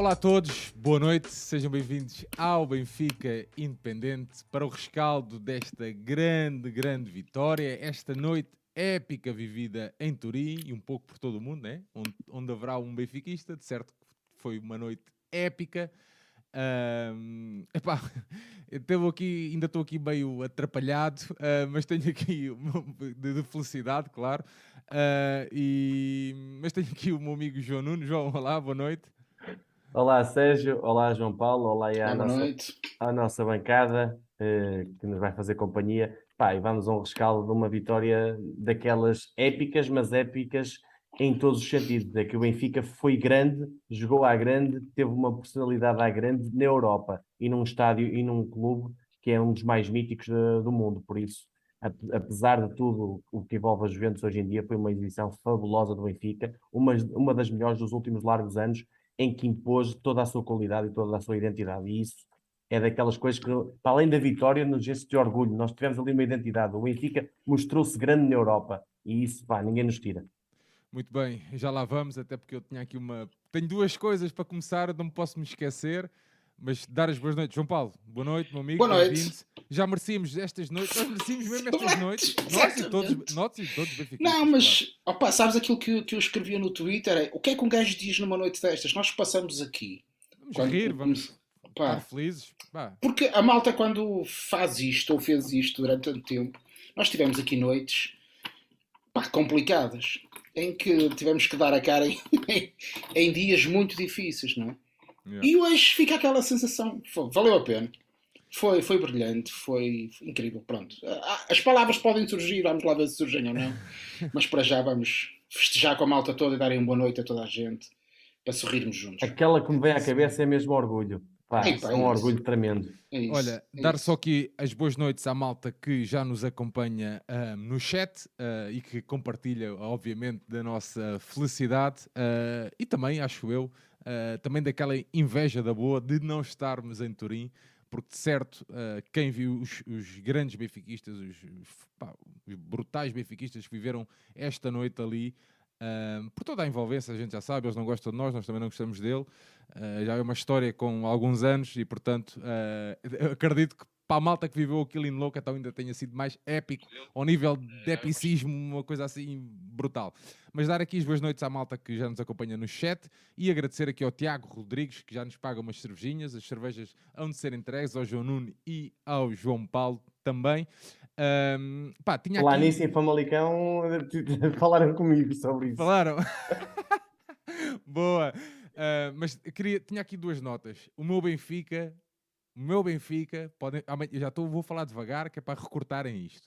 Olá a todos, boa noite, sejam bem-vindos ao Benfica Independente para o rescaldo desta grande, grande vitória, esta noite épica vivida em Turim e um pouco por todo o mundo, né? onde, onde haverá um benfiquista, de certo foi uma noite épica. Um, epá, eu aqui, ainda estou aqui meio atrapalhado, uh, mas tenho aqui de, de felicidade, claro. Uh, e, mas tenho aqui o meu amigo João Nuno. João, olá, boa noite. Olá Sérgio, olá João Paulo, olá à, nossa, à nossa bancada uh, que nos vai fazer companhia. Pá, e vamos a um rescaldo de uma vitória daquelas épicas, mas épicas em todos os sentidos. É que o Benfica foi grande, jogou à grande, teve uma personalidade à grande na Europa e num estádio e num clube que é um dos mais míticos de, do mundo. Por isso, apesar de tudo o que envolve a Juventus hoje em dia, foi uma exibição fabulosa do Benfica, uma, uma das melhores dos últimos largos anos em que impôs toda a sua qualidade e toda a sua identidade. E isso é daquelas coisas que, para além da vitória, nos enche de orgulho. Nós tivemos ali uma identidade. O Benfica mostrou-se grande na Europa e isso, pá, ninguém nos tira. Muito bem, já lá vamos, até porque eu tinha aqui uma. Tenho duas coisas para começar, não me posso me esquecer. Mas dar as boas noites, João Paulo. Boa noite, meu amigo. Boa noite. Já merecíamos estas noites, nós merecíamos mesmo estas noites. Nós e todos, nós e todos Não, mas opa, sabes aquilo que, que eu escrevia no Twitter? É, o que é que um gajo diz numa noite destas? Nós passamos aqui. Vamos quando, rir, vamos estar felizes. Porque a malta, quando faz isto ou fez isto durante tanto tempo, nós tivemos aqui noites pá, complicadas em que tivemos que dar a cara em, em dias muito difíceis, não é? Yeah. E hoje fica aquela sensação, valeu a pena. Foi, foi brilhante, foi incrível. Pronto. As palavras podem surgir, vamos lá ver se surgem ou não. Mas para já vamos festejar com a malta toda e darem uma boa noite a toda a gente para sorrirmos juntos. Aquela que me vem à cabeça é mesmo orgulho. Pá, é, pá, é um orgulho tremendo. É isso, Olha, é dar isso. só aqui as boas noites à malta que já nos acompanha uh, no chat uh, e que compartilha, obviamente, da nossa felicidade uh, e também, acho eu, uh, também daquela inveja da boa de não estarmos em Turim, porque de certo, uh, quem viu os, os grandes benfiquistas, os, pá, os, brutais benfiquistas que viveram esta noite ali, uh, por toda a envolvência, a gente já sabe, eles não gostam de nós, nós também não gostamos dele, já é uma história com alguns anos e, portanto, acredito que para a malta que viveu aquilo em louco, então ainda tenha sido mais épico, ao nível de epicismo, uma coisa assim brutal. Mas dar aqui as boas noites à malta que já nos acompanha no chat e agradecer aqui ao Tiago Rodrigues, que já nos paga umas cervejinhas. As cervejas hão de ser entregues ao João Nuno e ao João Paulo também. Um, pá, tinha Lá aqui... nisso, em Famalicão, falaram comigo sobre isso. Falaram? Boa. Uh, mas queria, tinha aqui duas notas. O meu Benfica meu Benfica, podem, eu já tô, vou falar devagar, que é para recortarem isto.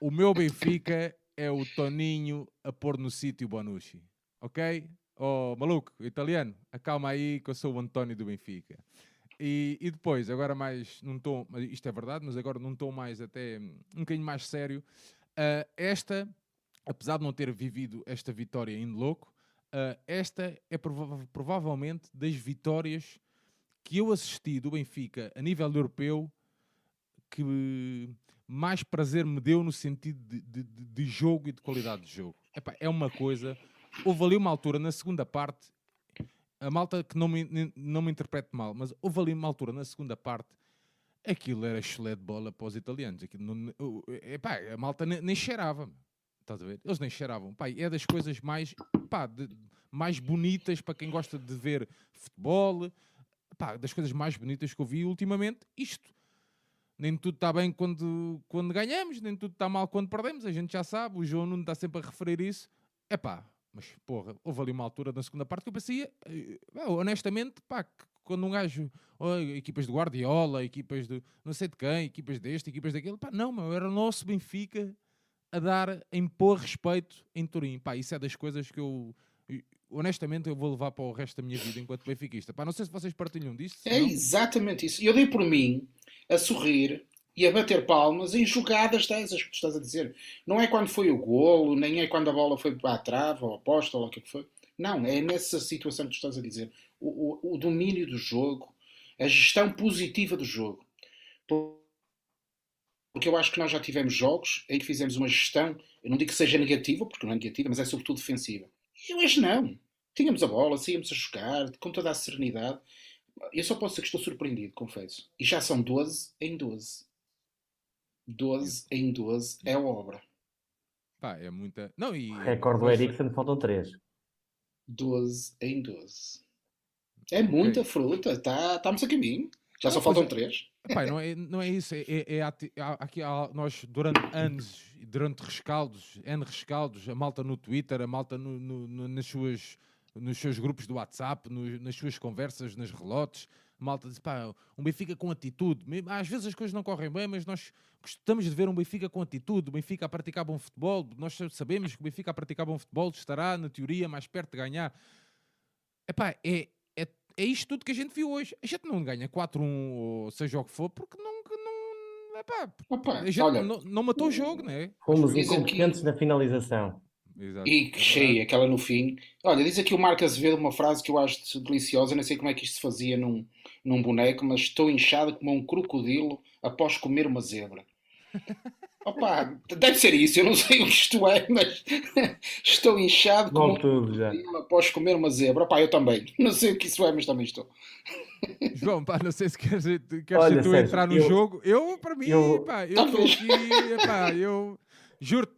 o meu Benfica é o Toninho a pôr no sítio Bonucci. Ok? Oh, maluco, italiano, acalma aí que eu sou o António do Benfica. E, e depois, agora mais num tom, isto é verdade, mas agora num tom mais até um bocadinho mais sério, uh, esta, apesar de não ter vivido esta vitória indo louco, uh, esta é prova provavelmente das vitórias que eu assisti do Benfica a nível europeu que mais prazer me deu no sentido de, de, de jogo e de qualidade de jogo. Epá, é uma coisa. Houve ali uma altura na segunda parte, a malta que não me, não me interprete mal, mas houve ali uma altura na segunda parte, aquilo era chulé de bola para os italianos. Aquilo não, epá, a malta nem, nem cheirava. Estás a ver? Eles nem cheiravam. Pá, é das coisas mais, pá, de, mais bonitas para quem gosta de ver futebol, pá, das coisas mais bonitas que eu vi ultimamente, isto. Nem tudo está bem quando, quando ganhamos, nem tudo está mal quando perdemos, a gente já sabe, o João Nuno está sempre a referir isso. É pá, mas porra, houve ali uma altura na segunda parte que eu pensei, eh, honestamente, pá, quando um gajo, equipas de Guardiola, equipas de não sei de quem, equipas deste, equipas daquele, pá, não, meu, era o nosso Benfica a dar, a impor respeito em Turim, pá, isso é das coisas que eu honestamente, eu vou levar para o resto da minha vida enquanto benfiquista. Pá, não sei se vocês partilham disso. É não? exatamente isso. Eu dei por mim a sorrir e a bater palmas em jogadas dessas que tu estás a dizer. Não é quando foi o golo, nem é quando a bola foi para a trave ou a posta ou o que foi. Não, é nessa situação que tu estás a dizer. O, o, o domínio do jogo, a gestão positiva do jogo. Porque eu acho que nós já tivemos jogos em que fizemos uma gestão, eu não digo que seja negativa, porque não é negativa, mas é sobretudo defensiva. E hoje não. Tínhamos a bola, saíamos a jogar, com toda a serenidade. Eu só posso dizer que estou surpreendido, confesso. E já são 12 em 12. 12 em 12 é obra. Pá, é muita. Não, e. Recorde do Ericsson, faltam 3. 12 em 12. É muita okay. fruta, tá, estamos a caminho. Já só faltam 3. Epá, não, é, não é isso, é, é, é aqui há, nós durante anos, durante rescaldos, N rescaldos, a malta no Twitter, a malta no, no, nas suas, nos seus grupos do WhatsApp, no, nas suas conversas, nas relotes, malta diz, pá, um Benfica com atitude. Às vezes as coisas não correm bem, mas nós gostamos de ver um Benfica com atitude, o Benfica a praticar bom futebol. Nós sabemos que o Benfica a praticar bom futebol estará, na teoria, mais perto de ganhar. Epá, é, é, é isto tudo que a gente viu hoje. A gente não ganha 4-1, ou seja o que for, porque não. não epá, Opa, a gente olha, não, não, matou o jogo, né? Fomos incompetentes na finalização. Exato. E que cheia, aquela no fim. Olha, diz aqui o Marco Azevedo uma frase que eu acho deliciosa. Não sei como é que isto se fazia num, num boneco, mas estou inchado como um crocodilo após comer uma zebra. Opa, deve ser isso, eu não sei o que isto é, mas estou inchado como um crocodilo após comer uma zebra. Opa, eu também. Não sei o que isso é, mas também estou. João, pá, não sei se queres, queres Olha, tu Sérgio, entrar no eu, jogo. Eu, para mim, eu, pá, eu estou aqui, pá, eu juro,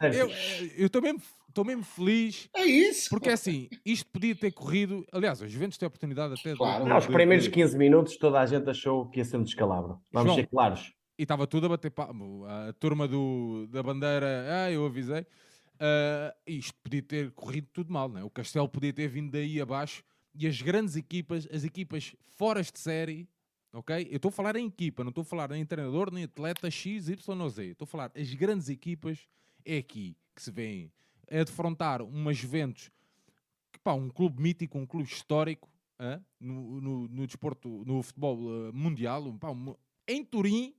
eu estou mesmo estou mesmo feliz. É isso. Porque assim, isto podia ter corrido. Aliás, os Juventus têm a oportunidade até. Claro. De, de, Não, os primeiros 15 minutos toda a gente achou que ia ser um descalabro. Vamos João, ser claros. E estava tudo a bater palmo. A turma do, da bandeira, ah, eu avisei. Uh, isto podia ter corrido tudo mal, não é? O Castelo podia ter vindo daí abaixo e as grandes equipas, as equipas fora de série, ok? Eu estou a falar em equipa, não estou a falar em treinador, nem atleta X, Y ou Z. Estou a falar as grandes equipas, é aqui que se vêem é defrontar uma Juventus, que, pá, um clube mítico, um clube histórico no, no, no, desporto, no futebol uh, mundial, pá, um, em Turim,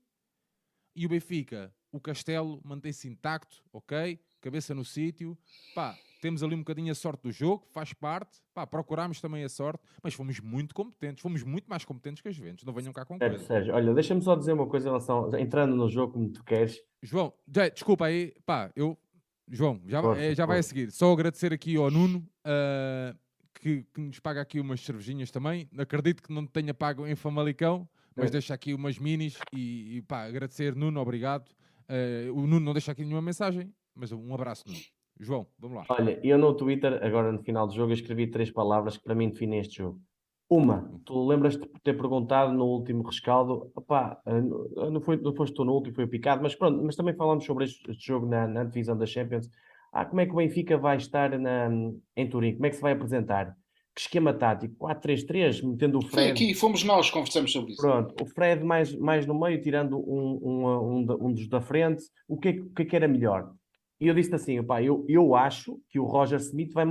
e o Benfica, o Castelo mantém-se intacto, ok? Cabeça no sítio, pá, temos ali um bocadinho a sorte do jogo, faz parte, pá, procurámos também a sorte, mas fomos muito competentes, fomos muito mais competentes que as Juventus, não venham cá com coisa. Sérgio, olha, deixa-me só dizer uma coisa em relação, entrando no jogo como tu queres. João, desculpa aí, pá, eu João, já, força, é, já vai a seguir. Só agradecer aqui ao Nuno uh, que, que, nos paga aqui umas cervejinhas também. Acredito que não tenha pago em Famalicão, mas deixa aqui umas minis e, e pá, agradecer, Nuno, obrigado. Uh, o Nuno não deixa aqui nenhuma mensagem, mas um abraço, Nuno. João, vamos lá. Olha, eu no Twitter, agora no final do jogo, escrevi três palavras que para mim definem este jogo. Uma, tu lembras-te de ter perguntado no último rescaldo, opá, eh, eh, não, foi, não foste tu no último, foi o Picado, mas pronto, mas também falamos sobre este, este jogo na, na, divisão da Champions. Ah, como é que o Benfica vai estar na, em Turim? Como é que se vai apresentar? Que esquema tático? 4-3-3, metendo o Fred. Foi aqui, fomos nós que conversamos sobre isso. Pronto, o Fred mais, mais no meio, tirando um, um, um, um dos da frente. O que, é, o que é que era melhor? E eu disse assim, opá, eu, eu acho que o Roger Smith vai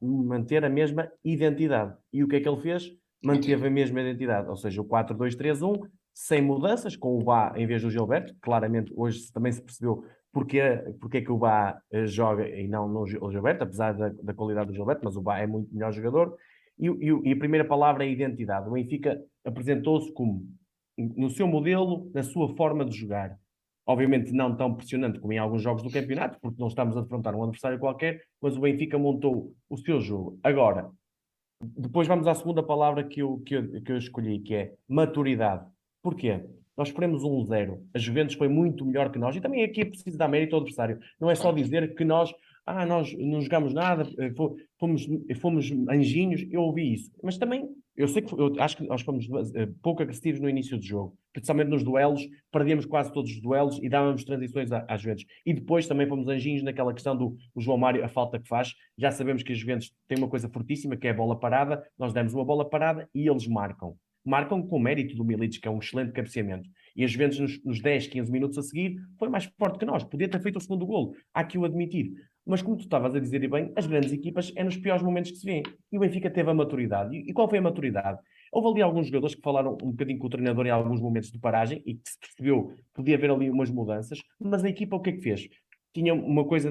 manter a mesma identidade. E o que é que ele fez? Manteve a mesma identidade, ou seja, o 4-2-3-1, sem mudanças, com o Bá em vez do Gilberto. Claramente, hoje também se percebeu porque, porque é que o Bá eh, joga e não no Gilberto, apesar da, da qualidade do Gilberto, mas o Bá é muito melhor jogador. E, e, e a primeira palavra é identidade. O Benfica apresentou-se como no seu modelo, na sua forma de jogar. Obviamente não tão pressionante como em alguns jogos do campeonato, porque não estamos a defrontar um adversário qualquer, mas o Benfica montou o seu jogo. Agora, depois vamos à segunda palavra que eu, que eu, que eu escolhi, que é maturidade. Porquê? Nós esperemos um 0. A Juventus foi muito melhor que nós. E também aqui é preciso dar mérito ao adversário. Não é só dizer que nós, ah, nós não jogamos nada, eh, fomos, fomos anjinhos. Eu ouvi isso. Mas também eu sei que eu acho que nós fomos uh, pouco agressivos no início do jogo, principalmente nos duelos, perdíamos quase todos os duelos e dávamos transições às Juventus. E depois também fomos anjinhos naquela questão do João Mário, a falta que faz. Já sabemos que as Juventus têm uma coisa fortíssima, que é a bola parada. Nós demos uma bola parada e eles marcam. Marcam com o mérito do Milic, que é um excelente cabeceamento. E as Juventus, nos, nos 10, 15 minutos a seguir, foi mais forte que nós. Podia ter feito o segundo golo. Há que o admitir. Mas como tu estavas a dizer e bem, as grandes equipas é nos piores momentos que se vê. E o Benfica teve a maturidade. E, qual foi a maturidade? Houve ali alguns jogadores que falaram um bocadinho com o treinador em alguns momentos de paragem e que se percebeu que podia haver ali umas mudanças, mas a equipa o que é que fez? Tinha uma coisa,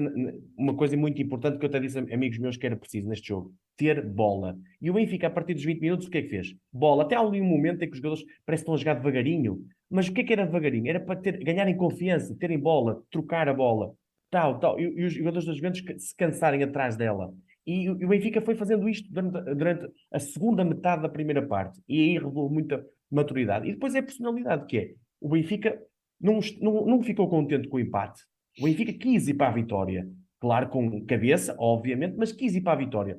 uma coisa muito importante que eu até disse a amigos meus que era preciso neste jogo: ter bola. E o Benfica, a partir dos 20 minutos, o que é que fez? Bola. Até ali um momento em que os jogadores parecem que estão a jogar devagarinho. Mas o que é que era devagarinho? Era para ter, ganharem confiança, terem bola, trocar a bola tal, tal, e, e os jogadores das Juventus se cansarem atrás dela. E o Benfica foi fazendo isto durante, durante, a segunda metade da primeira parte. E aí revelou muita maturidade. E depois é a personalidade, que é o Benfica não, não, não ficou contente com o empate. O Benfica quis ir para a vitória. Claro, com cabeça, obviamente, mas quis ir para a vitória.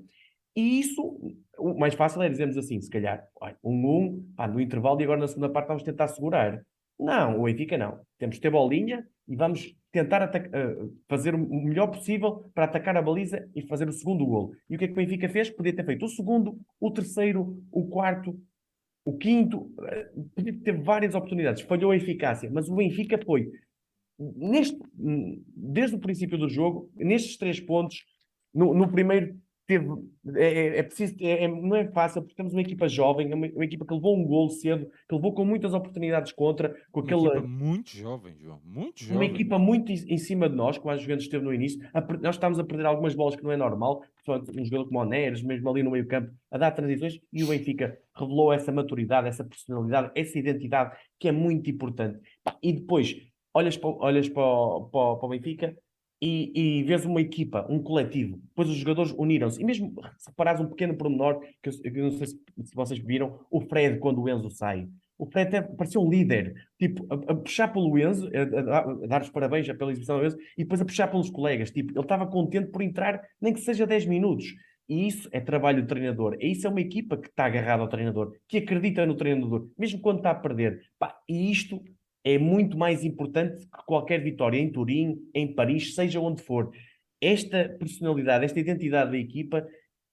E isso, o mais fácil é dizermos assim, se calhar, um um, pá, no intervalo e agora na segunda parte vamos tentar segurar. Não, o Benfica não. Temos de ter bolinha e vamos tentar uh, fazer o melhor possível para atacar a baliza e fazer o segundo golo. E o que é que o Benfica fez? Podia ter feito o segundo, o terceiro, o quarto, o quinto. Podia ter várias oportunidades. Falhou a eficácia, mas o Benfica foi, neste, desde o princípio do jogo, nestes três pontos, no, no primeiro teve, é, é, é preciso, é, é, não é fácil, porque temos uma equipa jovem, uma, uma, equipa que levou um gol cedo, que levou com muitas oportunidades contra, com uma equipa muito jovem, João, muito jovem. Uma equipa muito em, cima de nós, como a Juventus esteve no início. A, nós estamos a perder algumas bolas que não é normal, um jogador como o Neres, mesmo ali no meio campo, a dar transições, e o Benfica revelou essa maturidade, essa personalidade, essa identidade, que é muito importante. E depois, olhas para, olhas para, para, para o Benfica, e, e vês uma equipa, um coletivo, depois os jogadores uniram-se, e mesmo se reparares um pequeno pormenor, que eu, eu não sei se, se, vocês viram, o Fred, quando o Enzo sai, o Fred até parecia um líder, tipo, a, a puxar pelo Enzo, a, a, a, dar os parabéns pela exibição do Enzo, e depois a puxar pelos colegas, tipo, ele estava contente por entrar, nem que seja 10 minutos. E isso é trabalho do treinador. E isso é uma equipa que está agarrada ao treinador, que acredita no treinador, mesmo quando está a perder. Pá, e isto é muito mais importante que qualquer vitória em Turim, em Paris, seja onde for. Esta personalidade, esta identidade da equipa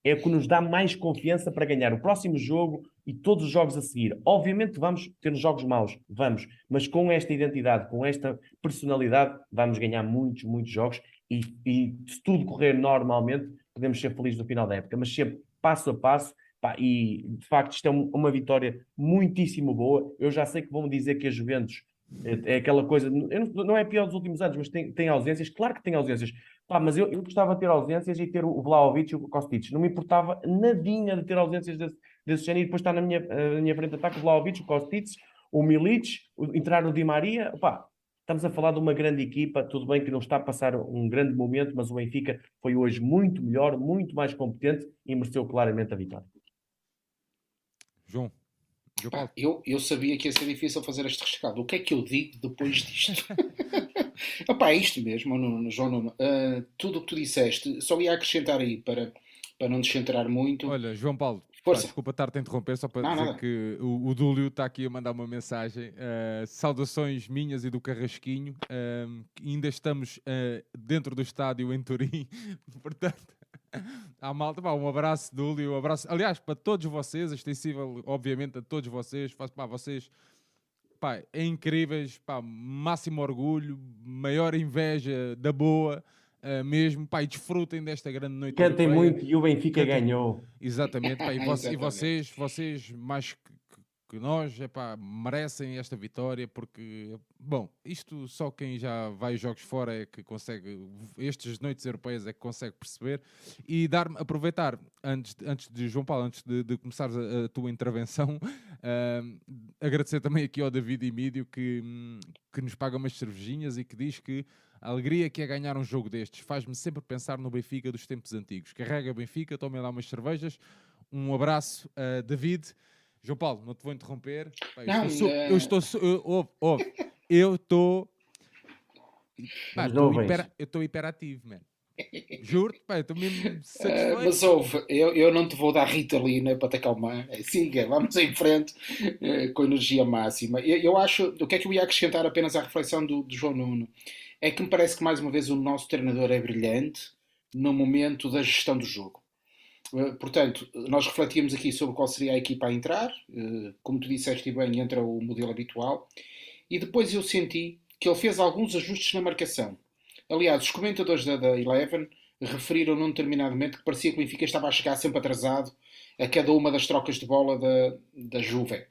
é o que nos dá mais confiança para ganhar o próximo jogo e todos os jogos a seguir. Obviamente vamos ter jogos maus, vamos, mas com esta identidade, com esta personalidade, vamos ganhar muitos, muitos jogos e, e se tudo correr normalmente, podemos ser felizes no final da época, mas sempre passo a passo. Pá, e de facto, isto é uma vitória muitíssimo boa. Eu já sei que vão dizer que a Juventus é, é aquela coisa, não, não, é pior dos últimos anos, mas tem, tem ausências, claro que tem ausências. Pá, mas eu, eu gostava de ter ausências e ter o Vlaovic e o Kostic. Não me importava nadinha de ter ausências desse, desse género e depois está na minha, eh, na minha frente de ataque o Vlaovic, o Kostic, o Milic, o, entrar no Di Maria. Pá, estamos a falar de uma grande equipa, tudo bem que não está a passar um grande momento, mas o Benfica foi hoje muito melhor, muito mais competente e mereceu claramente a vitória. João. Pá, eu, eu sabia que ia ser difícil fazer este rescaldo. O que é que eu digo depois disto? Epá, é isto mesmo, Nuno, João Nuno. Uh, tudo o que tu disseste, só ia acrescentar aí para, para não descentrar muito. Olha, João Paulo, Força. Pá, desculpa estar-te a interromper, só para não, dizer nada. que o, o Dúlio está aqui a mandar uma mensagem. Uh, saudações minhas e do Carrasquinho. Uh, ainda estamos dentro do estádio em Turim, portanto, à malta, pá, um abraço, Dúlio, um abraço, aliás, para todos vocês, extensível, obviamente, a todos vocês, faço, pá, vocês, pá, é incríveis, pá, máximo orgulho, maior inveja da boa, uh, mesmo, pá, e desfrutem desta grande noite. Cantem muito e o Benfica Cantem... ganhou. Exatamente, pá, e, e vocês, vocês, mais que nós epá, merecem esta vitória porque, bom, isto só quem já vai jogos fora é que consegue, estas noites europeias é que consegue perceber e dar aproveitar, antes, antes de João Paulo, antes de, de começares a, a, tua intervenção, uh, agradecer também aqui ao David Emídio que, que nos paga umas cervejinhas e que diz que a alegria que é ganhar um jogo destes faz-me sempre pensar no Benfica dos tempos antigos. Carrega Benfica, tomem lá umas cervejas. Um abraço, uh, David. João Paulo, não te vou interromper. não, eu, estou, é... eu estou. Eu, oh, eu estou. eu estou hiperativo, mano. Juro-te, pá, estou mesmo eh, satisfeito. Uh, mas ouve, eu, eu não te vou dar Ritalina para te acalmar. É, siga, vamos em frente uh, com energia máxima. Eu, eu, acho, o que é que eu ia acrescentar apenas à reflexão do, do, João Nuno? É que me parece que mais uma vez o nosso treinador é brilhante no momento da gestão do jogo. Eh, portanto, nós refletíamos aqui sobre qual seria a equipa a entrar, eh, como tu disseste bem, entra o modelo habitual, e depois eu senti que ele fez alguns ajustes na marcação. Aliás, os comentadores da, da Eleven referiram num determinado momento que parecia que o Benfica estava a chegar sempre atrasado a cada uma das trocas de bola da, da Juve.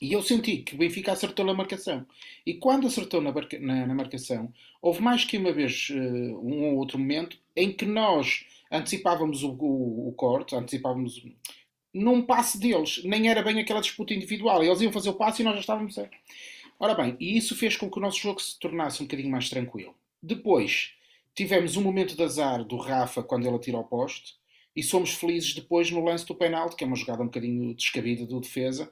E eu senti que o Benfica acertou na marcação. E quando acertou na, na, na marcação, houve mais que uma vez, uh, um ou outro momento, em que nós antecipávamos o, o, o corte, antecipávamos num passe deles, nem era bem aquela disputa individual. Eles iam fazer o passe e nós já estávamos a. Ora bem, e isso fez com que o nosso jogo se tornasse um bocadinho mais tranquilo. Depois, tivemos um momento de azar do Rafa quando ele atira ao poste, e somos felizes depois no lance do penalti, que é uma jogada um bocadinho descabida do defesa,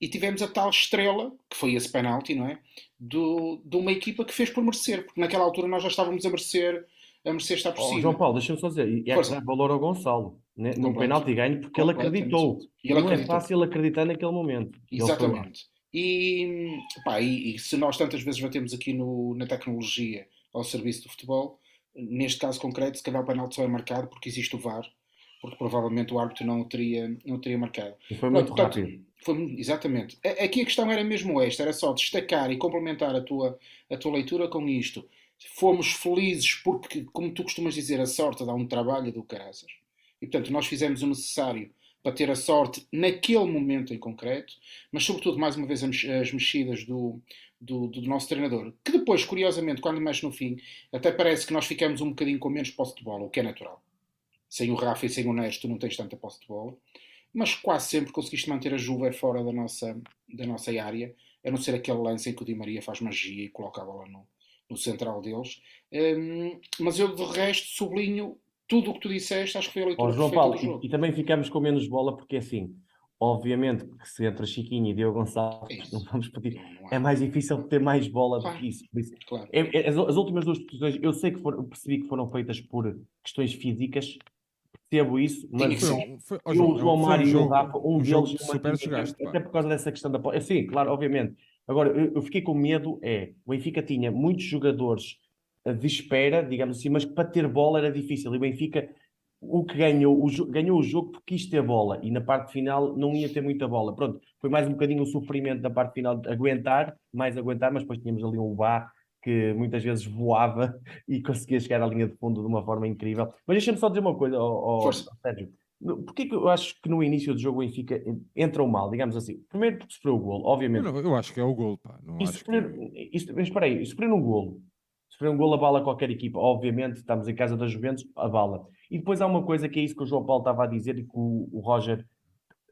e tivemos a tal estrela, que foi esse penalti, não é? Do, de uma equipa que fez por merecer, porque naquela altura nós já estávamos a merecer, a merecer estar por oh, cima. João Paulo, deixa-me só dizer, e é que dar valor ao Gonçalo, né? no penalti ganho, porque ele acreditou. E ele não é fácil acreditar naquele momento. Exatamente. E, pá, e, e, se nós tantas vezes batemos aqui no, na tecnologia ao serviço do futebol, neste caso concreto, se calhar o penalti só é marcado porque existe o VAR, porque provavelmente o árbitro não o teria, não o teria marcado. E foi muito Pronto, rápido. Foi, exatamente. Aqui a questão era mesmo esta, era só destacar e complementar a tua, a tua leitura com isto. Fomos felizes porque, como tu costumas dizer, a sorte dá um trabalho do caraças. E portanto, nós fizemos o necessário para ter a sorte naquele momento em concreto, mas sobretudo, mais uma vez, as mexidas do, do, do, nosso treinador, que depois, curiosamente, quando mexe no fim, até parece que nós ficamos um bocadinho com menos posse de bola, o que é natural. Sem o Rafa e sem o Neres, tu não tens tanta posse de bola, mas quase sempre conseguiste manter a Juve fora da nossa, da nossa área, a não ser aquele lance em que o Di Maria faz magia e coloca a bola no, no central deles. Um, mas eu, de resto, sublinho tudo o que tu disseste, acho que foi a leitura oh, João Paulo, e, e, também ficamos com menos bola porque assim, obviamente que se entre Chiquinho e Diogo Gonçalves, não vamos pedir, não, não é mais difícil ter mais bola claro. do que isso. isso. Claro. É, é, as, as, últimas duas posições, eu sei que for, percebi que foram feitas por questões físicas, percebo isso, mas foi, foi, foi, o João Mário e o Rafa, um, um deles, super até, até por causa dessa questão da. Sim, claro, obviamente. Agora, eu, fiquei com medo, é, o Benfica tinha muitos jogadores de espera, digamos assim, mas para ter bola era difícil. E o Benfica, o que ganhou o, ganhou o jogo porque quis ter bola e na parte final não ia ter muita bola. Pronto, foi mais um bocadinho o sofrimento da parte final de aguentar, mais aguentar, mas depois tínhamos ali um Bá que muitas vezes voava e conseguia chegar à linha de fundo de uma forma incrível. Mas deixa-me só dizer uma coisa, oh, oh, Sérgio. Porquê que eu acho que no início do jogo o Benfica entrou mal, digamos assim? Primeiro porque sofreu o gol, obviamente. Eu, não, eu acho que é o gol, pá. Não e sofrer, que... isso, mas espera aí, sofrer um golo sofrer um gol abala qualquer equipa. Obviamente, estamos em casa da Juventus, abala. E depois há uma coisa que é isso que o João Paulo estava a dizer e que o, o Roger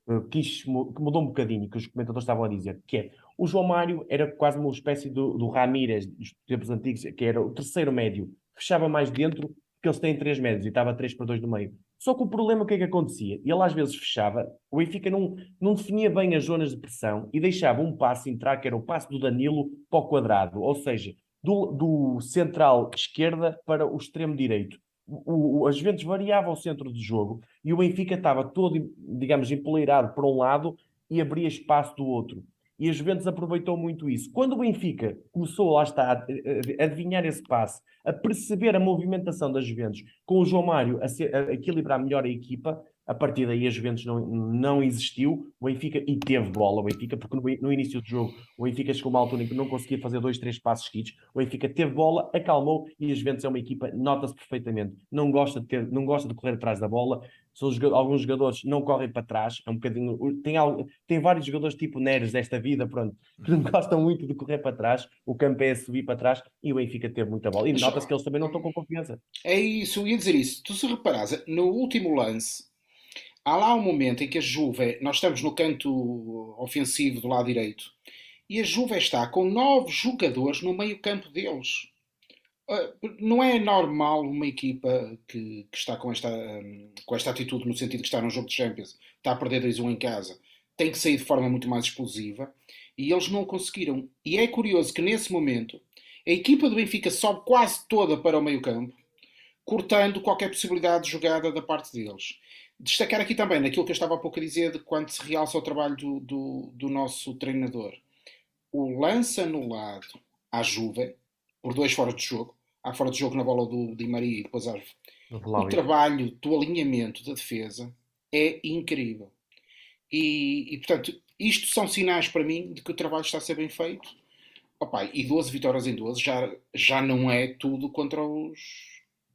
uh, quis, que mudou um bocadinho, que os comentadores estavam a dizer, que é, o João Mário era quase uma espécie do, do Ramírez dos tempos antigos, que era o terceiro médio, fechava mais dentro, porque eles têm três médios e estava três para dois no meio. Só que o problema, o que é que acontecia? Ele às vezes fechava, o Benfica não, não definia bem as zonas de pressão e deixava um passo entrar, que era o passo do Danilo, para o quadrado. Ou seja, do, do central esquerda para o extremo direito. O, o, as Juventus variava o centro de jogo e o Benfica estava todo, digamos, empoleirado para um lado e abria espaço do outro. E a Juventus aproveitou muito isso. Quando o Benfica começou, lá está, a, adivinhar esse passe, a perceber a movimentação das Juventus, com o João Mário a, ser, a equilibrar melhor a equipa, a partir daí a Juventus não, não existiu, o Benfica, e teve bola o Benfica, porque no, no, início do jogo o Benfica chegou a uma altura em que não conseguia fazer dois, três passos seguidos, o Benfica teve bola, acalmou, e a Juventus é uma equipa, nota-se perfeitamente, não gosta, de ter, não gosta de correr atrás da bola, São alguns jogadores não correm para trás, é um bocadinho, tem, tem vários jogadores tipo Neres desta vida, pronto, que não gostam muito de correr para trás, o campo é subir para trás, e o Benfica teve muita bola, e nota-se que eles também não estão com confiança. É isso, eu ia dizer isso, tu se reparares, no último lance, há lá um momento em que a Juve, nós estamos no canto ofensivo do lado direito, e a Juve está com nove jogadores no meio campo deles. Ah, não é normal uma equipa que, que está com esta, com esta atitude, no sentido que está num jogo de Champions, está a perder 2-1 em casa, tem que sair de forma muito mais explosiva, e eles não conseguiram. E é curioso que nesse momento a equipa do Benfica sobe quase toda para o meio campo, cortando qualquer possibilidade de jogada da parte deles. Destacar aqui também naquilo que eu estava há pouco a dizer de quanto se realça o trabalho do, do, do nosso treinador. O lance anulado à Juve, por dois fora de jogo, há fora de jogo na bola do Di Maria e depois há... O trabalho do alinhamento da defesa é incrível. E, e, portanto, isto são sinais para mim de que o trabalho está a ser bem feito. Opa, e 12 vitórias em 12 já, já não é tudo contra os,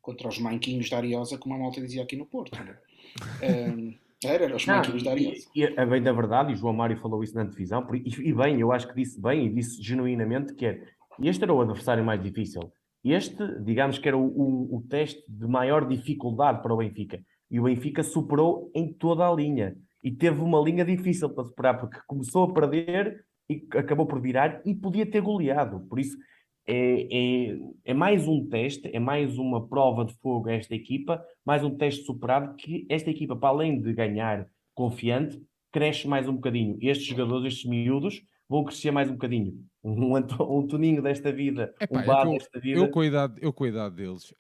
contra os manquinhos da Ariosa, como a malta dizia aqui no Porto. Né? Era, era os máquinas da. E, e, bem da verdade, e o João Mário falou isso na divisão, e, e, bem, eu acho que disse bem e disse genuinamente que é, este era o adversário mais difícil. Este, digamos que era o, o, o teste de maior dificuldade para o Benfica. E o Benfica superou em toda a linha. E teve uma linha difícil para superar, porque começou a perder e acabou por virar e podia ter goleado. Por isso, é, é, é, mais um teste, é mais uma prova de fogo a esta equipa, mais um teste superado que esta equipa, para além de ganhar confiante, cresce mais um bocadinho. Estes jogadores, estes miúdos, vão crescer mais um bocadinho. Um, um Toninho desta vida, Epá, um é desta vida. Eu com a idade, eu com a idade deles,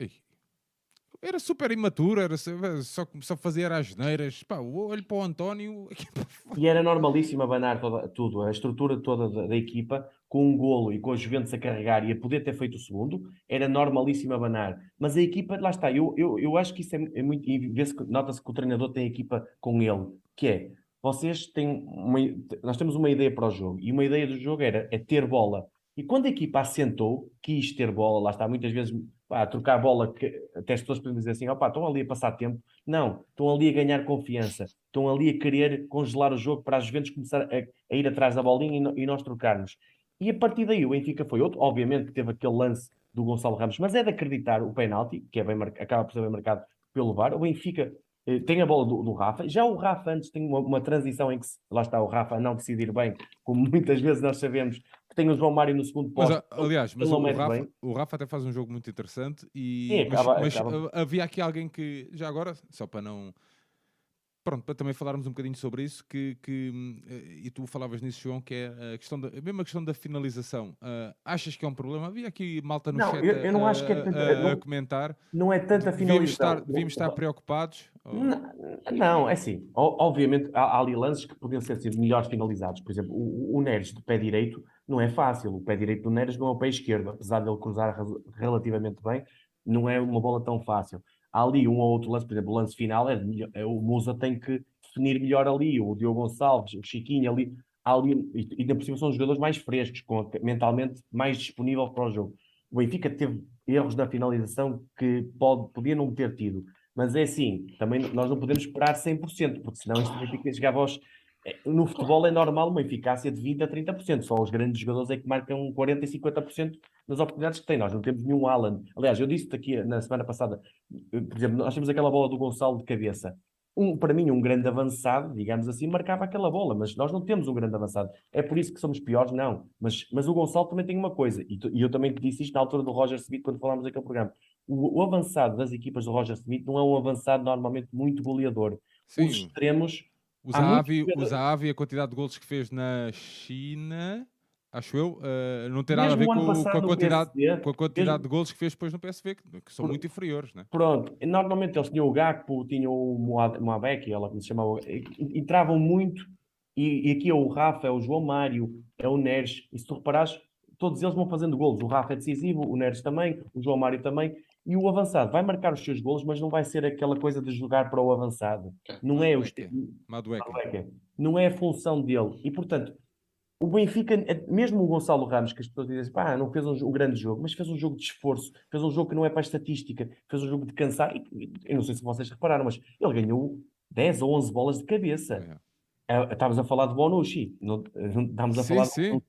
era super imaturo, era só, só fazia as neiras. Pá, olho para o António. E era normalíssimo abanar toda, tudo, a estrutura toda da, da, equipa, com um golo e com a Juventus a carregar e a poder ter feito o segundo, era normalíssimo abanar. Mas a equipa, lá está, eu, eu, eu acho que isso é, é muito. E nota-se que o treinador tem a equipa com ele, que é. Vocês têm uma, nós temos uma ideia para o jogo e uma ideia do jogo era é ter bola. E quando a equipa assentou, quis ter bola, lá está, muitas vezes pá, trocar bola, que até as pessoas podem dizer assim, opá, estão ali a passar tempo. Não, estão ali a ganhar confiança, estão ali a querer congelar o jogo para as Juventus começar a, a ir atrás da bolinha e, e, nós trocarmos. E a partir daí o Benfica foi outro, obviamente que teve aquele lance do Gonçalo Ramos, mas é de acreditar o penalti, que é bem acaba por ser bem marcado pelo VAR. O Benfica eh, tem a bola do, do, Rafa. Já o Rafa antes tem uma, uma, transição em que lá está o Rafa a não decidir bem, como muitas vezes nós sabemos que tem o João Mário no segundo posto. Mas, aliás, mas o, o, Rafa, o, Rafa, até faz um jogo muito interessante e Sim, acaba, mas, mas acaba... havia aqui alguém que, já agora, só para não pronto, para também falarmos um bocadinho sobre isso, que, que eh, e tu falavas nisso, João, que é a questão da, a mesma questão da finalização. Uh, achas que é um problema? Havia aqui malta no não, chat eu, eu não a, acho que é tanta, a, a, comentar. Não é tanta finalização. Devíamos estar, devíamos estar preocupados? Não, não, é assim. Obviamente há, há ali lances que podiam ser sido melhores finalizados. Por exemplo, o, o Neres de pé direito não é fácil. O pé direito do Neres não é o pé esquerdo, apesar de ele cruzar relativamente bem, não é uma bola tão fácil. Há ali um ou outro lance, por exemplo, o lance final é, é o Musa tem que definir melhor ali, o Diogo Gonçalves, o Chiquinho ali, ali e ainda por cima são os jogadores mais frescos, com, mentalmente mais disponível para o jogo. O Benfica teve erros na finalização que pode, podia não ter tido, mas é assim, também nós não podemos esperar 100%, porque senão isto Benfica chegava aos. É, no futebol é normal uma eficácia de 20% a 30%, só os grandes jogadores é que marcam 40% e 50% nas oportunidades que têm. Nós não temos nenhum Alan. Aliás, eu disse-te aqui na semana passada, por exemplo, nós temos aquela bola do Gonçalo de cabeça um, para mim, um grande avançado, digamos assim, marcava aquela bola, mas nós não temos um grande avançado. É por isso que somos piores? Não. Mas, mas o Gonçalo também tem uma coisa, e, tu, e eu também te disse isto na altura do Roger Smith, quando falámos daquele programa. O, o, avançado das equipas do Roger Smith não é um avançado normalmente muito goleador. Sim. Os extremos. O Zahavi, o Zahavi, a quantidade de gols que fez na China acho eu, uh, não tem nada a ver com, com, a quantidade, com a quantidade mesmo... de golos que fez depois no PSV, que, que são muito inferiores. Né? Pronto, normalmente eles tinham o Gakpo, tinham o Moabek, ela como se chamava, entravam muito, e, e, aqui é o Rafa, é o João Mário, é o Neres, e se tu reparares, todos eles vão fazendo golos. O Rafa é decisivo, o Neres também, o João Mário também, e o avançado vai marcar os seus golos, mas não vai ser aquela coisa de jogar para o avançado. Não é o não é a função dele. E portanto, o Benfica, é, mesmo o Gonçalo Ramos, que as pessoas dizem, pá, não fez um, um, grande jogo, mas fez um jogo de esforço, fez um jogo que não é para a estatística, fez um jogo de cansar. E, eu não sei se vocês repararam, mas ele ganhou 10 ou 11 bolas de cabeça. É. é estávamos a falar de Bonucci, não, estávamos a sim, falar sim. de.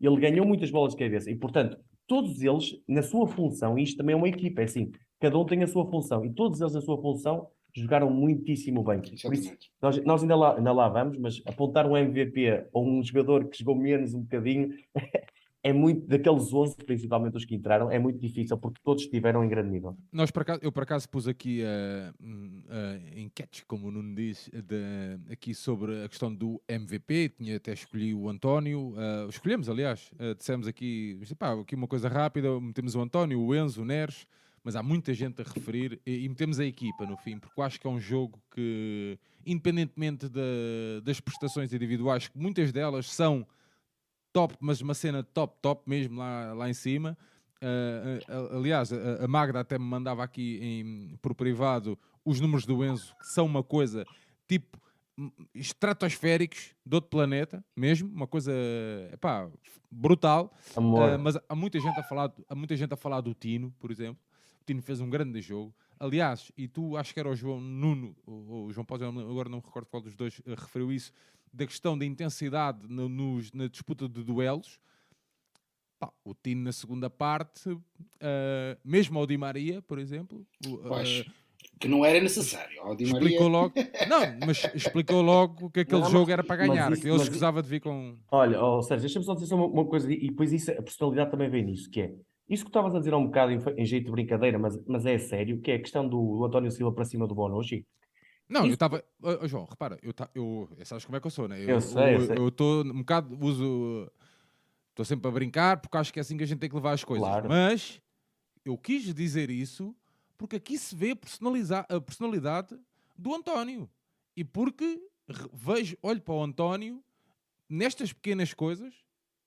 Ele ganhou muitas bolas de cabeça e, portanto, todos eles, na sua função, e isto também é uma equipa, é assim, cada um tem a sua função, e todos eles, na sua função, jogaram muitíssimo bem. Por isso, nós, nós ainda, lá, ainda lá vamos, mas apontar um MVP a um jogador que jogou menos um bocadinho é muito, daqueles 11, principalmente os que entraram, é muito difícil porque todos estiveram em grande nível. Nós, por acaso, eu por acaso pus aqui uh, uh, enquetes, como o Nuno diz, de, aqui sobre a questão do MVP, tinha até escolhi o António, uh, escolhemos aliás, uh, dissemos aqui, pá, aqui uma coisa rápida, metemos o António, o Enzo, o Neres, mas há muita gente a referir e, e metemos a equipa no fim, porque eu acho que é um jogo que, independentemente de, das prestações individuais, que muitas delas são top, mas uma cena top, top mesmo lá, lá em cima. Uh, aliás, a, a, Magda até me mandava aqui em, por privado os números do Enzo, que são uma coisa tipo estratosféricos de outro planeta, mesmo, uma coisa epá, brutal. Uh, mas há muita gente a falar, há muita gente a falar do Tino, por exemplo. O Tino fez um grande jogo. Aliás, e tu acho que era o João Nuno, ou o João Paulo, agora não me recordo qual dos dois uh, referiu isso, da questão da intensidade no, nos, na disputa de duelos. Pá, o Tino na segunda parte, uh, mesmo ao Di Maria, por exemplo, uh, Que não era necessário. explicou logo. Não, mas explicou logo que aquele não, jogo era para ganhar, isso, que ele escusava de vir com. Olha, oh, Sérgio, deixa-me só dizer uma, uma, coisa, e depois isso, a personalidade também vem nisso, que é. Isso que estavas a dizer há um bocado em, em, jeito de brincadeira, mas, mas é sério, que é a questão do, do António Silva para cima do Bonucci. Não, isso... eu estava. Oh, João, repara, eu, ta... eu sabes como é que eu sou, né? Eu, eu sei, eu estou um bocado. Uso. Estou sempre a brincar porque acho que é assim que a gente tem que levar as coisas. Claro. Mas eu quis dizer isso porque aqui se vê a personalidade do António. E porque vejo, olho para o António nestas pequenas coisas,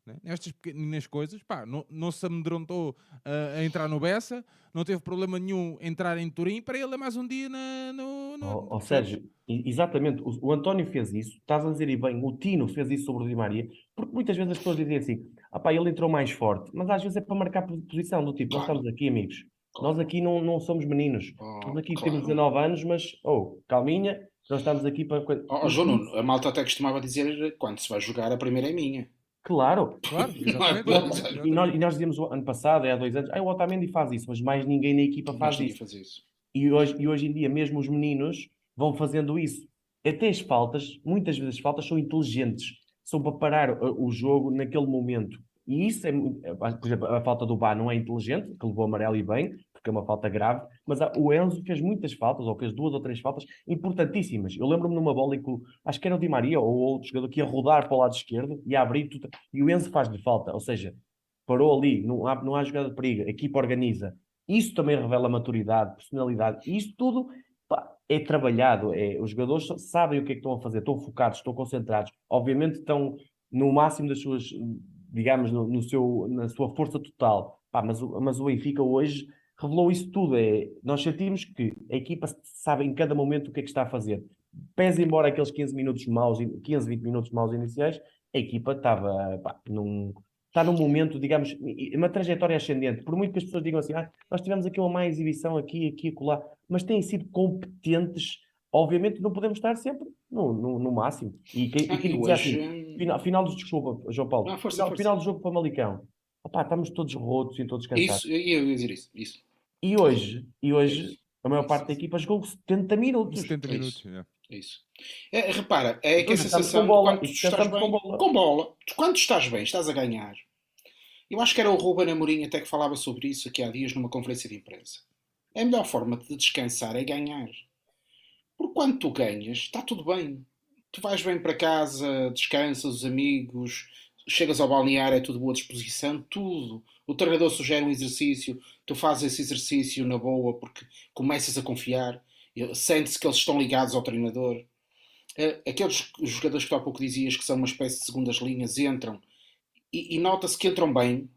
né? nestas pequenas coisas, pá, não, não se amedrontou uh, a entrar no Bessa, não teve problema nenhum entrar em Turim, para ele é mais um dia na, no, no... Oh, oh, Sérgio, exatamente, o, o, António fez isso, estás a dizer e bem, o Tino fez isso sobre o Di Maria, porque muitas vezes as pessoas dizem assim, ah pá, ele entrou mais forte, mas às vezes é para marcar posição, do tipo, claro. nós estamos aqui amigos, nós aqui não, não somos meninos, oh, nós aqui claro. temos 19 anos, mas, oh, calminha, nós estamos aqui para... Oh, João, a malta até costumava dizer, quando se vai jogar, a primeira é minha. Claro, claro, e, nós, e nós dizíamos ano passado, é há dois anos, ah, o Otamendi faz isso, mas mais ninguém na equipa faz isso. faz isso. E hoje, e hoje em dia, mesmo os meninos vão fazendo isso. Até as faltas, muitas vezes as faltas são inteligentes, são para parar o, o jogo naquele momento. E isso é, por exemplo, a falta do Bá não é inteligente, que levou amarelo e bem, porque é uma falta grave, mas o Enzo fez muitas faltas, ou fez duas ou três faltas importantíssimas. Eu lembro-me numa bola em que, acho que era o Di Maria ou outro jogador que ia rodar para o lado esquerdo e abrir tudo, e o Enzo faz-lhe falta, ou seja, parou ali, não há, não há jogada de perigo, a equipa organiza. Isso também revela maturidade, personalidade, e isso tudo pá, é trabalhado, é, os jogadores sabem o que é que estão a fazer, estão focados, estão concentrados, obviamente estão no máximo das suas, digamos, no, no seu, na sua força total. Pá, mas, mas o Benfica hoje revelou isso tudo. É, nós sentimos que a equipa sabe em cada momento o que é que está a fazer. Pese embora aqueles 15 minutos maus, 15, 20 minutos maus iniciais, a equipa estava pá, num, está num momento, digamos, uma trajetória ascendente. Por muito que as pessoas digam assim, ah, nós tivemos aqui uma má exibição aqui, aqui, acolá, mas têm sido competentes. Obviamente não podemos estar sempre no, no, no máximo. E quem, ah, quem assim, final, final do desculpa, João Paulo, não, força, final, força. final do jogo para Malicão. Opa, estamos todos rotos e todos cansados. Isso, eu ia dizer isso. isso. E hoje, e hoje a maior parte da equipa jogou 70 minutos. 70 minutos, é. Isso. É, repara, é aquela sensação com bola, quando estás bem, com bola. com bola. Quando estás bem, estás a ganhar. Eu acho que era o Ruben Amorim até que falava sobre isso aqui há dias numa conferência de imprensa. É a melhor forma de descansar é ganhar. Porque quando tu ganhas, está tudo bem. Tu vais bem para casa, descansas, os amigos, chegas ao balneário, é tudo boa disposição, tudo. O treinador sugere um exercício, tu fazes esse exercício na boa porque começas a confiar, sente-se que eles estão ligados ao treinador. Eh, aqueles jogadores que tu há pouco dizias que são uma espécie de segundas linhas entram e, e nota-se que entram bem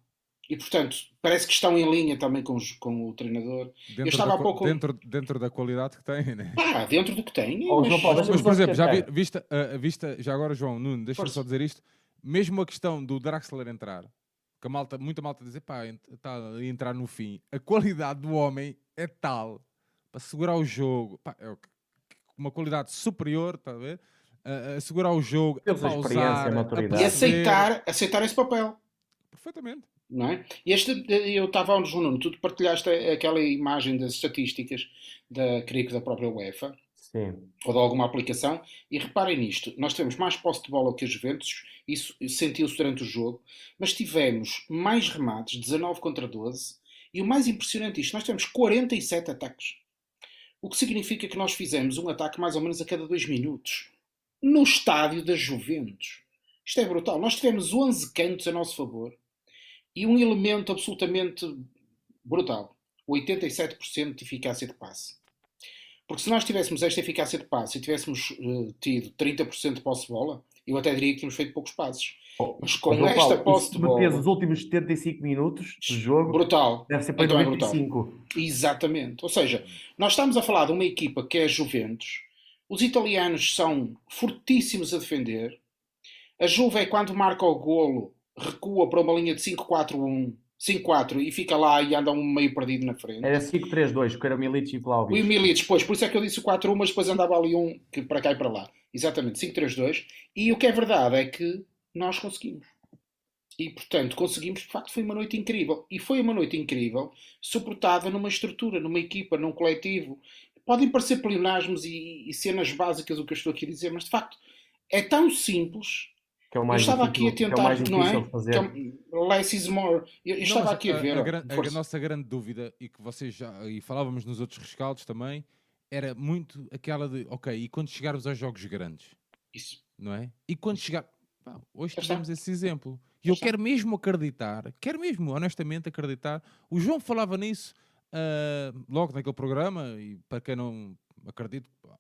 e, portanto, parece que estão em linha também com, os, com o treinador. Dentro, Eu estava da, há pouco... dentro, dentro da qualidade que tem, né? Ah, dentro do que tem. Oh, mas... mas, mas, por exemplo, já vi, vista, uh, vista, já agora, João Nuno, deixa-me só dizer isto mesmo a questão do Draxler entrar, que a malta, muita malta dizer, pá, está a entrar no fim, a qualidade do homem é tal para segurar o jogo, pá, é uma qualidade superior, está a ver? A, a segurar o jogo, a pausar, a e aceitar, aceitar esse papel. Perfeitamente. Não é? E este, eu estava ao Nuno, tu partilhaste aquela imagem das estatísticas da, creio que da própria UEFA, Sim. ou de alguma aplicação. E reparem nisto: nós temos mais posse de bola que os Juventus, isso sentiu-se durante o jogo, mas tivemos mais remates, 19 contra 12, e o mais impressionante isto: nós tivemos 47 ataques. O que significa que nós fizemos um ataque mais ou menos a cada 2 minutos. No estádio das Juventus. Isto é brutal. Nós tivemos 11 cantos a nosso favor e um elemento absolutamente brutal: 87% de eficácia de passe. Porque se nós tivéssemos esta eficácia de passe e tivéssemos uh, tido 30% de posse de bola, eu até diria que tínhamos feito poucos passes. Oh, Mas com oh, esta Paulo, posse de bola. os últimos 75 minutos de jogo. Brutal. Deve ser para então 95. É Exatamente. Ou seja, nós estamos a falar de uma equipa que é a Juventus. Os italianos são fortíssimos a defender. A Juve é quando marca o golo, recua para uma linha de 5-4-1 5-4 e fica lá e anda um meio perdido na frente. Era 5-3-2, que era o Milic e o. E o Milic, pois, por isso é que eu disse o 4-1, mas depois andava ali um que para cá e para lá. Exatamente, 5-3-2. E o que é verdade é que nós conseguimos. E, portanto, conseguimos, de facto, foi uma noite incrível. E foi uma noite incrível, suportada numa estrutura, numa equipa, num coletivo. podem parecer pleonasmos e, e, cenas básicas do que eu estou aqui a dizer, mas de facto é tão simples. Que é o mais eu estava difícil, aqui a tentar, é não é? Fazer. Que é less is more. Eu, eu não, estava aqui a, a ver. A, a, a, nossa grande dúvida, e que vocês já, e falávamos nos outros rescaldos também, era muito aquela de, ok, e quando chegarmos aos jogos grandes? Isso. Não é? E quando chegar. Pá, hoje tivemos esse exemplo. E eu quero mesmo acreditar, quero mesmo, honestamente, acreditar. O João falava nisso uh, logo naquele programa, e para quem não acredito, a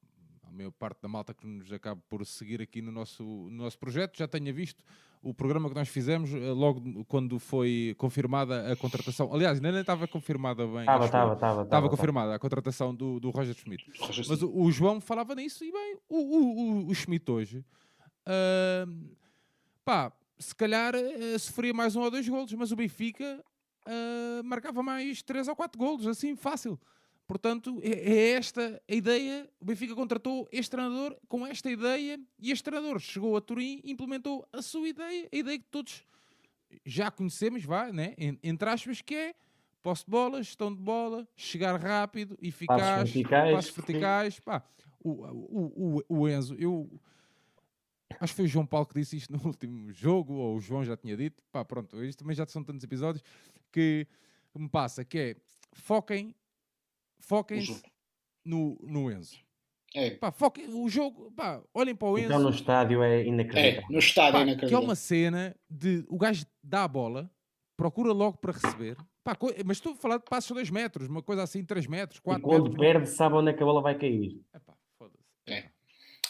maior parte da malta que nos acaba por seguir aqui no nosso, no nosso projeto já tenha visto o programa que nós fizemos uh, logo quando foi confirmada a contratação. Aliás, ainda nem estava confirmada bem. Estava, estava, estava. Estava confirmada a contratação do, do Roger Schmidt. Roger Mas o, o, João falava nisso e bem, o, o, o, o Schmidt hoje. Uh, pá, se calhar uh, sofria mais um ou dois golos, mas o Benfica uh, marcava mais três ou quatro golos, assim, fácil. Portanto, é, é, esta a ideia. O Benfica contratou este treinador com esta ideia e este treinador chegou a Turim e implementou a sua ideia, a ideia que todos já conhecemos, vá, né? entre aspas, que é posse de bola, gestão de bola, chegar rápido, eficaz, passos verticais. Passos verticais pá, o, o, o, o Enzo, eu Acho que foi o João Paulo que disse isto no último jogo, ou o João já tinha dito. Pá, pronto, isto também já são tantos episódios que me passa, que é foquem, foquem no, no Enzo. É. Pá, foquem, o jogo, pá, olhem para o então, Enzo. Então no estádio é inacreditável. É, no estádio pá, é inacreditável. Que é uma cena de o gajo dá a bola, procura logo para receber. Pá, mas estou a falar de passos 2 metros, uma coisa assim, 3 metros, 4 metros. Quando perde, sabe onde é que a bola vai cair. Epá, foda-se.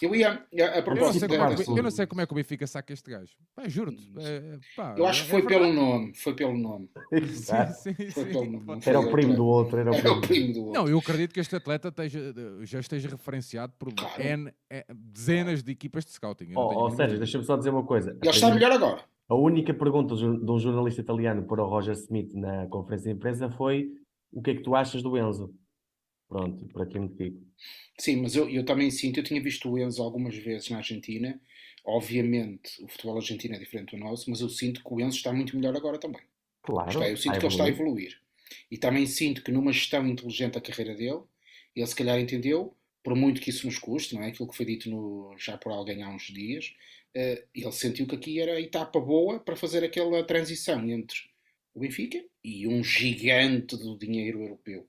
É. Eu ia. A, a eu, não sei como é, eu não sei como é que o Benfica saca este gajo. Pá, juro-te. É, eu acho que foi é pelo nome. Foi pelo nome. sim, sim, foi sim. pelo nome. Era o primo do outro. Era o primo, era o primo do outro. Não, eu acredito que este atleta esteja, já esteja referenciado por claro. N, N, dezenas de equipas de scouting. Oh, oh Sérgio, deixa-me só dizer uma coisa. Ele está melhor agora. A única pergunta de um jornalista italiano para o Roger Smith na conferência de imprensa foi: o que é que tu achas do Enzo? Pronto, por aqui me fico. Sim, mas eu, eu também sinto, eu tinha visto o Enzo algumas vezes na Argentina. Obviamente, o futebol argentino é diferente do nosso, mas eu sinto que o Enzo está muito melhor agora também. Claro. Está, eu sinto que ele está a evoluir. E também sinto que numa gestão inteligente da carreira dele, ele se calhar entendeu, por muito que isso nos custe, não é? Aquilo que foi dito no, já por alguém há uns dias, uh, ele sentiu que aqui era a etapa boa para fazer aquela transição entre o Benfica e um gigante do dinheiro europeu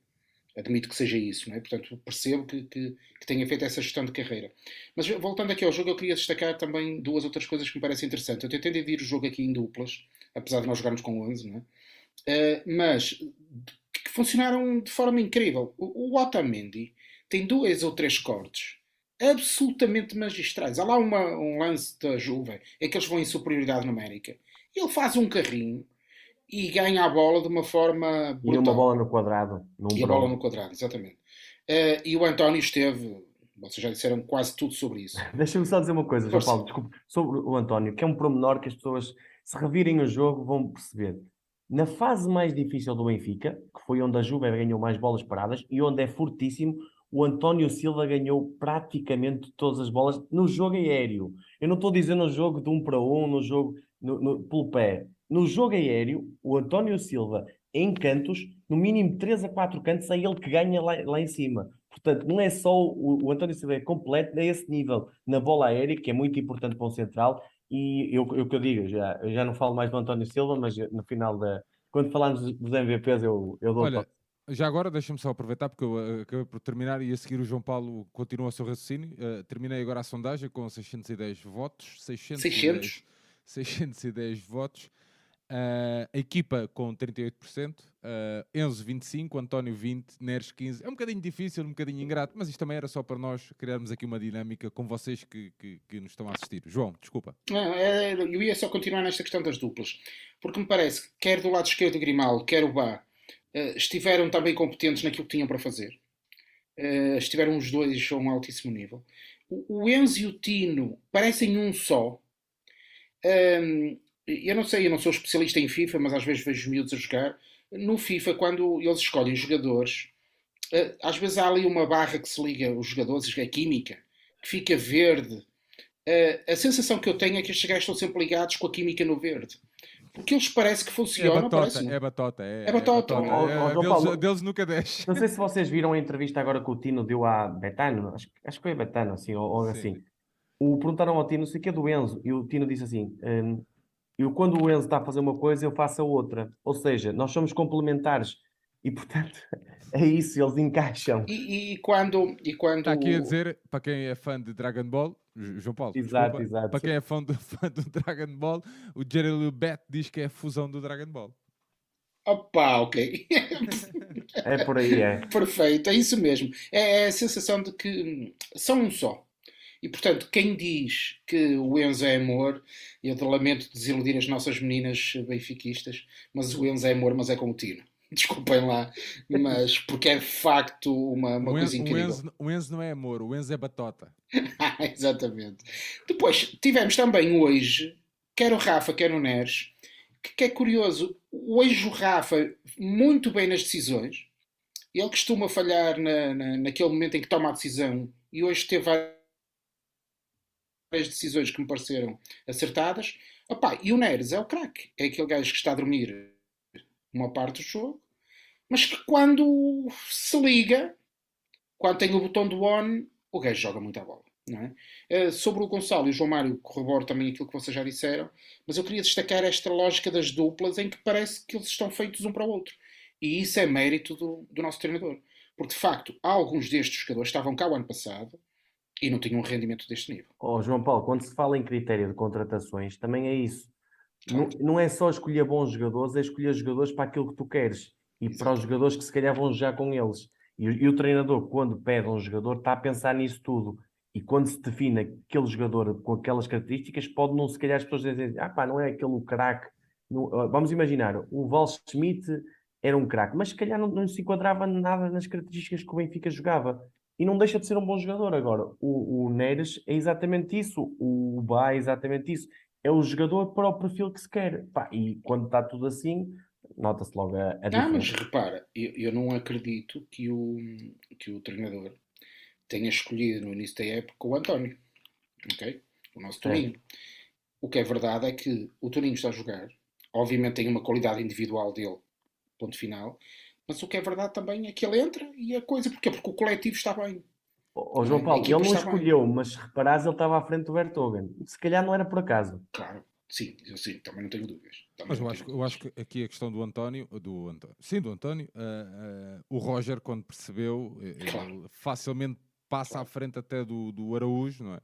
admito que seja isso, não é? portanto percebo que, que, que, tenha feito essa gestão de carreira. Mas voltando aqui ao jogo, eu queria destacar também duas outras coisas que me parecem interessantes. Eu tentei dividir o jogo aqui em duplas, apesar de nós jogarmos com 11, não é? Uh, mas que funcionaram de forma incrível. O, o Otamendi tem dois ou três cortes absolutamente magistrais. Há lá uma, um lance da Juve em que eles vão em superioridade numérica. Ele faz um carrinho e ganha a bola de uma forma brutal. E uma bola no quadrado. e a bola no quadrado, exatamente. Uh, e o António esteve, vocês já disseram quase tudo sobre isso. Deixa-me só dizer uma coisa, João Paulo, desculpe, sobre o António, que é um promenor que as pessoas, se revirem o jogo, vão perceber. Na fase mais difícil do Benfica, que foi onde a Juve ganhou mais bolas paradas e onde é fortíssimo, o António Silva ganhou praticamente todas as bolas no jogo aéreo. Eu não estou dizendo no jogo de um para um, no jogo no, no, pelo pé. No jogo aéreo, o António Silva, em cantos, no mínimo 3 a 4 cantos, é ele que ganha lá, lá em cima. Portanto, não é só o, o António Silva é completo, é esse nível na bola aérea, que é muito importante para o central. E eu, o que eu digo, já, eu já não falo mais do António Silva, mas no final da. Quando falarmos dos MVPs, eu, eu dou Olha, já agora deixa-me só aproveitar, porque eu acabei por terminar e a seguir o João Paulo continua o seu raciocínio. Uh, terminei agora a sondagem com 610 votos. 610, 600? 610 votos. Uh, a equipa com 38%, uh, Enzo 25%, António 20%, Neres 15%. É um bocadinho difícil, um bocadinho ingrato, mas isto também era só para nós criarmos aqui uma dinâmica com vocês que, que, que nos estão a assistir. João, desculpa. Não, é, eu ia só continuar nesta questão das duplas, porque me parece que quer do lado esquerdo Grimal, quer o Bá, uh, estiveram também competentes naquilo que tinham para fazer. Uh, estiveram os dois a um altíssimo nível. O, o Enzo e o Tino parecem um só. Um, eu não sei, eu não sou especialista em FIFA, mas às vezes vejo os miúdos a jogar. No FIFA, quando eles escolhem jogadores, eh, às vezes há ali uma barra que se liga os jogadores, a química, que fica verde. Eh, a sensação que eu tenho é que estes gajos estão sempre ligados com a química no verde. Porque eles parece que funciona. É batota, parece, é batota. É, é batota. É batota. É, deles, deles, nunca deixa. Não sei se vocês viram a entrevista agora que o Tino deu à Betano, acho, acho que foi a Betano, assim, ou, ou assim. O, perguntaram ao Tino, o que é do Enzo, e o Tino disse assim, um, eu quando o Enzo está a fazer uma coisa, eu faço a outra. Ou seja, nós somos complementares. E portanto, é isso, eles encaixam. E, e, quando, e quando. Está aqui a dizer, para quem é fã de Dragon Ball, João Paulo, exato, desculpa, exato. para quem é fã do, fã do Dragon Ball, o Jerry Bet diz que é a fusão do Dragon Ball. Opa, ok. é por aí, é. Perfeito, é isso mesmo. É, é a sensação de que são um só. E portanto, quem diz que o Enzo é amor, eu lamento desiludir as nossas meninas benfiquistas, mas o Enzo é amor, mas é com o Tino. Desculpem lá, mas porque é de facto uma, uma Enzo, coisa incrível. O Enzo, o Enzo, não é amor, o Enzo é batota. Exatamente. Depois, tivemos também hoje, quer o Rafa, quer o Neres, que, que é curioso, hoje o Rafa, muito bem nas decisões, ele costuma falhar na, na, naquele momento em que toma a decisão, e hoje teve decisões que me pareceram acertadas. Opa, e o Neres é o craque, é aquele gajo que está a dormir uma parte do jogo, mas que quando se liga, quando tem o botão do on, o gajo joga muita bola. É? Uh, sobre o Gonçalo e o João Mário, corroboro também aquilo que vocês já disseram, mas eu queria destacar esta lógica das duplas em que parece que eles estão feitos um para o outro. E isso é mérito do, do nosso treinador. Porque, de facto, alguns destes jogadores estavam cá o ano passado e não tinham um rendimento deste nível. Oh, João Paulo, quando se fala em critério de contratações, também é isso. Não, não, é só escolher bons jogadores, é escolher jogadores para aquilo que tu queres e Exato. para os jogadores que se calhar vão jogar com eles. E, e, o treinador, quando pede um jogador, está a pensar nisso tudo. E quando se define aquele jogador com aquelas características, pode não, se calhar, as pessoas dizerem, ah pá, não é aquele craque. Vamos imaginar, o Val Schmidt era um craque, mas se calhar não, não, se enquadrava nada nas características que o Benfica jogava. E não deixa de ser um bom jogador. Agora, o, o Neres é exatamente isso, o Bá é exatamente isso é o jogador para o perfil que se quer. Pá, e quando está tudo assim, nota-se logo a, a diferença. Não, mas repara, eu, eu, não acredito que o, que o treinador tenha escolhido no início da época o António. Ok? O nosso Toninho. É. O que é verdade é que o Toninho está a jogar. Obviamente tem uma qualidade individual dele, ponto final. Mas o que é verdade também é que ele entra e a coisa. Porquê? Porque o coletivo está bem. Ó João Paulo, ele não escolheu, bem. mas se reparares, ele estava à frente do Vertogen. Se calhar não era por acaso. Claro, sim, eu sim, também não tenho dúvidas. Também mas eu acho, eu acho que aqui a questão do António, do António sim, do António, uh, uh, o Roger, quando percebeu, claro. facilmente passa claro. à frente até do, do Araújo, não é?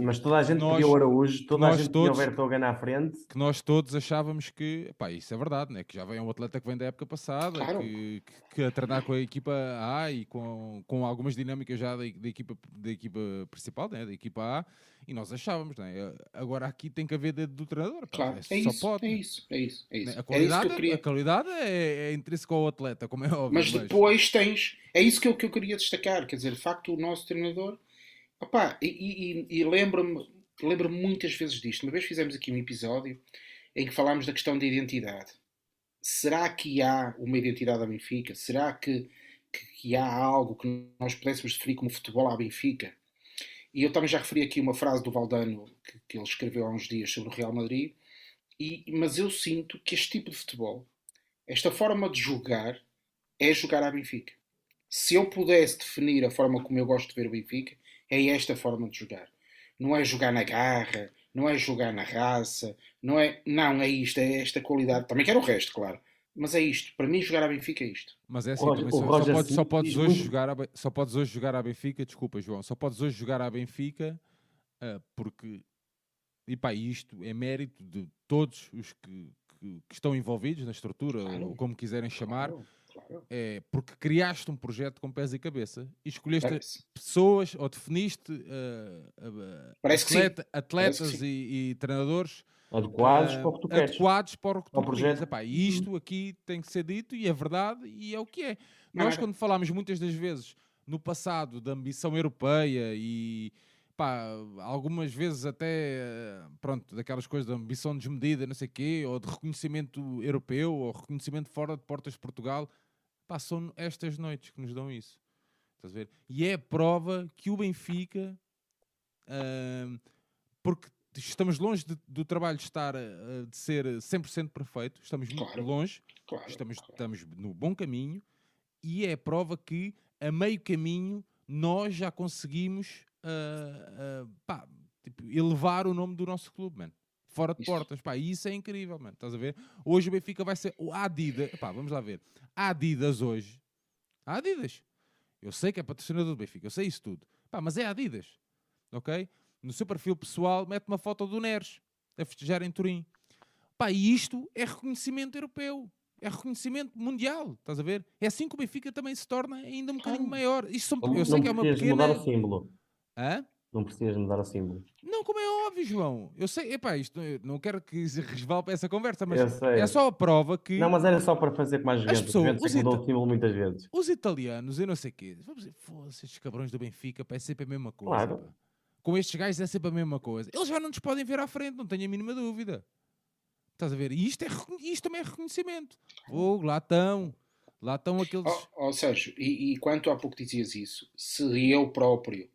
Mas toda a gente nós, o Araújo, toda a gente todos, o Vertogen à frente. Que nós todos achávamos que, pá, isso é verdade, né? que já vem um atleta que vem da época passada, claro. que, que, que, a treinar com a equipa A e com, com algumas dinâmicas já da, da, equipa, da equipa principal, né? da equipa A, e nós achávamos, né? agora aqui tem que haver dedo do treinador. Pá, claro, é, é, isso, pode, é isso, é isso, é isso. A qualidade, é isso queria... a qualidade é, é intrínseca ao atleta, como é óbvio. Mas depois tens, é isso que eu, que eu queria destacar, quer dizer, de facto o nosso treinador Opa, e, e, e lembro-me lembro muitas vezes disto. Uma vez fizemos aqui um episódio em que falámos da questão da identidade. Será que há uma identidade à Benfica? Será que, que, que há algo que nós pudéssemos definir como futebol à Benfica? E eu também já referi aqui uma frase do Valdano que, que ele escreveu há uns dias sobre o Real Madrid. E, mas eu sinto que este tipo de futebol, esta forma de jogar, é jogar à Benfica. Se eu pudesse definir a forma como eu gosto de ver o Benfica, é esta forma de jogar. Não é jogar na garra, não é jogar na raça, não é. Não, é isto, é esta qualidade. Também quero o resto, claro. Mas é isto. Para mim, jogar a Benfica é isto. Mas é assim, Roger, só, só, podes, só, podes hoje muito... jogar a, só podes hoje jogar a Benfica, desculpa, João, só podes hoje jogar a Benfica uh, porque. E pá, isto é mérito de todos os que, que, que estão envolvidos na estrutura, claro. ou como quiserem chamar. Claro Claro. É porque criaste um projeto com pés e cabeça e escolheste Parece. pessoas ou definiste uh, uh, atleta, atletas e, e, treinadores adequados uh, para o que tu queres. Adequados para o que tu queres. Epá, e isto aqui tem que ser dito e é verdade e é o que é. Nós, quando falámos muitas das vezes no passado da ambição europeia e pá, algumas vezes até, pronto, daquelas coisas de ambição desmedida, não sei o quê, ou de reconhecimento europeu, ou reconhecimento fora de portas de Portugal, pá, são estas noites que nos dão isso. Estás a ver? E é a prova que o Benfica, uh, porque estamos longe de, do trabalho estar uh, de ser 100% perfeito, estamos claro, muito longe, claro, estamos, claro. estamos no bom caminho e é a prova que a meio caminho nós já conseguimos uh, pá, tipo, elevar o nome do nosso clube, mano. Fora de portas, pá, e isso é incrível, mano. Estás a ver? Hoje o Benfica vai ser. A Adidas, pá, vamos lá ver. A Adidas hoje. A Adidas. Eu sei que é patrocinador do Benfica, eu sei isso tudo. Pá, mas é a Adidas. Ok? No seu perfil pessoal, mete uma foto do Neres a festejar em Turim. Pá, e isto é reconhecimento europeu. É reconhecimento mundial, estás a ver? É assim que o Benfica também se torna ainda um bocadinho maior. Isto são, eu sei que é uma pequena... mudar o símbolo. Hã? Não precisas mudar o símbolo. Não, como é óbvio, João. Eu sei, epá, isto, não quero que se resvale para essa conversa, mas é só a prova que. Não, mas era só para fazer com mais gente. As pessoas, os mudou o símbolo muitas vezes. Os italianos, eu não sei o quê. Vamos dizer, foda-se, estes cabrões do Benfica, pá, é sempre a mesma coisa. Claro. Pá. Com estes gajos é sempre a mesma coisa. Eles já não nos podem ver à frente, não tenho a mínima dúvida. Estás a ver? E isto, é, isto também é reconhecimento. Oh, lá estão. Lá estão aqueles. Ou oh, Sérgio, e, e quanto há pouco dizias isso, se eu próprio, eh,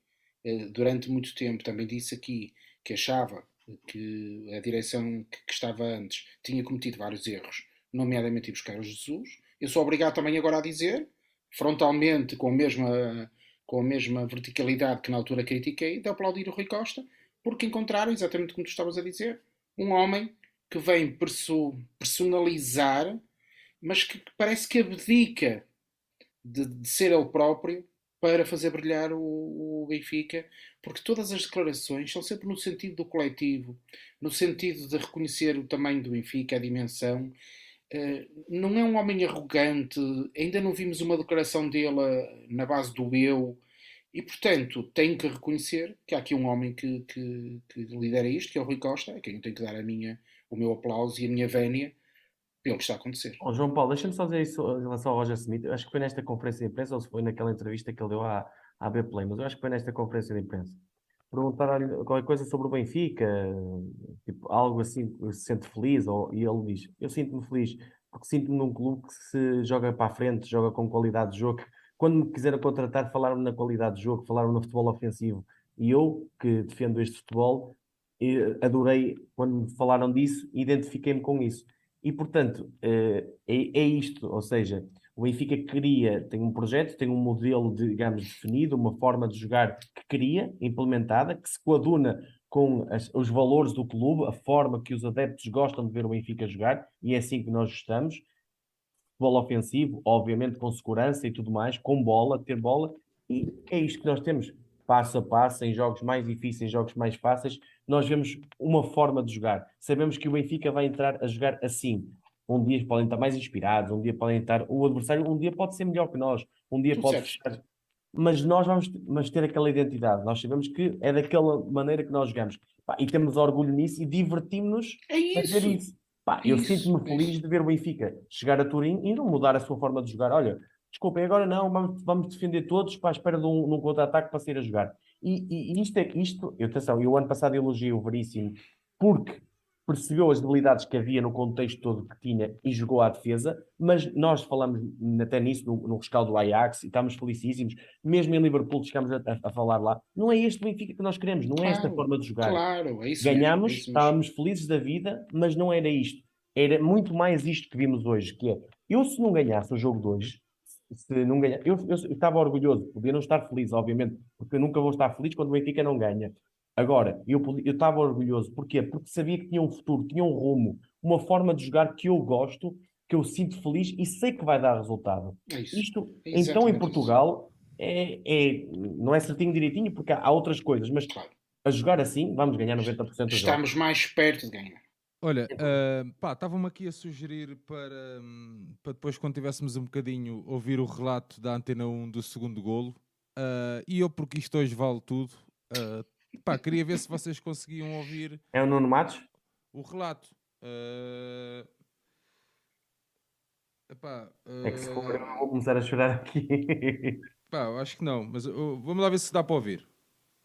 durante muito tempo, também disse aqui que achava que a direção que, estava antes tinha cometido vários erros, nomeadamente ir buscar o Jesus, eu sou obrigado também agora a dizer, frontalmente, com a mesma, com a mesma verticalidade que na altura critiquei, de aplaudir o Rui Costa, porque encontraram, exatamente como tu estavas a dizer, um homem que vem personalizar, mas que parece que abdica de, de ser ele próprio para fazer brilhar o, o, Benfica, porque todas as declarações são sempre no sentido do coletivo, no sentido de reconhecer o tamanho do Benfica, a dimensão. Uh, não é um homem arrogante, ainda não vimos uma declaração dele na base do eu, e portanto tenho que reconhecer que há aqui um homem que, que, que lidera isto, que é o Rui Costa, a quem eu tenho que dar a minha o meu aplauso e a minha vénia pelo que está a acontecer. Oh, João Paulo, deixa-me só dizer isso em relação ao Roger Smith. Eu acho que foi nesta conferência de imprensa ou se foi naquela entrevista que ele deu à, à B Play, mas eu acho que foi nesta conferência de imprensa. Perguntaram-lhe qualquer coisa sobre o Benfica, tipo, algo assim, se sente feliz, ou, e ele diz: Eu sinto-me feliz porque sinto-me num clube que se joga para a frente, joga com qualidade de jogo. Quando me quiseram contratar, falaram na qualidade de jogo, falaram no futebol ofensivo. E eu, que defendo este futebol, adorei quando me falaram disso identifiquei-me com isso. E, portanto, eh, é, é, isto, ou seja, o Benfica queria, tem um projeto, tem um modelo, digamos, definido, uma forma de jogar que queria, implementada, que se coaduna com as, os valores do clube, a forma que os adeptos gostam de ver o Benfica jogar, e é assim que nós estamos. Futebol ofensivo, obviamente com segurança e tudo mais, com bola, ter bola, e é isto que nós temos passo a passo, em jogos mais difíceis, jogos mais fáceis, nós vemos uma forma de jogar. Sabemos que o Benfica vai entrar a jogar assim. Um dia podem estar mais inspirados, um dia podem estar. O adversário, um dia pode ser melhor que nós, um dia Tudo pode. Mas nós vamos, vamos ter aquela identidade. Nós sabemos que é daquela maneira que nós jogamos. Pá, e temos orgulho nisso e divertimos-nos é a fazer isso. Pá, eu sinto-me feliz de ver o Benfica chegar a Turim e não mudar a sua forma de jogar. Olha, desculpem, agora não, vamos, vamos defender todos para a espera de um, um contra-ataque para sair a jogar. E, e, isto é isto, eu, atenção, eu ano passado elogiei o Veríssimo porque percebeu as debilidades que havia no contexto todo que tinha e jogou à defesa, mas nós falamos até nisso no, no rescaldo do Ajax e estamos felicíssimos, mesmo em Liverpool chegamos a, a, falar lá, não é este Benfica que nós queremos, não é esta forma de jogar. Claro, é isso Ganhamos, mesmo, é isso estávamos felizes da vida, mas não era isto. Era muito mais isto que vimos hoje, que é, eu se não ganhasse o jogo de hoje, se não ganhar. Eu, eu, eu, estava orgulhoso, podia não estar feliz, obviamente, porque eu nunca vou estar feliz quando o Benfica não ganha. Agora, eu, eu estava orgulhoso, porquê? Porque sabia que tinha um futuro, tinha um rumo, uma forma de jogar que eu gosto, que eu sinto feliz e sei que vai dar resultado. É isso. Isto, é então, em Portugal, é, é, não é certinho direitinho, porque há, outras coisas, mas claro. a jogar assim, vamos ganhar 90% dos jogos. Estamos mais perto de ganhar. Olha, uh, pá, estavam-me aqui a sugerir para, um, para depois, quando tivéssemos um bocadinho, ouvir o relato da Antena 1 do segundo golo. Uh, e eu, porque isto hoje vale tudo, uh, pá, queria ver se vocês conseguiam ouvir. É o Nuno Matos? O relato. Uh, epá, uh, é que se for, eu vou começar a chorar aqui. Pá, acho que não, mas uh, vamos lá ver se dá para ouvir.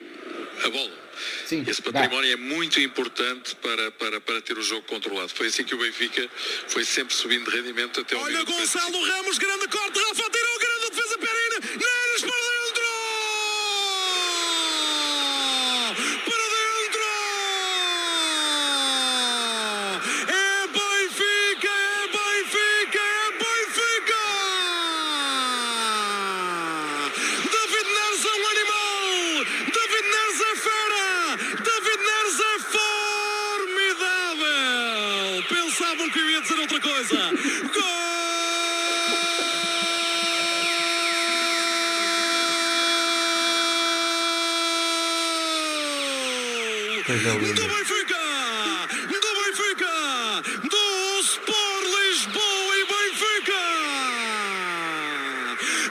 A bola Sim, Esse património dá. é muito importante para, para, para ter o jogo controlado. Foi assim que o Benfica foi sempre subindo de rendimento até o Olha Gonçalo Ramos, grande corte, Rafa tirou, grande defesa Pereira, Neres para dentro! Para dentro! Do Benfica! Do Benfica! Do Sport Lisboa e Benfica!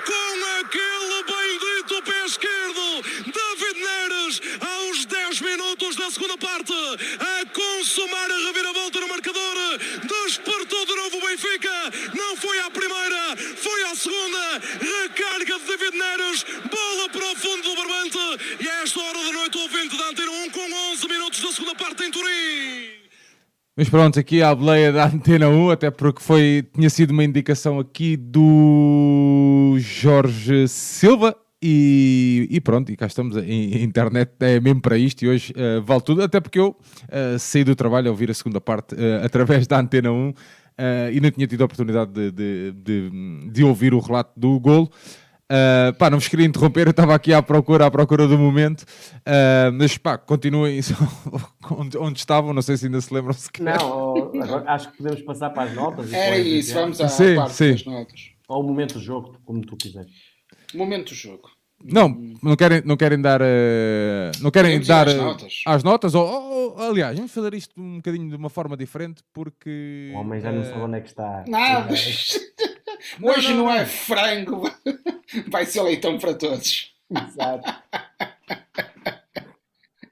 Com aquele bendito pé esquerdo, David Neres, aos 10 minutos da segunda parte, a consumar a reviravolta no marcador, despertou de novo o Benfica, não foi à primeira, foi à segunda, recarga de David Neres, segunda parte em Turim. Mas pronto, aqui a boleia da Antena 1, até porque foi, tinha sido uma indicação aqui do Jorge Silva. E, e pronto, e cá estamos. A, internet é mesmo para isto e hoje uh, vale tudo. Até porque eu uh, saí do trabalho a ouvir a segunda parte uh, através da Antena 1 e não tinha tido a oportunidade de, de, de, de ouvir o relato do golo. Uh, pá, não vos queria interromper, eu estava aqui à procura, à procura do momento, uh, mas pá, continuem onde, onde, estavam, não sei se ainda se lembram se Não, agora, acho que podemos passar para as notas. Era isso, vamos à sim, parte sim. das notas. Ou o momento do jogo, como tu quiseres. Momento do jogo. Não, não querem, não querem dar. Uh, não querem dar. As notas. As notas ou, ou, ou, aliás, vamos fazer isto um bocadinho de uma forma diferente porque. O homem já não sabe onde é que está. Nada! Hoje não, não, não é frango, vai ser leitão para todos. Exato.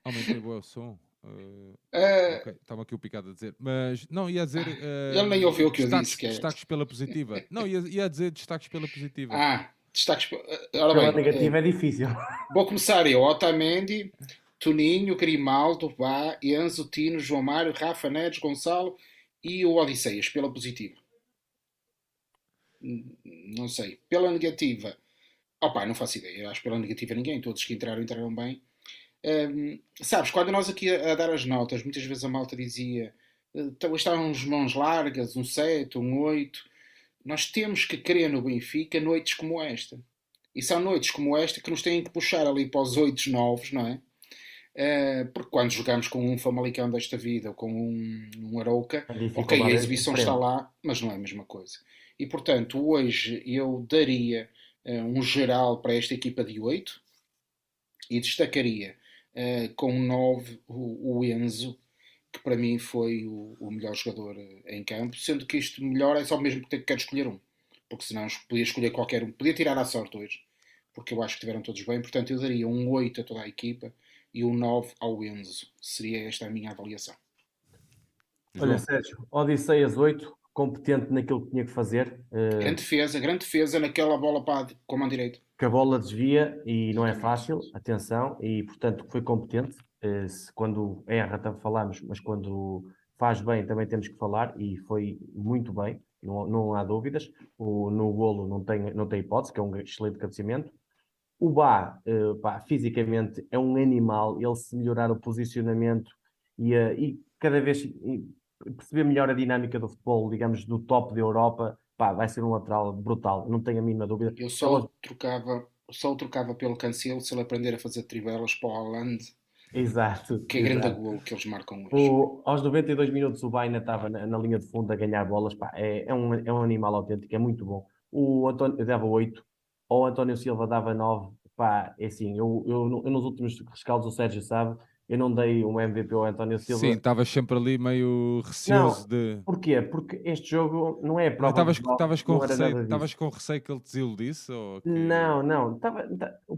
Aumentei o som. Uh, uh, okay. Estava aqui o picado a dizer, mas não, ia dizer. Uh, ele nem ouviu o que eu destaques, disse. Que é... Destaques pela positiva. Não, ia, ia dizer destaques pela positiva. Ah, destaques. Ora pela bem, negativa é, é difícil. Vou começar eu: Otamendi, Toninho, Grimaldo, Vá, Enzo, Tino, João Mário, Rafa Neres, Gonçalo e o Odisseias pela positiva não sei. Pela negativa, opá, não faço ideia. Eu acho pela negativa ninguém. Todos que entraram, entraram bem. Um, sabes, quando nós aqui a, a, dar as notas, muitas vezes a malta dizia então, estavam uns mãos largas, um 7, um 8. Nós temos que querer no Benfica noites como esta. E são noites como esta que nos têm que puxar ali para os 8 novos, não é? Uh, porque quando jogamos com um Famalicão desta vida ou com um, um Arouca, ok, a exibição está lá, mas não é a mesma coisa. E portanto, hoje eu daria uh, um geral para esta equipa de 8 e destacaria uh, com 9 o, o, Enzo, que para mim foi o, o, melhor jogador em campo, sendo que isto melhor é só mesmo que quero escolher um, porque senão podia escolher qualquer um, podia tirar a sorte hoje, porque eu acho que tiveram todos bem, portanto eu daria um 8 a toda a equipa e um 9 ao Enzo. Seria esta a minha avaliação. Olha, Sérgio, Odisseias 8, competente naquilo que tinha que fazer. Uh, grande defesa, grande defesa naquela bola para com a mão direita. Que a bola desvia e não é fácil, atenção, e portanto foi competente. Se, quando erra, também falamos, mas quando faz bem também temos que falar e foi muito bem, não, não há dúvidas. O, no golo não tem, não tem hipótese, que é um excelente cabeceamento. O Bá, uh, pá, fisicamente é um animal, ele se melhorar o posicionamento e, uh, e cada vez perceber melhor a dinâmica do futebol, digamos, do top da Europa, pá, vai ser um lateral brutal, não tenho a mínima dúvida. Eu só trocava, só o trocava pelo Cancelo se ele aprender a fazer trivelas para o Holland. Exato. Que é exato. grande gol que eles marcam hoje. O, aos 92 minutos o Baina estava na, na, linha de fundo a ganhar bolas, pá, é, é, um, é um animal autêntico, é muito bom. O António dava 8, ou o António Silva dava 9, pá, é assim, eu, eu, eu nos últimos rescaldos, o Sérgio sabe, eu não dei um MVP ao António Silva. Sim, estavas sempre ali meio receoso não, de. Porquê? Porque este jogo não é prova. Estavas com, receio, com receio que ele te desiludisse? Ou que... Não, não. Tava,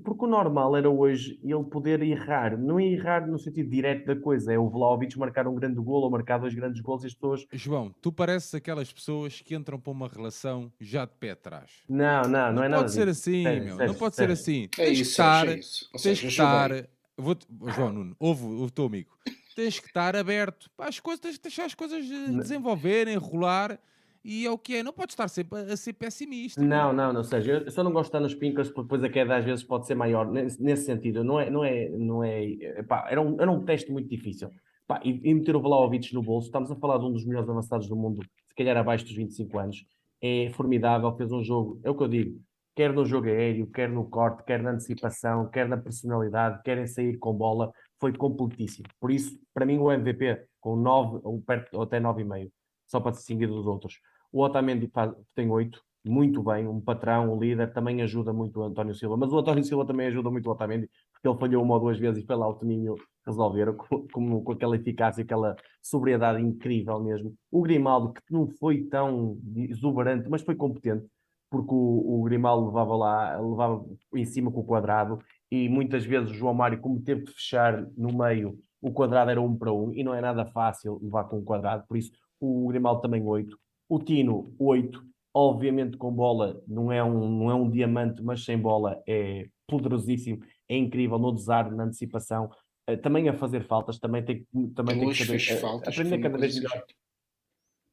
porque o normal era hoje ele poder errar. Não é errar no sentido direto da coisa. É o Vlaovic marcar um grande gol ou marcar dois grandes gols e as pessoas. João, tu pareces aquelas pessoas que entram para uma relação já de pé atrás. Não, não, não, não é nada. Pode ser assim, sério, meu. Sério, não pode sério. ser assim. É tens isso, que estar, é isso. Tens que estar vou João Nuno, ouve o teu amigo. Tens que estar aberto para as coisas, tens que deixar as coisas desenvolverem, rolar. E é o que é, não pode estar sempre a, ser pessimista. Não, não, não, seja, eu só não gosto de estar nos pincas porque depois a queda às vezes pode ser maior, nesse, sentido, não é, não é, não é, epá, era, um, era um teste muito difícil. Epá, e, e meter o Vlaovic no bolso, estamos a falar de um dos melhores avançados do mundo, se calhar abaixo dos 25 anos, é formidável, fez um jogo, é o que eu digo, quer no jogo aéreo, quer no corte, quer na antecipação, quer na personalidade, querem sair com bola, foi completíssimo. Por isso, para mim, o MVP, com 9 ou, perto, ou até 9,5, só para distinguir dos outros. O Otamendi tem 8, muito bem, um patrão, um líder, também ajuda muito o António Silva, mas o António Silva também ajuda muito o Otamendi, porque ele falhou uma ou duas vezes e foi lá o Toninho resolveram com, com, com, aquela eficácia, aquela sobriedade incrível mesmo. O Grimaldo, que não foi tão exuberante, mas foi competente, porque o, o Grimaldo levava lá, levava em cima com o quadrado, e muitas vezes o João Mário, como teve de fechar no meio, o quadrado era um para um, e não é nada fácil levar com o quadrado, por isso o Grimaldo também 8. O Tino, 8. Obviamente com bola não é um, não é um diamante, mas sem bola é poderosíssimo, é incrível no desarme, na antecipação, uh, também a fazer faltas, também tem, também tem que saber, fez faltas, aprender cada vez melhor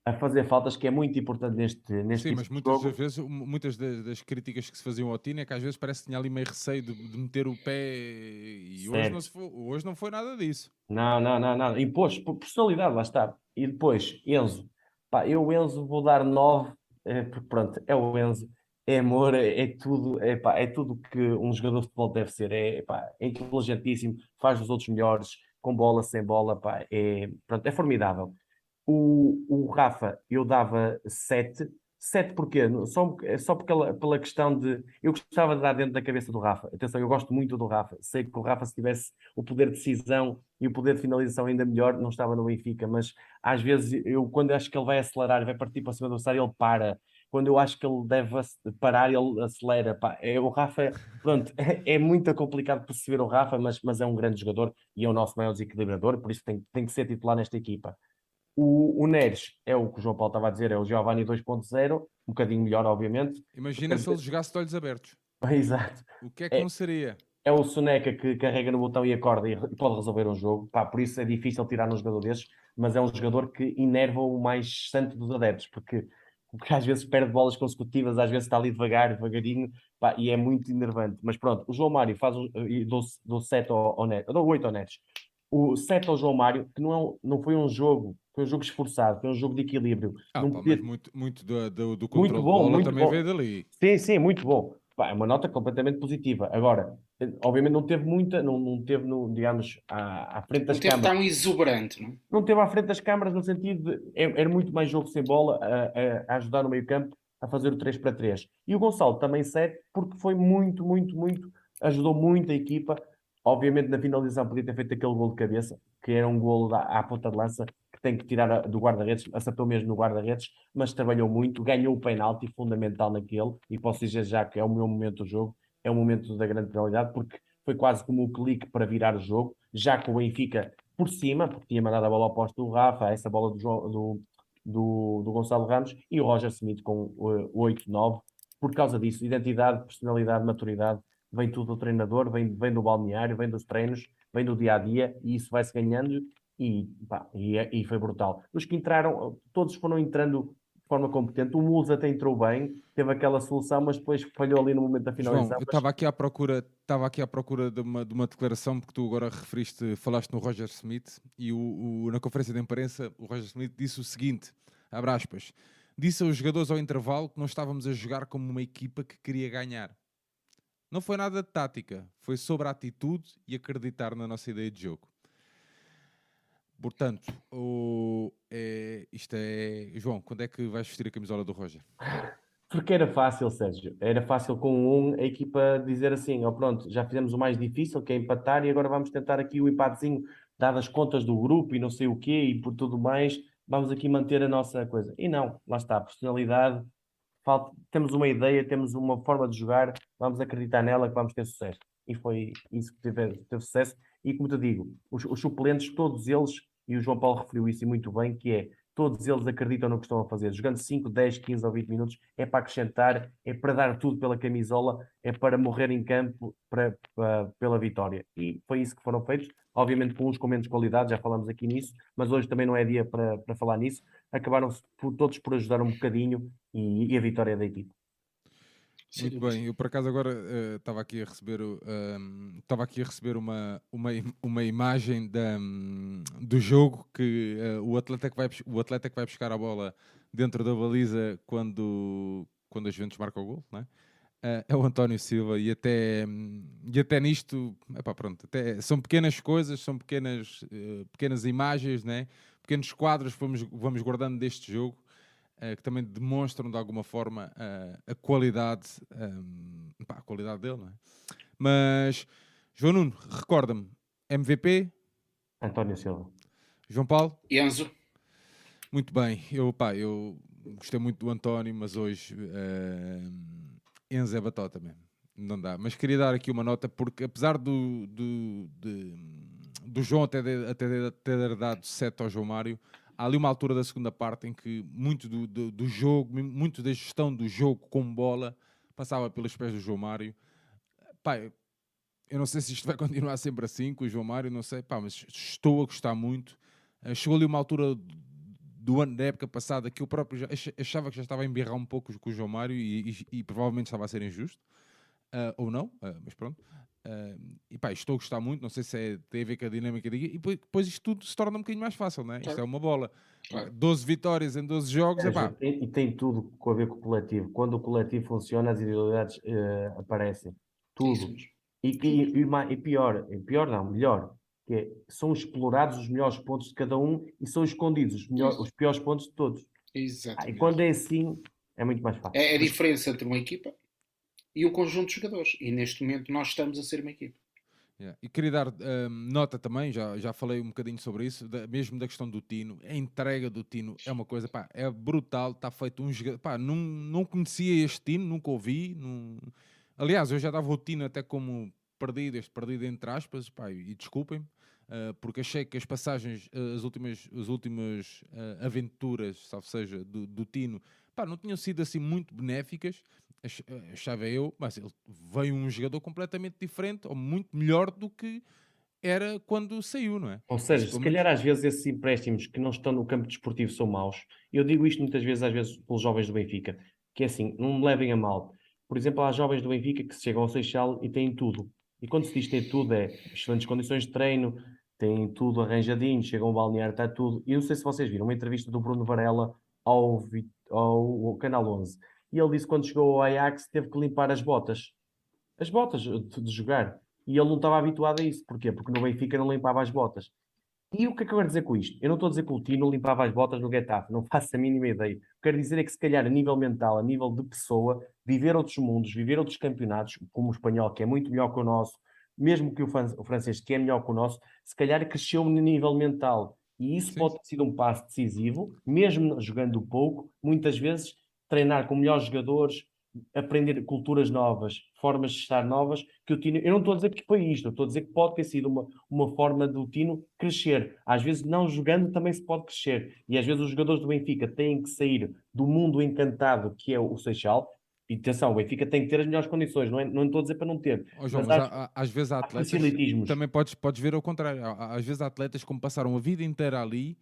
a fazer faltas, que é muito importante neste, neste Sim, tipo mas muitas das vezes, muitas das, críticas que se faziam ao Tino é que às vezes parece que tinha ali meio receio de, de meter o pé e hoje não, foi, hoje não, foi, nada disso. Não, não, não, não. Impôs por personalidade, lá está. E depois, Enzo. Pá, eu, Enzo, vou dar 9, é, porque pronto, é o Enzo, é amor, é, é tudo, é, pá, é tudo que um jogador de futebol deve ser. É, pá, é inteligentíssimo, faz os outros melhores, com bola, sem bola, pá, é, pronto, é formidável. O, o Rafa, eu dava 7. 7 porquê? Só, só pela, pela questão de. Eu gostava de dar dentro da cabeça do Rafa. Atenção, eu gosto muito do Rafa. Sei que o Rafa, se tivesse o poder de decisão e o poder de finalização ainda melhor, não estava no Benfica. Mas às vezes, eu quando acho que ele vai acelerar vai partir para cima do adversário, ele para. Quando eu acho que ele deve parar, ele acelera. Pá. É, o Rafa, pronto, é, é muito complicado perceber o Rafa, mas, mas é um grande jogador e é o nosso maior desequilibrador, por isso tem, tem que ser titular nesta equipa. O, o Neres é o que o João Paulo estava a dizer, é o Giovanni 2.0, um bocadinho melhor, obviamente. Imagina se ele jogasse de olhos abertos. Exato. O que é que é, não seria? É o Soneca que carrega no botão e acorda e pode resolver um jogo. Pá, por isso é difícil tirar um jogador desses, mas é um jogador que inerva o mais santo dos adeptos, porque, porque às vezes perde bolas consecutivas, às vezes está ali devagar, devagarinho, pá, e é muito enervante. Mas pronto, o João Mário faz um, dou, dou 7 ao, ao Neres, dou 8 ao Neres. O 7 ao João Mário, que não, é, não foi um jogo foi um jogo esforçado, foi um jogo de equilíbrio. Ah, pá, podia... muito, muito do, do, do controle muito bom, de bola muito também bom. veio dali. Sim, sim, muito bom. Pá, é uma nota completamente positiva. Agora, obviamente não teve muita, não, não teve, no, digamos, à, à frente das câmaras. Não teve tão exuberante, não? Não teve à frente das câmaras no sentido de era, era muito mais jogo sem bola a, a, ajudar no meio campo a fazer o 3 para 3. E o Gonçalo também 7 porque foi muito, muito, muito, ajudou muito a equipa. Obviamente na finalização podia ter feito aquele gol de cabeça, que era um gol à, à ponta de lança, tem que tirar do guarda-redes, acertou mesmo no guarda-redes, mas trabalhou muito, ganhou o penalti fundamental naquele, e posso dizer já que é o meu momento do jogo, é o momento da grande penalidade, porque foi quase como o clique para virar o jogo, já com o Benfica por cima, porque tinha mandado a bola oposta do Rafa, essa bola do, do, do, do Gonçalo Ramos, e o Roger Smith com o 8-9, por causa disso, identidade, personalidade, maturidade, vem tudo do treinador, vem, vem do balneário, vem dos treinos, vem do dia a dia, e isso vai-se ganhando e, pá, e, é, e, foi brutal. Os que entraram, todos foram entrando de forma competente. O Musa até entrou bem, teve aquela solução, mas depois falhou ali no momento da finalização. João, eu estava aqui à procura, estava aqui à procura de uma, de uma declaração, porque tu agora referiste, falaste no Roger Smith, e o, o, na conferência de imprensa, o Roger Smith disse o seguinte: abre aspas, disse aos jogadores ao intervalo que não estávamos a jogar como uma equipa que queria ganhar. Não foi nada de tática, foi sobre a atitude e acreditar na nossa ideia de jogo. Portanto, o, é, isto é. João, quando é que vais vestir a camisola do Roger? Porque era fácil, Sérgio. Era fácil com um a equipa dizer assim: ó, oh, pronto, já fizemos o mais difícil, que é empatar, e agora vamos tentar aqui o empatezinho, dadas as contas do grupo e não sei o quê, e por tudo mais, vamos aqui manter a nossa coisa. E não, lá está, personalidade, falta, temos uma ideia, temos uma forma de jogar, vamos acreditar nela que vamos ter sucesso. E foi isso que teve, teve sucesso. E como te digo, os, os, suplentes, todos eles, e o João Paulo referiu isso muito bem, que é todos eles acreditam no que estão a fazer. Jogando 5, 10, 15 ou 20 minutos é para acrescentar, é para dar tudo pela camisola, é para morrer em campo para, para, pela vitória. E foi isso que foram feitos. Obviamente com uns com menos qualidade, já falamos aqui nisso, mas hoje também não é dia para, para falar nisso. Acabaram todos por ajudar um bocadinho e, e a vitória da equipe. Muito bem, eu por acaso agora estava uh, aqui a receber estava uh, aqui a receber uma, uma, uma imagem da, um, do jogo que uh, o, atleta que vai, o atleta que vai buscar a bola dentro da baliza quando, quando a Juventus marca o gol, né? é o António Silva e até, e até nisto epá, pronto, até, são pequenas coisas, são pequenas, eh, pequenas imagens, né? Pequenos quadros que vamos, vamos guardando deste jogo uh, que também demonstram de alguma forma uh, a qualidade, um, ehm, pá, a qualidade dele, não é? Mas, João Nuno, recorda-me, MVP, António Silva. João Paulo? Enzo. Muito bem. Eu, pá, eu gostei muito do António, mas hoje uh, Enzo é batota mesmo. Não dá. Mas queria dar aqui uma nota, porque apesar do, do, de, do João até, de, até ter dado 7 ao João Mário, há ali uma altura da segunda parte em que muito do, do, do jogo, muito da gestão do jogo com bola passava pelos pés do João Mário. Pá, eu não sei se isto vai continuar sempre assim com o João Mário, não sei, pá, mas estou a gostar muito. Uh, chegou ali uma altura do ano da época passada que eu próprio já achava que já estava a embirrar um pouco com o João Mário e, e, e provavelmente estava a ser injusto, uh, ou não, uh, mas pronto. Uh, e pá, estou a gostar muito, não sei se é, tem a ver com a dinâmica de, e depois, depois isto tudo se torna um bocadinho mais fácil, não é? Isto é uma bola. Claro. 12 vitórias em 12 jogos, é, epá. Tem, e tem tudo a ver com o coletivo. Quando o coletivo funciona, as individualidades aparecem. Tudo. E, e, e, pior, e pior não, melhor, que é, são explorados os melhores pontos de cada um e são escondidos os, melhores, os piores pontos de todos. Exatamente. Ah, e quando é assim, é muito mais fácil. É a diferença entre uma equipa e um conjunto de jogadores. E neste momento nós estamos a ser uma equipa. Yeah. E queria dar um, nota também, já, já falei um bocadinho sobre isso, da, mesmo da questão do Tino. A entrega do Tino é uma coisa, pá, é brutal. Está feito um jogador. Pá, não, não conhecia este Tino, nunca ouvi. Não... Aliás, eu já dava o Tino até como perdido, este perdido entre aspas, pá, e desculpem-me, uh, porque achei que as passagens, uh, as últimas, as últimas uh, aventuras, salvo seja, do, do Tino, pá, não tinham sido assim muito benéficas, achava eu, mas ele veio um jogador completamente diferente, ou muito melhor do que era quando saiu, não é? Ou seja, se calhar às vezes esses empréstimos que não estão no campo desportivo são maus. Eu digo isto muitas vezes, às vezes, pelos jovens do Benfica, que é assim, não me levem a mal. Por exemplo, há jovens do Benfica que chegam ao Seixal e têm tudo. E quando se diz ter tudo, é excelentes condições de treino, tem tudo arranjadinho, chegam ao balneário, está tudo. E não sei se vocês viram uma entrevista do Bruno Varela ao, ao, ao Canal 11. E ele disse que quando chegou ao Ajax teve que limpar as botas. As botas de, de jogar. E ele não estava habituado a isso. Porquê? Porque no Benfica não limpava as botas. E o que é que eu quero dizer com isto? Eu não estou a dizer que o Tino limpava as botas no Getafe, não faço a mínima ideia. O que quero dizer é que, se calhar, a nível mental, a nível de pessoa, viver outros mundos, viver outros campeonatos, como o espanhol, que é muito melhor que o nosso, mesmo que o, o francês, que é melhor que o nosso, se calhar cresceu no nível mental. E isso Sim. pode ter sido um passo decisivo, mesmo jogando pouco, muitas vezes treinar com melhores jogadores, aprender culturas novas, formas de estar novas, que o Tino, eu não estou a dizer que foi isto, estou a dizer que pode ter sido uma, uma forma do Tino crescer. Às vezes, não jogando, também se pode crescer. E às vezes os jogadores do Benfica têm que sair do mundo encantado que é o Seixal. E atenção, o Benfica tem que ter as melhores condições, não, é, não estou a dizer para não ter. Oh, João, mas, mas há, às vezes há atletas. Também podes, podes ver ao contrário. Às vezes há atletas como passaram a vida inteira ali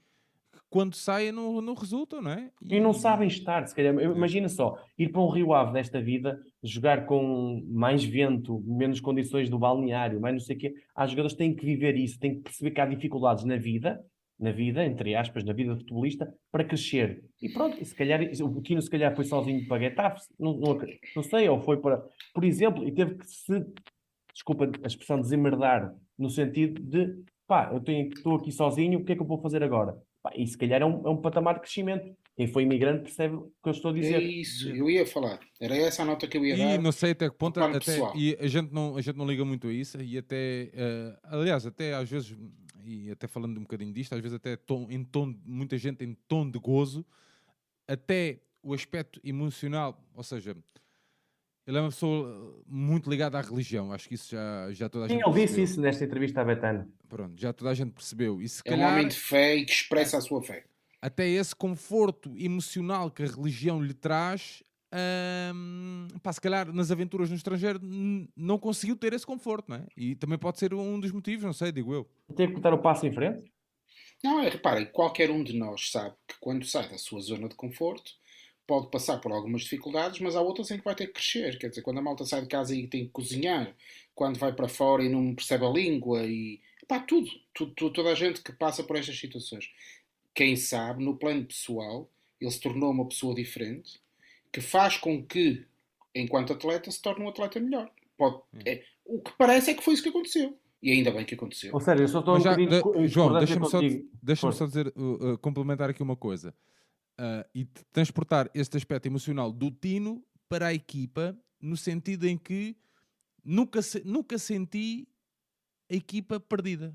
quando saem não, não resultam, não é? E... e não sabem estar, se calhar. Imagina só, ir para um Rio Ave desta vida, jogar com mais vento, menos condições do balneário, mais não sei o quê. Há jogadores que têm que viver isso, têm que perceber que há dificuldades na vida, na vida, entre aspas, na vida futebolista, para crescer. E pronto, e se calhar, o Tino se calhar foi sozinho para Getafe, não, não, não sei, ou foi para... Por exemplo, e teve que se, desculpa a expressão, desemmerdar, no sentido de, pá, eu tenho, estou aqui sozinho, o que é que eu vou fazer agora? E se calhar é um, é um patamar de crescimento. Quem foi imigrante percebe o que eu estou a dizer. É isso, eu ia falar. Era essa a nota que eu ia e dar. E não sei até que ponto. Até, e a gente, não, a gente não liga muito a isso. E até, uh, aliás, até às vezes, e até falando um bocadinho disto, às vezes até tom, em tom, muita gente em tom de gozo, até o aspecto emocional, ou seja, ele é uma pessoa uh, muito ligada à religião, acho que isso já, já toda a Sim, gente. Sim, eu disse isso nesta entrevista à Betano. Pronto, já toda a gente percebeu. E se é calhar, um homem de fé e que expressa a sua fé. Até esse conforto emocional que a religião lhe traz, hum, pá, se calhar nas aventuras no estrangeiro não conseguiu ter esse conforto, não é? E também pode ser um dos motivos, não sei, digo eu. Tem que dar o passo em frente? Não, é, reparem, qualquer um de nós sabe que quando sai da sua zona de conforto pode passar por algumas dificuldades, mas há outras em que vai ter que crescer. Quer dizer, quando a malta sai de casa e tem que cozinhar, quando vai para fora e não percebe a língua e pá, tudo, tudo, tudo, toda a gente que passa por estas situações. Quem sabe, no plano pessoal, ele se tornou uma pessoa diferente, que faz com que, enquanto atleta, se torne um atleta melhor. Pode, hum. é, o que parece é que foi isso que aconteceu. E ainda bem que aconteceu. Ou seja, eu só estou já, um de, João, deixa-me só, deixa só dizer, uh, uh, complementar aqui uma coisa uh, e transportar este aspecto emocional do Tino para a equipa, no sentido em que nunca, se, nunca senti a equipa perdida.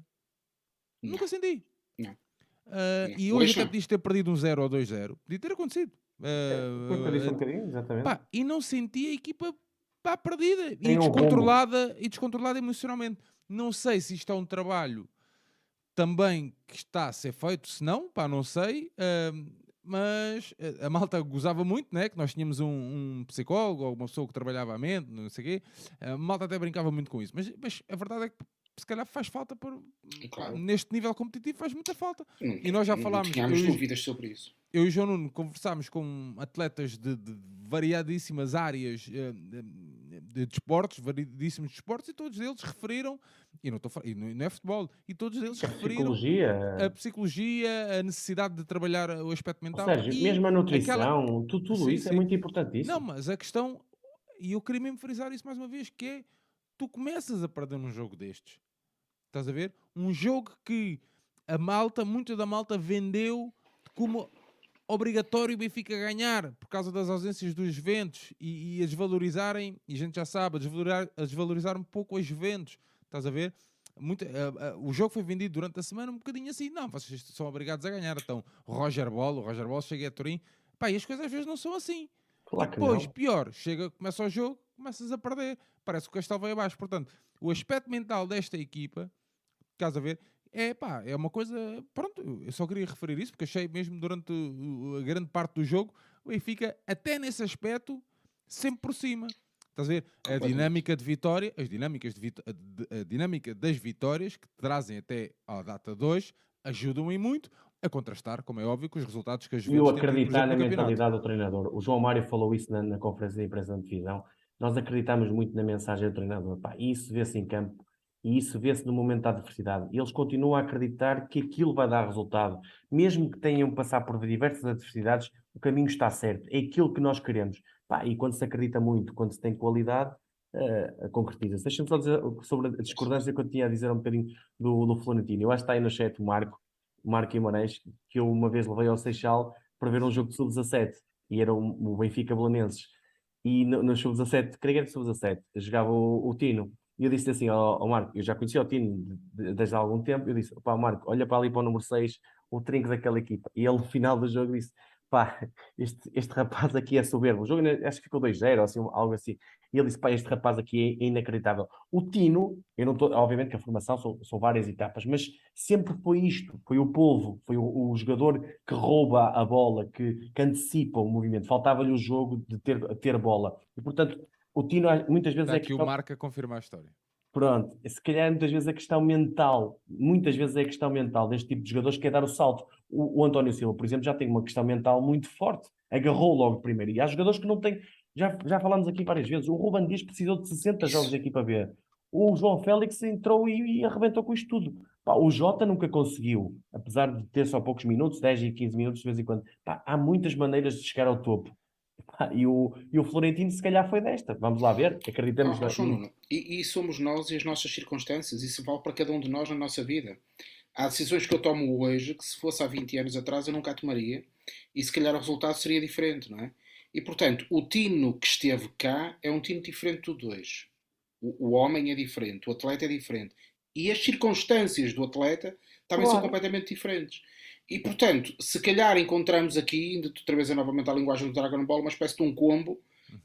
Não. Nunca senti. Não. Uh, e hoje, hoje até podias ter perdido um 0 ou 2-0. Podia ter acontecido. Uh, um bocadinho, exatamente. Pá, e não senti a equipa pá, perdida e descontrolada, e descontrolada emocionalmente. Não sei se isto é um trabalho também que está a ser feito, se não, pá, não sei. Uh, mas a malta gozava muito, né? Que nós tínhamos um, um, psicólogo ou uma pessoa que trabalhava a mente, não sei o quê. A malta até brincava muito com isso. Mas, mas a verdade é que se calhar faz falta por, claro. neste nível competitivo faz muita falta. Não, e nós já falámos. Não tínhamos dúvidas sobre isso. Eu e o João Nuno conversámos com atletas de, de variadíssimas áreas eh, de desportos, variedíssimos desportos, e todos eles referiram, e não, estou, e não é futebol, e todos eles a referiram psicologia. a psicologia, a necessidade de trabalhar o aspecto mental. Ou seja, mesmo a nutrição, aquela... tudo, tudo sim, isso é sim. é muito importantíssimo. Não, mas a questão, e eu queria mesmo frisar isso mais uma vez, que é tu começas a perder num jogo destes. Estás a ver? Um jogo que a malta, muita da malta vendeu como obrigatório o Benfica ganhar por causa das ausências dos Juventus e, e a desvalorizarem, e a gente já sabe, a desvalorizar, a desvalorizar um pouco os Juventus. Estás a ver? Muito, uh, uh, o jogo foi vendido durante a semana um bocadinho assim. Não, vocês são obrigados a ganhar. Então, Roger Ball, o Roger Ball chega a Turim. Pá, e as coisas às vezes não são assim. Claro depois, pior, chega, começa o jogo, começas a perder. Parece que o castelo vai abaixo. Portanto, o aspecto mental desta equipa, estás a ver, é pá, é uma coisa. Pronto, eu só queria referir isso porque achei mesmo durante a grande parte do jogo o Benfica, até nesse aspecto, sempre por cima. Estás a ver? A dinâmica de vitória, as dinâmicas de a, dinâmica das vitórias que trazem até à data 2 ajudam em muito a contrastar, como é óbvio, com os resultados que as E eu acreditar na mentalidade do treinador. O João Mário falou isso na, na conferência de imprensa de divisão. Nós acreditamos muito na mensagem do treinador. Pá, isso vê-se em campo e isso vê-se no momento da adversidade. Eles continuam a acreditar que aquilo vai dar resultado. Mesmo que tenham passar por diversas adversidades, o caminho está certo. É aquilo que nós queremos. Pá, e quando se acredita muito, quando se tem qualidade, uh, concretiza-se. Deixa-me só dizer sobre a discordância que eu tinha a dizer um bocadinho do, do Florentino. Eu acho que está aí no chat o Marco, o Marco Guimarães, que eu uma vez levei ao Seixal para ver um jogo de sub-17. E era o Benfica Belenenses. E no, no sub-17, creio que era sub-17, jogava o, o Tino e eu disse assim ao, ao Marco, eu já conhecia o Tino desde há algum tempo, eu disse, pá, Marco, olha para ali para o número 6, o trinco daquela equipa. E ele, no final do jogo, disse, pá, este, este rapaz aqui é soberbo. O jogo acho que ficou 2-0, assim, algo assim. E ele disse, pá, este rapaz aqui é, inacreditável. O Tino, eu não estou, obviamente que a formação são, são várias etapas, mas sempre foi isto, foi o polvo, foi o, o jogador que rouba a bola, que, que antecipa o movimento. Faltava-lhe o jogo de ter, ter bola. E, portanto, o Tino muitas vezes Está é que o Marca confirma a história. Pronto, se calhar muitas vezes é questão mental, muitas vezes é questão mental deste tipo de jogadores que é dar o salto. O, o António Silva, por exemplo, já tem uma questão mental muito forte, agarrou logo primeiro. E há jogadores que não têm, já, já falamos aqui várias vezes, o Ruben Dias precisou de 60 jogos de equipa B. O João Félix entrou e, e arrebentou com isto tudo. Pá, o Jota nunca conseguiu, apesar de ter só poucos minutos, 10 e 15 minutos de vez em quando. Pá, há muitas maneiras de chegar ao topo. E o, e o Florentino, se calhar, foi desta. Vamos lá ver, acreditamos ah, Nuno, e, e, somos nós e as nossas circunstâncias. Isso vale para cada um de nós na nossa vida. Há decisões que eu tomo hoje que, se fosse há 20 anos atrás, eu nunca a tomaria. E se calhar o resultado seria diferente, não é? E portanto, o Tino que esteve cá é um Tino diferente do dois. O, o homem é diferente, o atleta é diferente. E as circunstâncias do atleta também claro. são completamente diferentes. E portanto, se calhar encontramos aqui, ainda outra vez a novamente a linguagem do Dragon Ball, uma espécie de um combo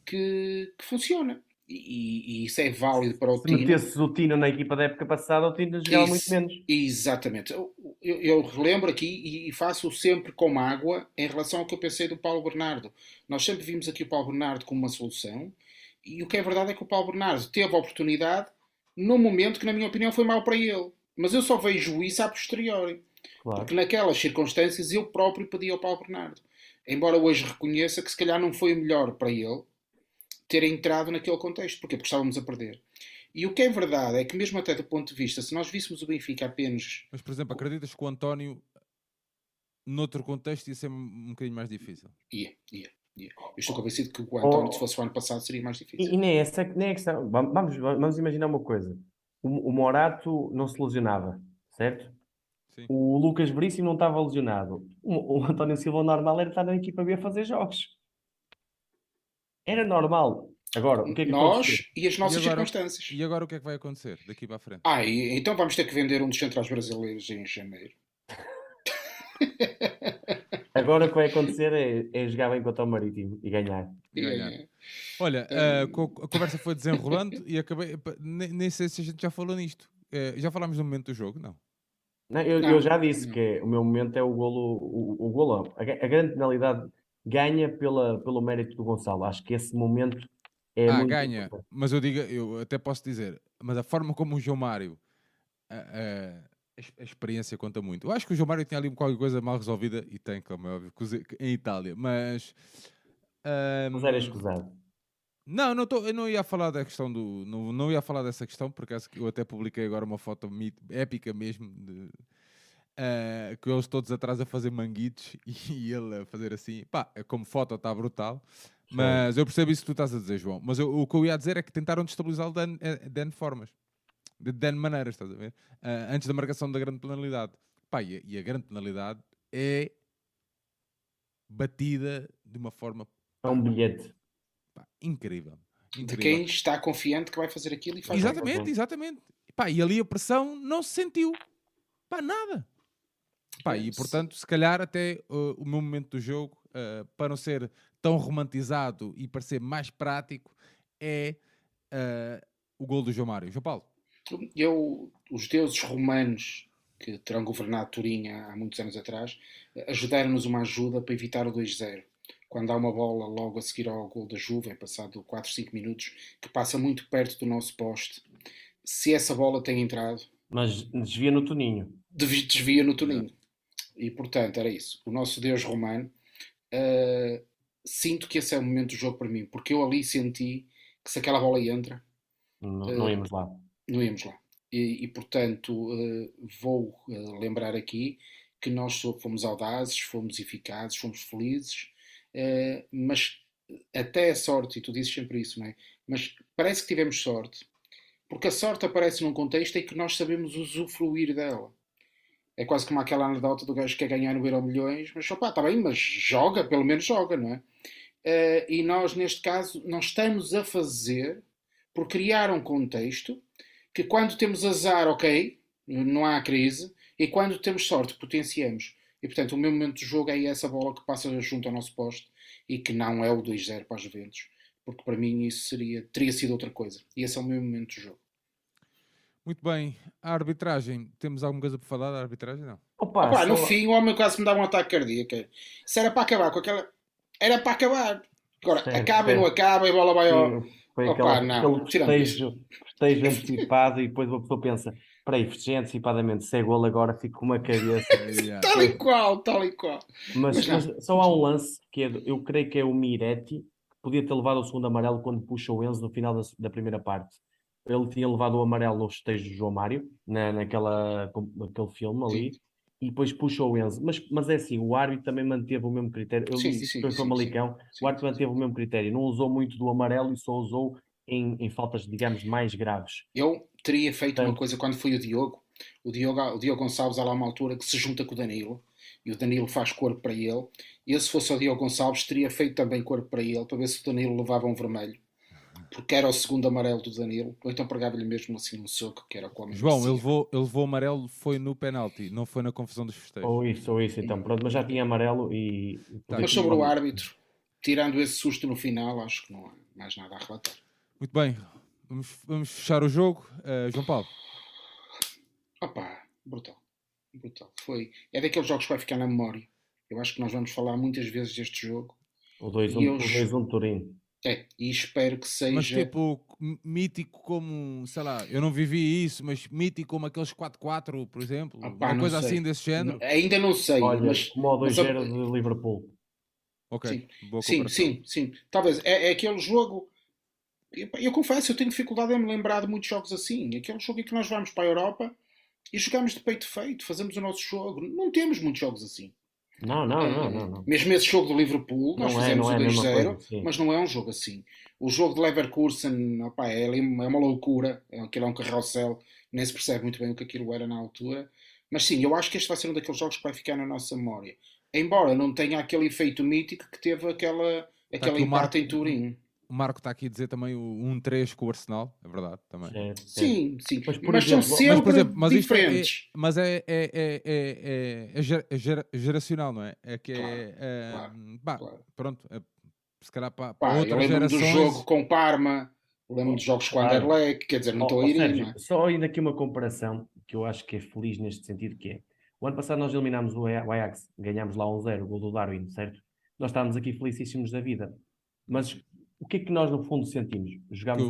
que, que funciona. E, e, isso é válido para o Se Tino. Se metesse o Tino na equipa da época passada, o Tino jogava muito menos. Exatamente. Eu, eu, eu relembro aqui e faço sempre com água em relação ao que eu pensei do Paulo Bernardo. Nós sempre vimos aqui o Paulo Bernardo como uma solução e o que é verdade é que o Paulo Bernardo teve a oportunidade num momento que, na minha opinião, foi mal para ele. Mas eu só vejo isso a posteriori. Claro. Porque naquelas circunstâncias eu próprio pedi ao Paulo Bernardo. Embora hoje reconheça que se calhar não foi o melhor para ele ter entrado naquele contexto. Porquê? Porque estávamos a perder. E o que é verdade é que, mesmo até do ponto de vista, se nós víssemos o Benfica apenas. Mas, por exemplo, acreditas que o António, noutro contexto, ia ser um bocadinho mais difícil? Ia, ia. ia. Eu estou convencido que o António, oh. se fosse o ano passado, seria mais difícil. E, e nem, é essa, nem é questão. Vamos, vamos imaginar uma coisa: o, o Morato não se lesionava, certo? Sim. O Lucas Veríssimo não estava lesionado. O, o António Silva normal era estar na equipa B a fazer jogos. Era normal. Agora, o que é que Nós e as nossas e agora, circunstâncias. E agora o que é que vai acontecer daqui para a frente? Ah, e, então vamos ter que vender um dos centrais brasileiros em janeiro. Agora o que vai acontecer é, é jogar bem contra o Marítimo e ganhar. E ganhar. Olha, a, a conversa foi desenrolando e acabei. Nem, nem, sei se a gente já falou nisto. Uh, já falámos no momento do jogo, não? Não, eu, não, eu já disse não. que o meu momento é o golo, o, o golo. A, a, grande penalidade ganha pela, pelo mérito do Gonçalo. Acho que esse momento é ah, ganha. Importante. Mas eu digo, eu até posso dizer, mas a forma como o João Mário a, a, experiência conta muito. Eu acho que o João Mário tinha ali qualquer coisa mal resolvida e tem, como é óbvio, em Itália, mas. Um, mas era escusado. Não, não tô, eu não ia falar da questão do. Não, não ia falar dessa questão, porque eu até publiquei agora uma foto épica mesmo de, uh, com eles todos atrás a fazer manguitos e ele a fazer assim. Pá, como foto está brutal. Mas eu percebo isso que tu estás a dizer, João. Mas eu, o que eu ia dizer é que tentaram destabilizá-lo de, eh, de N formas. De, de N maneiras, estás a ver? Uh, antes da marcação da grande penalidade. Pá, e, e a grande penalidade é batida de uma forma. É um bilhete. Incrível, incrível. De quem está confiante que vai fazer aquilo e faz Exatamente, exatamente. Pá, e ali a pressão não se sentiu. Pá, nada. Pá, e portanto, se calhar até uh, o meu momento do jogo, uh, para não ser tão romantizado e parecer mais prático, é uh, o gol do João Mário. João Paulo. Eu, os deuses romanos que terão governado Turim há, há muitos anos atrás, ajudaram-nos uma ajuda para evitar o 2-0 quando há uma bola logo a seguir ao gol da Juve, é passado 4, 5 minutos, que passa muito perto do nosso poste. Se essa bola tem entrado. Mas desvia no Toninho. Desvia no Toninho. E portanto, era isso. O nosso Deus romano. Uh, sinto que esse é o momento do jogo para mim, porque eu ali senti que se aquela bola entra. Não, uh, não íamos lá. Não íamos lá. E, e portanto, uh, vou lembrar aqui que nós fomos audazes, fomos eficazes, fomos felizes, mas até a sorte, e tu dizes sempre isso, não é? Mas parece que tivemos sorte, porque a sorte aparece num contexto em que nós sabemos usufruir dela. É quase como aquela anedota do gajo que quer ganhar no Euro Milhões, mas opá, está bem, mas joga, pelo menos joga, não é? Uh, e nós, neste caso, nós estamos a fazer por criar um contexto que quando temos azar, ok, não há crise, e quando temos sorte, potenciamos. E portanto, o meu momento de jogo é essa bola que passa junto ao nosso poste e que não é o 2-0 para os Juventus, porque para mim isso seria, teria sido outra coisa. E esse é o meu momento de jogo. Muito bem. A arbitragem, temos alguma coisa para falar da arbitragem? Não. Opa, Opa, no fim, o homem quase me dá um ataque cardíaco. Se era para acabar com aquela. Era para acabar. Agora, sim, acaba sim. e não acaba e a bola vai ao. Foi Opa, aquela, não. aquele festejo, festejo antecipado e depois uma pessoa pensa: aí, festejei antecipadamente, se é gol agora, fico com uma cabeça. tal e qual, tal e qual. Mas, mas, só há um lance que é, eu creio que é o Miretti, que podia ter levado o segundo amarelo quando puxa o Enzo no final da, da primeira parte ele tinha levado o amarelo no festejo do João Mário, na, naquela, naquele filme ali, sim. e depois puxou o Enzo. Mas, mas é assim, o árbitro também manteve o mesmo critério. Eu sim, disse sim, que foi Malicão, o árbitro manteve o mesmo critério, não usou muito do amarelo e só usou em, em faltas, digamos, mais graves. Eu teria feito então, uma coisa quando foi o Diogo. O Diogo, o Diogo Gonçalves há lá uma altura que se junta com o Danilo e o Danilo faz corpo para ele. E se fosse o Diogo Gonçalves, teria feito também corpo para ele, para ver se o Danilo levava um vermelho porque era o segundo amarelo do Danilo, ou então pregava-lhe mesmo assim um soco, que era como João, ele levou, ele levou amarelo, foi no penalti, não foi na confusão dos festejos. Ou isso, ou isso, então, pronto, mas já tinha amarelo e. Tá, mas sobre o árbitro, tirando esse susto no final, acho que não há mais nada a relatar. Muito bem, vamos, vamos fechar o jogo. Uh, João Paulo. Opa, brutal. Brutal. Foi. É daqueles jogos que vai ficar na memória. Eu acho que nós vamos falar muitas vezes deste jogo. O 2-1 um, um Turino. É, e espero que seja. Mas tipo, mítico como, sei lá, eu não vivi isso, mas mítico como aqueles 4-4, por exemplo, Opa, uma coisa sei. assim desse género. Ainda não sei, Olha, mas. Como o 2-0 de Liverpool. Ok, sim, sim, sim, sim, Talvez é, é aquele jogo. Eu, confesso, eu tenho dificuldade em me lembrar de muitos jogos assim. Aquele jogo em que nós vamos para a Europa e jogamos de peito feito, fazemos o nosso jogo. Não temos muitos jogos assim. Não, não, não, não, não. Mesmo esse jogo do Liverpool, nós não é, fizemos é, o 2-0, mas não é um jogo assim. O jogo de Leverkusen opa, é, é uma loucura, aquilo é um carrossel, nem se percebe muito bem o que aquilo era na altura. Mas sim, eu acho que este vai ser um daqueles jogos que vai ficar na nossa memória. Embora não tenha aquele efeito mítico que teve aquela, aquela empate em Turim. O Marco está aqui a dizer também o 1-3 com o Arsenal, é verdade, também. É, sim, sim, mas, mas exemplo, são sempre mas, por exemplo, mas diferentes. É, mas é, é, é, é, é, geracional, não é? É que claro, é. Claro, bah, claro. Pronto, se calhar para, para outras gerações. do jogo com Parma, lembro dos jogos com o Anderlecht, quer dizer, não estou a ir. Sérgio, Só ainda aqui uma comparação que eu acho que é feliz neste sentido, que é o ano passado nós eliminámos o Ajax, ganhámos lá 1-0, o gol do Darwin, certo? Nós estávamos aqui felicíssimos da vida. Mas o que é que nós no fundo sentimos?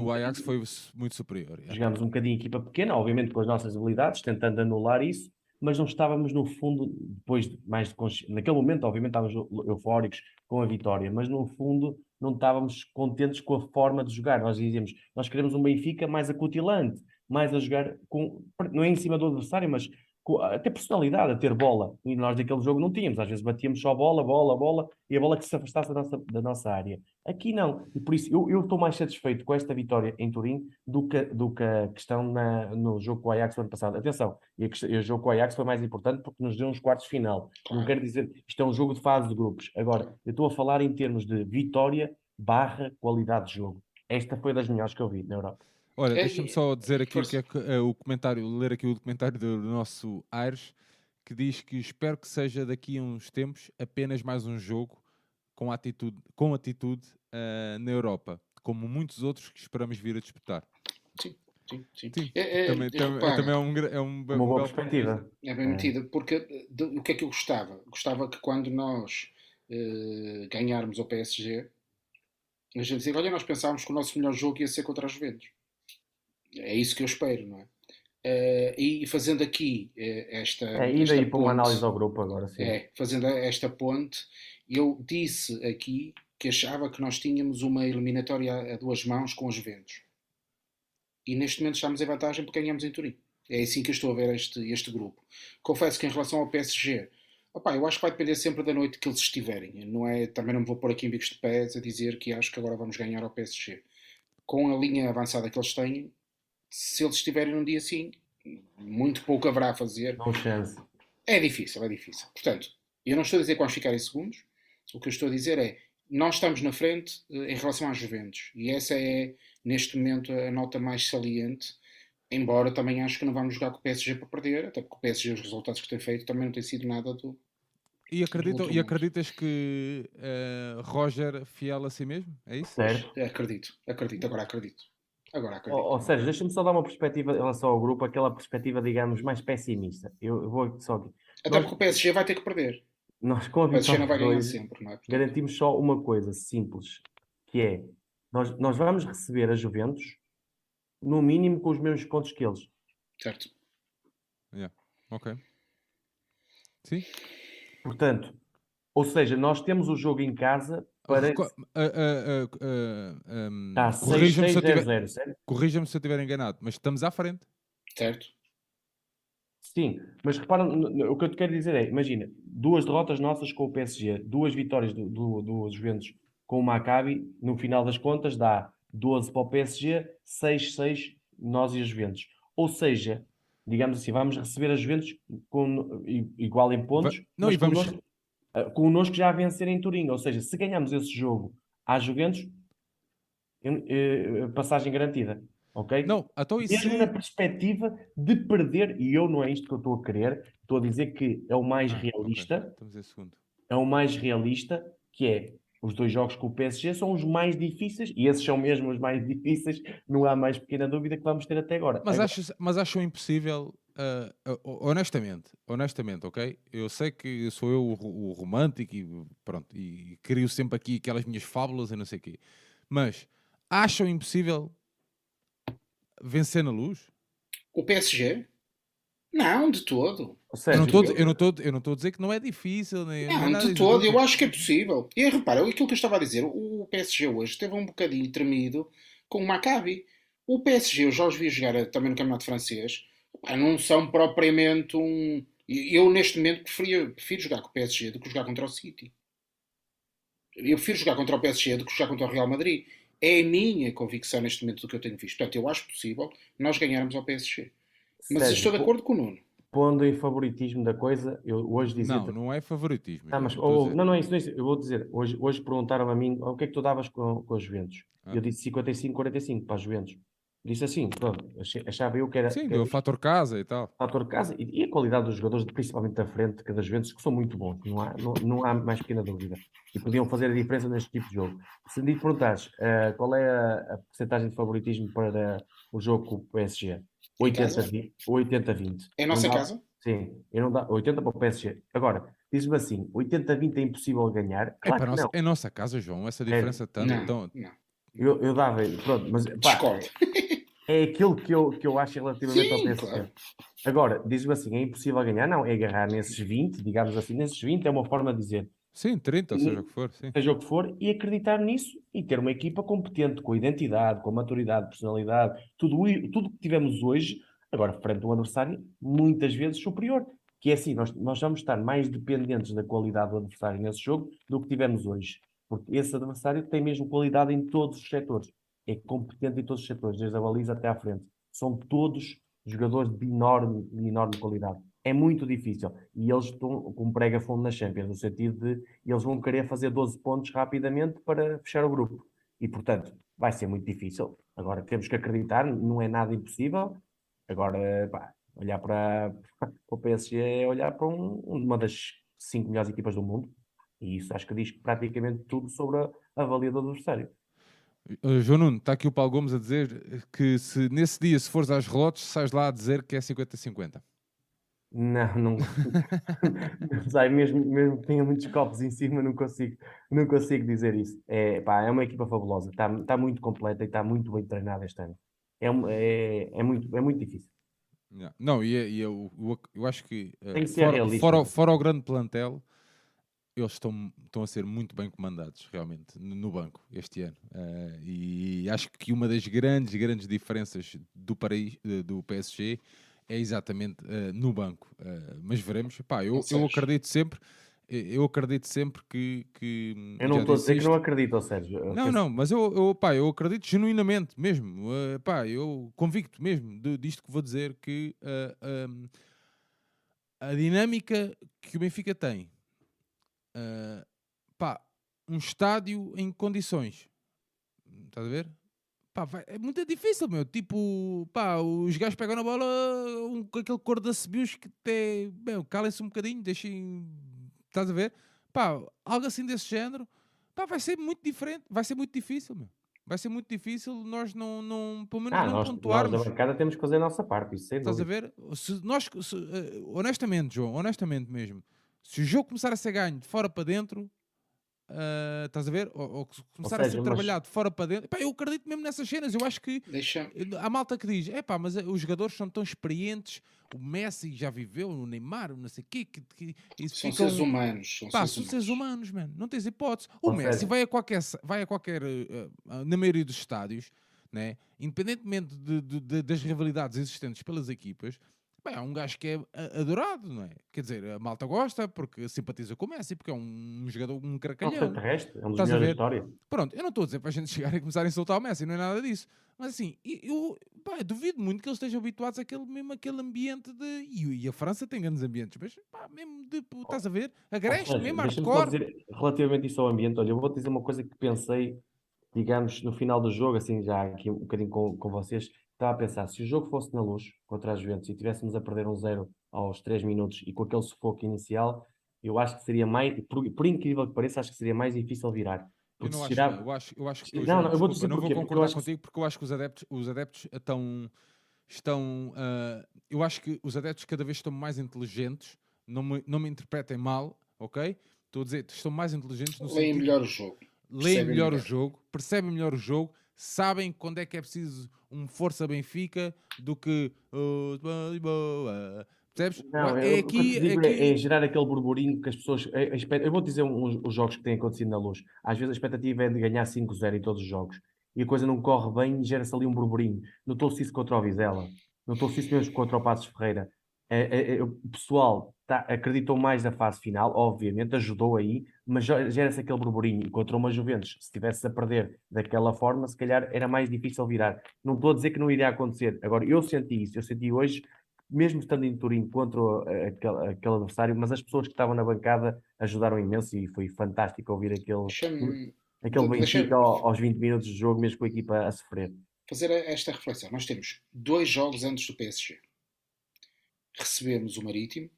O Ajax um... foi muito superior. É. Jogámos um bocadinho equipa pequena, obviamente com as nossas habilidades, tentando anular isso, mas não estávamos no fundo, depois de mais de consci... naquele momento, obviamente estávamos eufóricos com a vitória, mas no fundo não estávamos contentes com a forma de jogar. Nós dizíamos, nós queremos um Benfica mais acutilante, mais a jogar com, não é em cima do adversário, mas a ter personalidade, a ter bola. E nós daquele jogo não tínhamos. Às vezes batíamos só bola, bola, bola, e a bola que se afastasse da nossa, da nossa área. Aqui não. E por isso eu, estou mais satisfeito com esta vitória em Turim do que, do que a questão na, no jogo com o Ajax no ano passado. Atenção, e, e o jogo com o Ajax foi mais importante porque nos deu uns quartos final. Não quero dizer, isto é um jogo de fase de grupos. Agora, eu estou a falar em termos de vitória barra qualidade de jogo. Esta foi das melhores que eu vi na Europa. Olha, é, deixa-me só dizer aqui o que é uh, o comentário, ler aqui o documentário do nosso Aires, que diz que espero que seja daqui a uns tempos apenas mais um jogo com atitude, com atitude uh, na Europa, como muitos outros que esperamos vir a disputar. Sim. Sim, sim. sim. É, é, também, é, também é, um, é um, uma boa perspectiva. É bem metida, porque de, o que é que eu gostava? Gostava que quando nós uh, ganharmos o PSG, a gente dizia, olha, nós pensávamos que o nosso melhor jogo ia ser contra os Juventus. É isso que eu espero, não é? Uh, e fazendo aqui uh, esta. É, ainda aí para uma análise ao grupo agora, sim. É, fazendo esta ponte, eu disse aqui que achava que nós tínhamos uma eliminatória a, a duas mãos com os Juventus. E neste momento estamos em vantagem porque ganhamos em Turim. É assim que eu estou a ver este, este grupo. Confesso que em relação ao PSG, opa, eu acho que vai depender sempre da noite que eles estiverem. Não é, também não me vou pôr aqui em bicos de pés a dizer que acho que agora vamos ganhar ao PSG. Com a linha avançada que eles têm, se eles estiverem num dia assim, muito pouco haverá a fazer. Não chance. É difícil, é difícil. Portanto, eu não estou a dizer que vamos ficar em segundos. O que eu estou a dizer é nós estamos na frente eh, em relação às Juventus. E essa é, neste momento, a nota mais saliente. Embora também acho que não vamos jogar com o PSG para perder, até porque o PSG, os resultados que tem feito, também não têm sido nada do. E, acredito, e acreditas que uh, Roger fiel a si mesmo? É isso? Certo. Acredito, acredito, agora acredito. Agora acredito. Ou, ou seja, deixa-me só dar uma perspectiva em relação ao grupo, aquela perspectiva, digamos, mais pessimista. Eu, vou só. Até nós, porque o PSG vai ter que perder. Nós com a o PSG não vai ganhar dois, sempre, não é? Garantimos só uma coisa simples, que é nós, nós vamos receber a Juventus no mínimo com os mesmos pontos que eles. Certo. Yeah. Ok. Sim. Portanto, ou seja, nós temos o jogo em casa Parece... Uh, uh, uh, um, tá, Corrija-me se, tiver... Corrija se eu estiver enganado, mas estamos à frente. Certo. Sim, mas repara, o que eu te quero dizer é, imagina, duas derrotas nossas com o PSG, duas vitórias do, do, dos Juventus com o Maccabi, no final das contas dá 12 para o PSG, 6-6 nós e os Juventus. Ou seja, digamos assim, vamos receber as Juventus com, igual em pontos, não, e vamos, uh, connosco já a vencer em Turim. Ou seja, se ganharmos esse jogo à Juventus, uh, passagem garantida. Ok? Não, então isso... Mesmo na perspectiva de perder, e eu não é isto que eu estou a querer, estou a dizer que é o mais ah, realista. Okay. É o mais realista, que é os dois jogos com o PSG são os mais difíceis, e esses são mesmo os mais difíceis, não há mais pequena dúvida que vamos ter até agora. Mas, agora... Achas, mas acham impossível Uh, honestamente, honestamente, ok? Eu sei que sou eu o, o, romântico e pronto, e crio sempre aqui aquelas minhas fábulas e não sei o quê. Mas acham impossível vencer na luz? O PSG? Não, de todo. Seja, eu não estou eu não estou a dizer que não é difícil. Nem, não, não é de todo. Eu acho que é possível. E repara, aquilo que eu estava a dizer, o PSG hoje teve um bocadinho tremido com o Maccabi. O PSG, eu já os vi jogar também no Campeonato Francês não são propriamente um. Eu, neste momento, preferia, prefiro jogar com o PSG do que jogar contra o City. Eu prefiro jogar contra o PSG do que jogar contra o Real Madrid. É a minha convicção neste momento do que eu tenho visto. Portanto, eu acho possível nós ganharmos ao PSG. Mas Sérgio, estou de acordo com o Nuno. pondo em favoritismo da coisa, eu hoje dizia. Não, não é favoritismo. Ah, mas, ou, não, não é isso, não é isso. Eu vou dizer, hoje, hoje perguntaram a mim o que é que tu davas com, com os Juventus. Ah. Eu disse 55-45 para os Juventus. Disse assim, pronto, achava eu que era. Sim, do fator casa e tal. Fator casa e, e, a qualidade dos jogadores, principalmente da frente, que das Juventus, que são muito bons, não há, não, não há mais pequena dúvida. E podiam fazer a diferença neste tipo de jogo. Se me perguntares uh, qual é a, a porcentagem de favoritismo para o jogo com o PSG, 80-20. 80-20. É a nossa dá, casa? Sim, eu não dá 80 para o PSG. Agora, diz-me assim: 80-20 é impossível ganhar. Claro é, para nossa, é nossa casa, João, essa diferença é, tanto. Não, então... não. Eu, eu dava, pronto, mas pá, é aquilo que eu, que eu acho relativamente Sim, ao PSG. Claro. Agora, diz-me assim: é impossível ganhar? Não, é agarrar nesses 20, digamos assim, nesses 20 é uma forma de dizer. Sim, 30, seja o que for. Sim. Seja o que for, e acreditar nisso e ter uma equipa competente, com identidade, com maturidade, personalidade, tudo, tudo que tivemos hoje, agora frente a um adversário muitas vezes superior. Que é assim, nós, nós vamos estar mais dependentes da qualidade do adversário nesse jogo do que tivemos hoje. Porque esse adversário tem mesmo qualidade em todos os setores é competente em todos os setores, desde a baliza até à frente. São todos jogadores de enorme, de enorme qualidade. É muito difícil. E eles estão com prega fundo na Champions, no sentido de eles vão querer fazer 12 pontos rapidamente para fechar o grupo. E, portanto, vai ser muito difícil. Agora, temos que acreditar, não é nada impossível. Agora, pá, olhar para, para o PSG é olhar para um, uma das cinco melhores equipas do mundo. E isso acho que diz praticamente tudo sobre a, a valia do adversário. Uh, João Nuno, está aqui o Paulo Gomes a dizer que se nesse dia, se fores às relotes, sais lá a dizer que é 50-50. Não, não, não sai, mesmo, mesmo que tenha muitos copos em cima, não consigo, não consigo dizer isso. É, pá, é uma equipa fabulosa, está, está muito completa e está muito bem treinada este ano. É, é, é, muito, é muito difícil. Não, e, é, e eu, eu, eu, acho que, uh, que fora, fora, fora, o grande plantel, eles estão, estão a ser muito bem comandados, realmente, no banco este ano. Uh, e acho que uma das grandes, grandes diferenças do, Paris, do PSG é exatamente uh, no banco. Uh, mas veremos. Pá, eu, eu acredito sempre. Eu acredito sempre que. que eu não estou a dizer isto. que não acredito, Sérgio. Eu não, penso... não, mas eu, eu, pá, eu acredito genuinamente mesmo. Uh, pá, eu convicto mesmo de, disto que vou dizer que um, a dinâmica que o Benfica tem uh, pá, um estádio em condições. Estás a ver? Pá, vai, é muito difícil, meu. Tipo, pá, os gajos pegam na bola um, com aquele cor da Cebius que até, meu, calem-se um bocadinho, deixem. Estás a ver? Pá, algo assim desse género. Pá, vai ser muito diferente, vai ser muito difícil, meu. Vai ser muito difícil nós não, não pelo menos ah, não nós, pontuarmos. Nós da bancada temos que fazer a nossa parte, isso Estás a ver? Se nós, se, uh, honestamente, João, honestamente mesmo, se o jogo começar a ser ganho de fora para dentro, uh, estás a ver? Ou, ou começar ou seja, a ser mas... trabalhado de fora para dentro, Epá, eu acredito mesmo nessas cenas. Eu acho que Deixa... a malta que diz, é pá, mas os jogadores são tão experientes. O Messi já viveu, o Neymar, não sei o quê. Que, que, isso são ficam... seres humanos. São, pá, seres, são humanos. seres humanos, mano. Não tens hipótese. O ou Messi vai a qualquer, vai a qualquer uh, na maioria dos estádios, né? independentemente de, de, de, das rivalidades existentes pelas equipas, Bem, é um gajo que é adorado, não é? Quer dizer, a malta gosta porque simpatiza com o Messi, porque é um jogador, um. É um terrestre, é um dos melhores da história. Pronto, eu não estou a dizer para a gente chegar e começar a insultar o Messi, não é nada disso. Mas assim, eu, pá, eu duvido muito que eles estejam habituados àquele, mesmo aquele ambiente de... E, a França tem grandes ambientes, mas pá, mesmo de, pô, estás a ver? Agreste, mesmo hardcore. Dizer, relativamente isso ao ambiente, olha, eu vou dizer uma coisa que pensei, digamos, no final do jogo, assim, já aqui um bocadinho com, com vocês, estava a pensar, se o jogo fosse na luz contra a Juventus e tivéssemos a perder um zero aos 3 minutos e com aquele sufoco inicial, eu acho que seria mais, por, por incrível que pareça, acho que seria mais difícil virar. Eu não acho, eu acho, eu acho que não, não, eu vou, desculpa, não vou concordar porque contigo porque eu acho que os adeptos, os adeptos estão, estão uh, eu acho que os adeptos cada vez estão mais inteligentes, não me, não me interpretem mal, ok? Estou a dizer, estão mais inteligentes no Leem melhor o jogo. Leem melhor, melhor o jogo, percebem melhor o jogo, sabem quando é que é preciso um Força Benfica do que. Uh, percebes? Não, é, aqui, é, aqui... é gerar aquele burburinho que as pessoas. É, é, eu vou dizer uns, os jogos que têm acontecido na luz. Às vezes a expectativa é de ganhar 5-0 em todos os jogos e a coisa não corre bem e gera-se ali um burburinho. Notou-se isso contra o Vizela, notou-se isso mesmo contra o Passos Ferreira. É, é, o pessoal tá, acreditou mais na fase final, obviamente, ajudou aí, mas gera-se aquele burburinho. Contra uma Juventus, se estivesse a perder daquela forma, se calhar era mais difícil virar. Não estou a dizer que não iria acontecer. Agora, eu senti isso, eu senti hoje mesmo estando em Turim contra aquele, aquele, adversário, mas as pessoas que estavam na bancada ajudaram imenso e foi fantástico ouvir aquele, aquele Benfica aos 20 minutos de jogo, mesmo com a equipa a sofrer. Fazer esta reflexão. Nós temos dois jogos antes do PSG. Recebemos o Marítimo,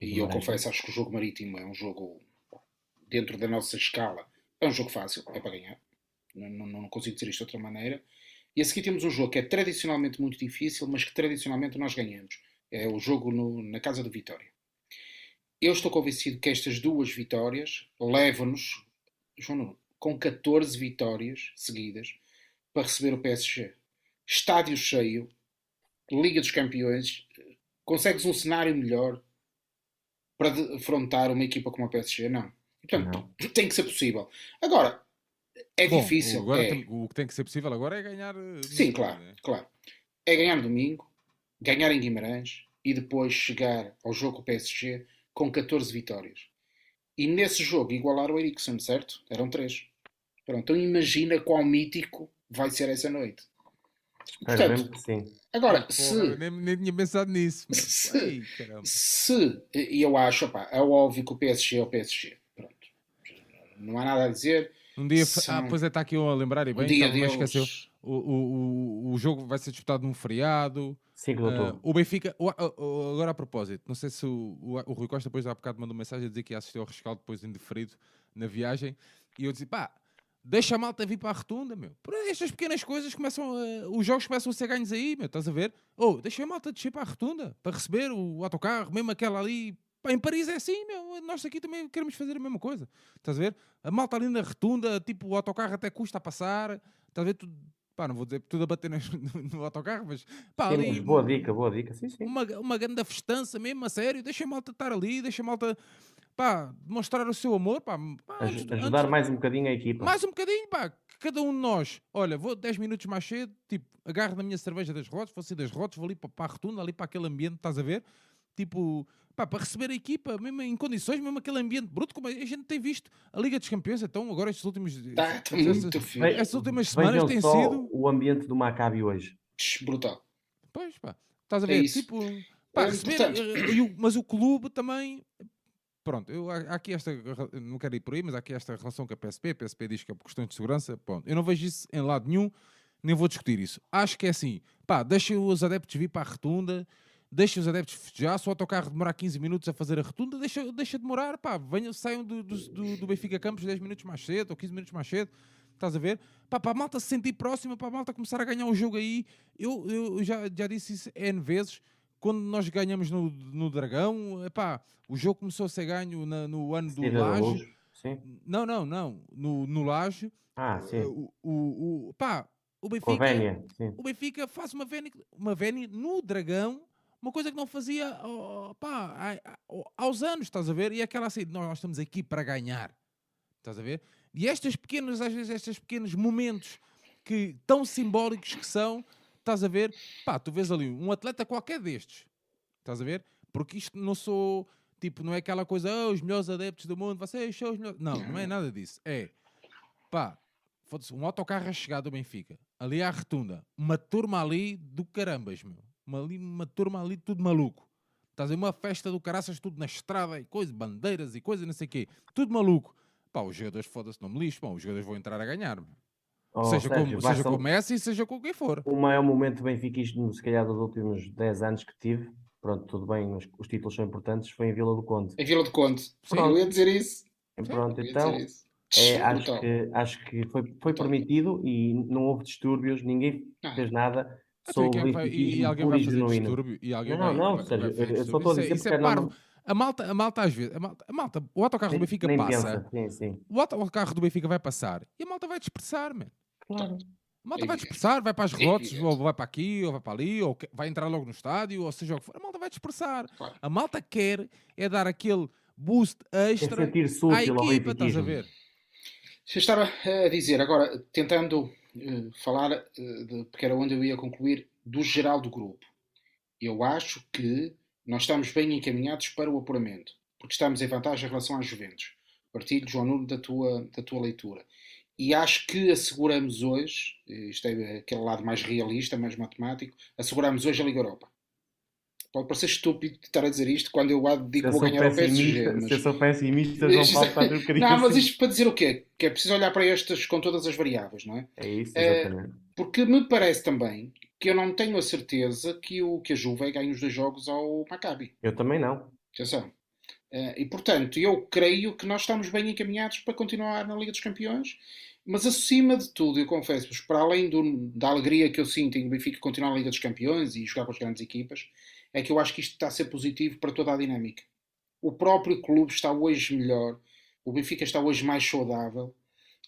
e eu confesso, acho que o jogo Marítimo é um jogo, dentro da nossa escala, é um jogo fácil, é para ganhar. Não, não, não consigo dizer isto de outra maneira. E a seguir temos um jogo que é tradicionalmente muito difícil, mas que tradicionalmente nós ganhamos. É o jogo no, na Casa do Vitória. Eu estou convencido que estas duas vitórias levam-nos, João com 14 vitórias seguidas para receber o PSG. Estádio cheio, Liga dos Campeões, consegues um cenário melhor para afrontar uma equipa como a PSG? Não. Portanto, não. tem que ser possível. Agora, é Bom, difícil. Agora é. Tem, o que tem que ser possível agora é ganhar. Eh, Sim, claro, né? claro. É ganhar domingo, ganhar em Guimarães e depois chegar ao jogo com o PSG com 14 vitórias. E nesse jogo igualar o Ericsson, certo? Eram três. Pronto, então imagina qual mítico vai ser essa noite. Portanto, sim. Agora, Porra, se. Nem, nem, tinha pensado nisso. Se, Ei, se. E eu acho, opa, é óbvio que o PSG é o PSG. Pronto. Não há nada a dizer. Um dia. São... Ah, pois é, está aqui um a lembrar. E bem, um dia então, esqueceu. O, o, o, jogo vai ser disputado num feriado. Sim. Uh, o Benfica, o, o, agora a propósito, não sei se o, o, Rui Costa depois há bocado mandou mensagem a dizer que ia assistir ao rescaldo depois indeferido na viagem. E eu disse, pá, Deixa a malta vir para a retunda, meu. Por estas pequenas coisas começam a, os jogos começam a ser ganhos aí, meu. Estás a ver? Ou oh, deixa a malta descer para a retunda para receber o autocarro, mesmo aquela ali. Pá, em Paris é assim, meu. Nós aqui também queremos fazer a mesma coisa. Estás a ver? A malta ali na retunda, tipo, o autocarro até custa a passar. Estás a ver? Tudo, pá, não vou dizer tudo a bater no, no autocarro, mas pá, sim, ali, boa dica, boa dica, sim, sim. Uma, uma grande festança mesmo, a sério, deixa a malta estar ali, deixa a malta pá, demonstrar o seu amor, pá, pá ajudar antes, mais um bocadinho a equipa. Mais um bocadinho, pá, cada um de nós, olha, vou 10 minutos mais cedo, tipo, agarro na minha cerveja das rotas, vou sair das rotas, vou ali para, para a rotunda, ali para aquele ambiente, estás a ver? Tipo, pá, para receber a equipa, mesmo em condições, mesmo aquele ambiente bruto, como a gente tem visto a Liga dos Campeões, então agora estes últimos... Tá, tá muito essas, essas últimas semanas tem sido... o ambiente do Maccabi hoje. Brutal. Pois, pá, estás a ver, é tipo... Pá, é, receber, portanto... mas o clube também, pronto, eu, há aqui esta, não quero ir por aí, mas há aqui esta relação com a PSP, a PSP diz que é por questões de segurança, pronto, eu não vejo isso em lado nenhum, nem vou discutir isso. Acho que é assim, pá, deixa os adeptos vir para a retunda, deixa os adeptos festejar, se o autocarro demorar 15 minutos a fazer a retunda, deixa, deixa demorar, pá, venham, saiam do, do, do Benfica Campos 10 minutos mais cedo, ou 15 minutos mais cedo, estás a ver? Pá, para a malta se sentir próxima, para a malta começar a ganhar o jogo aí, eu, eu já, já disse isso N vezes, quando nós ganhamos no, no Dragão, epá, o jogo começou a ser ganho na, no ano do Laje. Não, não, não. No, no Laje. Ah, sim. O, o, o, pá, o Benfica, Vénia, o Benfica faz uma Vénia, uma Vénia no Dragão, uma coisa que não fazia oh, pá, aos anos, estás a ver? E é aquela assim, nós, nós estamos aqui para ganhar, estás a ver? E estas pequenas, às vezes, estes pequenos momentos que tão simbólicos que são, estás a ver? Pá, tu vês ali um atleta qualquer destes, estás a ver? Porque isto não sou, tipo, não é aquela coisa, oh, os melhores adeptos do mundo, vocês são os melhores. Não, não é nada disso. É, pá, um autocarro a chegar do Benfica, ali à retunda, uma turma ali do carambas, meu. Uma, ali, uma turma ali tudo maluco. Estás a? Uma festa do caraças, tudo na estrada e coisa, bandeiras e coisa, não sei o quê. Tudo maluco. Pá, os jogadores, foda-se, não me lixo, pá, os jogadores vão entrar a ganhar, meu. Oh, seja, Sérgio, com, seja com o Messi, seja com quem for. O maior momento benfiquismo, se calhar, dos últimos 10 anos que tive, pronto, tudo bem, os, os, títulos são importantes, foi em Vila do Conde. Em Vila do Conde. Pronto, eu ia dizer isso. Pronto, Sim, então, é, acho, que, acho que foi, foi permitido e não houve distúrbios, ninguém ah. fez nada. Sou vai, e alguém vai fazer distúrbio? E alguém não, vai, não, vai, Sérgio, eu só estou a dizer isso, porque é, não... A malta, a malta às vezes, a malta, a malta o autocarro do Benfica passa, sim, sim. o autocarro do Benfica vai passar e a malta vai dispersar, mano. Claro. A malta vai dispersar, vai para as rotas, ou vai para aqui, ou vai para ali, ou vai entrar logo no estádio, ou seja o que for. A malta vai dispersar. Claro. A malta quer é dar aquele boost extra à equipa, estás a ver? Eu estava a dizer, agora, tentando uh, falar, uh, de, porque era onde eu ia concluir, do geral do grupo. Eu acho que nós estamos bem encaminhados para o apuramento, porque estamos em vantagem em relação às Juventus. Partilho, João Nuno, da tua, da tua leitura. E acho que asseguramos hoje, isto é aquele lado mais realista, mais matemático, asseguramos hoje a Liga Europa. Pode parecer estúpido estar a dizer isto quando eu digo que vou ganhar o PSG. Mas... Se eu sou pessimista, não falta um bocadinho Não, mas assim. isto para dizer o quê? Que é preciso olhar para estas com todas as variáveis, não é? É isso, exatamente. É, porque me parece também que eu não tenho a certeza que, o, que a Juve ganhe os dois jogos ao Maccabi. Eu também não. Atenção. Uh, e portanto, eu creio que nós estamos bem encaminhados para continuar na Liga dos Campeões mas acima de tudo, eu confesso-vos, para além do, da alegria que eu sinto em o Benfica continuar na Liga dos Campeões e jogar com as grandes equipas, é que eu acho que isto está a ser positivo para toda a dinâmica. O próprio clube está hoje melhor, o Benfica está hoje mais saudável,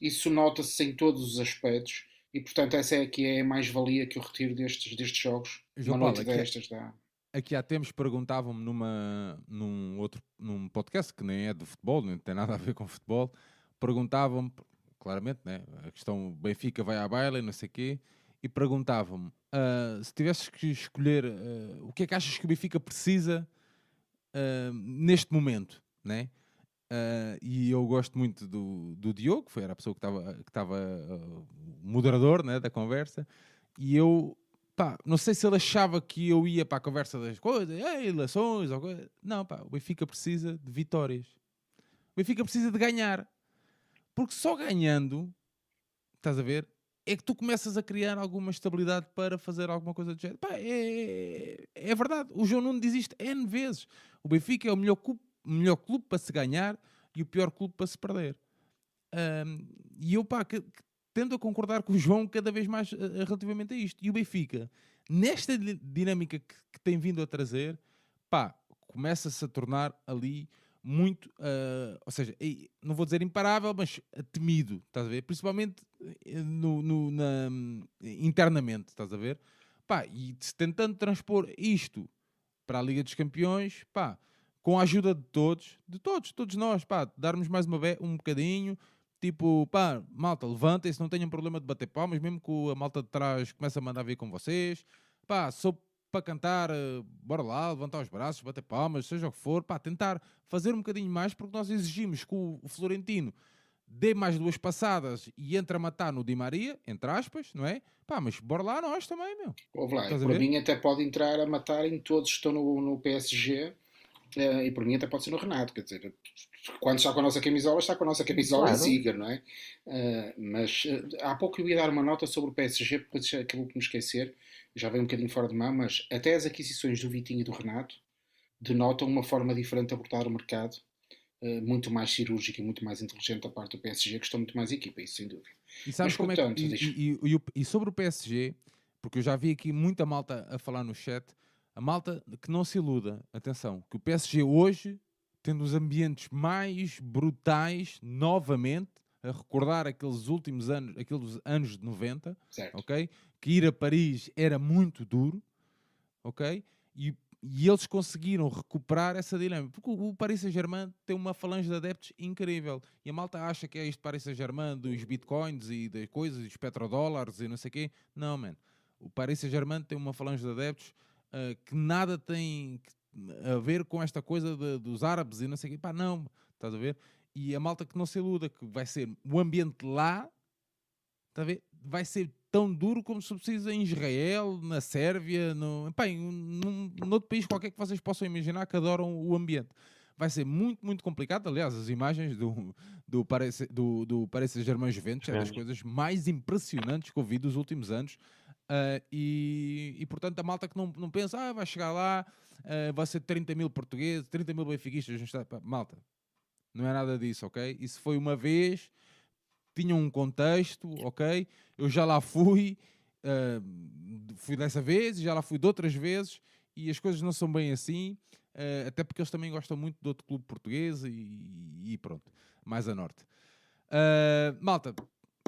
isso nota-se em todos os aspectos e, portanto, essa é que é a mais-valia que eu retiro destes, destes jogos. João uma noite Paulo, destas aqui, dá. Aqui há tempos perguntavam-me numa, num, outro, num podcast que nem é de futebol, nem tem nada a ver com futebol, perguntavam-me, claramente, né? a questão Benfica vai à baila e não sei o quê, e perguntavam-me uh, se tivesses que escolher uh, o que é que achas que o Benfica precisa uh, neste momento, né? e eu gosto muito do, do Diogo, foi era a pessoa que estava que estava moderador né, da conversa, e eu pá, não sei se ele achava que eu ia para a conversa das coisas, eleições, ou coisa. não, pá, o Benfica precisa de vitórias. O Benfica precisa de ganhar. Porque só ganhando, estás a ver, é que tu começas a criar alguma estabilidade para fazer alguma coisa do género. Pá, é, é verdade. O João Nuno diz isto N vezes. O Benfica é o melhor clube, melhor clube para se ganhar e o pior clube para se perder. Um, e eu, pá, que, que tendo a concordar com o João cada vez mais uh, relativamente a isto. E o Benfica, nesta dinâmica que, que tem vindo a trazer, pá, começa-se a tornar ali muito, uh, ou seja, não vou dizer imparável, mas temido, estás a ver? Principalmente eh, no, no na, internamente, estás a ver? Pá, e tentando transpor isto para a Liga dos Campeões, pá, com a ajuda de todos, de todos, todos nós, pá, darmos mais uma um bocadinho, tipo, pá, malta, levantem-se, não tenham problema de bater palmas, mesmo que a malta de trás comece a mandar vir com vocês, pá, sou para cantar, eh, bora lá, levantar os braços, bater palmas, seja o que for, para tentar fazer um bocadinho mais, porque nós exigimos que o Florentino dê mais duas passadas e entre a matar no Di Maria, entre aspas, não é? Pá, mas bora lá nós também, meu. Ouve lá, para mim até pode entrar a matar em todos que estão no, no PSG e por mim até pode ser no Renato, quer dizer, quando está com a nossa camisola, está com a nossa camisola claro. siga, não é? Uh, mas uh, há pouco eu ia dar uma nota sobre o PSG, depois acabou por me esquecer, já veio um bocadinho fora de mão, mas até as aquisições do Vitinho e do Renato denotam uma forma diferente de abordar o mercado, muito mais cirúrgica e muito mais inteligente da parte do PSG, que estão muito mais equipa, isso sem dúvida. E mas, como portanto, é que, e, e, e, sobre o PSG, porque eu já vi aqui muita malta a falar no chat, a malta que não se iluda, atenção, que o PSG hoje, tendo os ambientes mais brutais, novamente, a recordar aqueles últimos anos, aqueles anos de 90, certo. ok? Que ir a Paris era muito duro, ok? E, e eles conseguiram recuperar essa dinâmica. Porque o, Paris Saint-Germain tem uma falange de adeptos incrível. E a malta acha que é este Paris Saint-Germain dos bitcoins e das coisas, dos petrodólares e não sei o quê. Não, man. O Paris Saint-Germain tem uma falange de adeptos uh, que nada tem a ver com esta coisa de, dos árabes e não sei o quê. Pá, não. Estás a ver? e a malta que não se iluda, que vai ser o ambiente lá, está a ver? Vai ser tão duro como se precisa em Israel, na Sérvia, no, bem, num, num outro país qualquer que vocês possam imaginar que adoram o ambiente. Vai ser muito, muito complicado. Aliás, as imagens do, do, Paris, do, do Paris Saint-Germain Juventus é das coisas mais impressionantes que eu vi dos últimos anos. Uh, e, e, portanto, a malta que não, não pensa, ah, vai chegar lá, uh, vai ser 30 mil portugueses, 30 mil benfiquistas. Malta, não é nada disso, ok? Isso foi uma vez, tinha um contexto, ok? Eu já lá fui, uh, fui dessa vez, já lá fui de outras vezes e as coisas não são bem assim, até porque eles também gostam muito de outro clube português e, e pronto, mais a norte. Malta,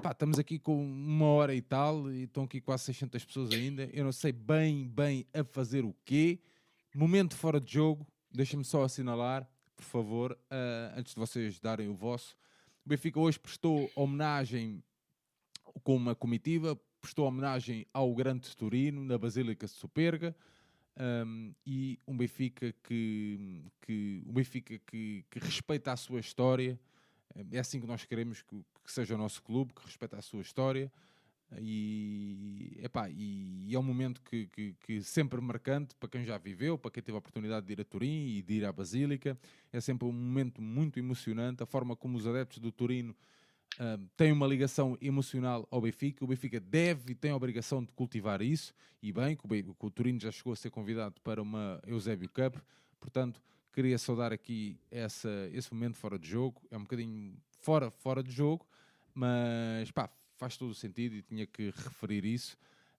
pá, estamos aqui com uma hora e tal e estão aqui quase 600 pessoas ainda. Eu não sei bem, bem a fazer o quê. Momento fora de jogo, deixa-me só assinalar por favor, uh, antes de vocês darem o vosso. O Benfica hoje prestou homenagem com uma comitiva, prestou homenagem ao Grande Turino, na Basílica de Superga, um, e um Benfica que, que, um Benfica que, que respeita a sua história. É assim que nós queremos que, que seja o nosso clube, que respeita a sua história. E, epá, e, e é um momento que, que, que, sempre marcante para quem já viveu, para quem teve a oportunidade de ir a Turim e de ir à Basílica. É sempre um momento muito emocionante. A forma como os adeptos do Turino uh, têm uma ligação emocional ao Benfica. O Benfica deve e tem a obrigação de cultivar isso. E bem, que o, que o Turino já chegou a ser convidado para uma Eusébio Cup. Portanto, queria saudar aqui essa, esse momento fora de jogo. É um bocadinho fora, fora de jogo, mas pá, faz todo o sentido e tinha que referir isso.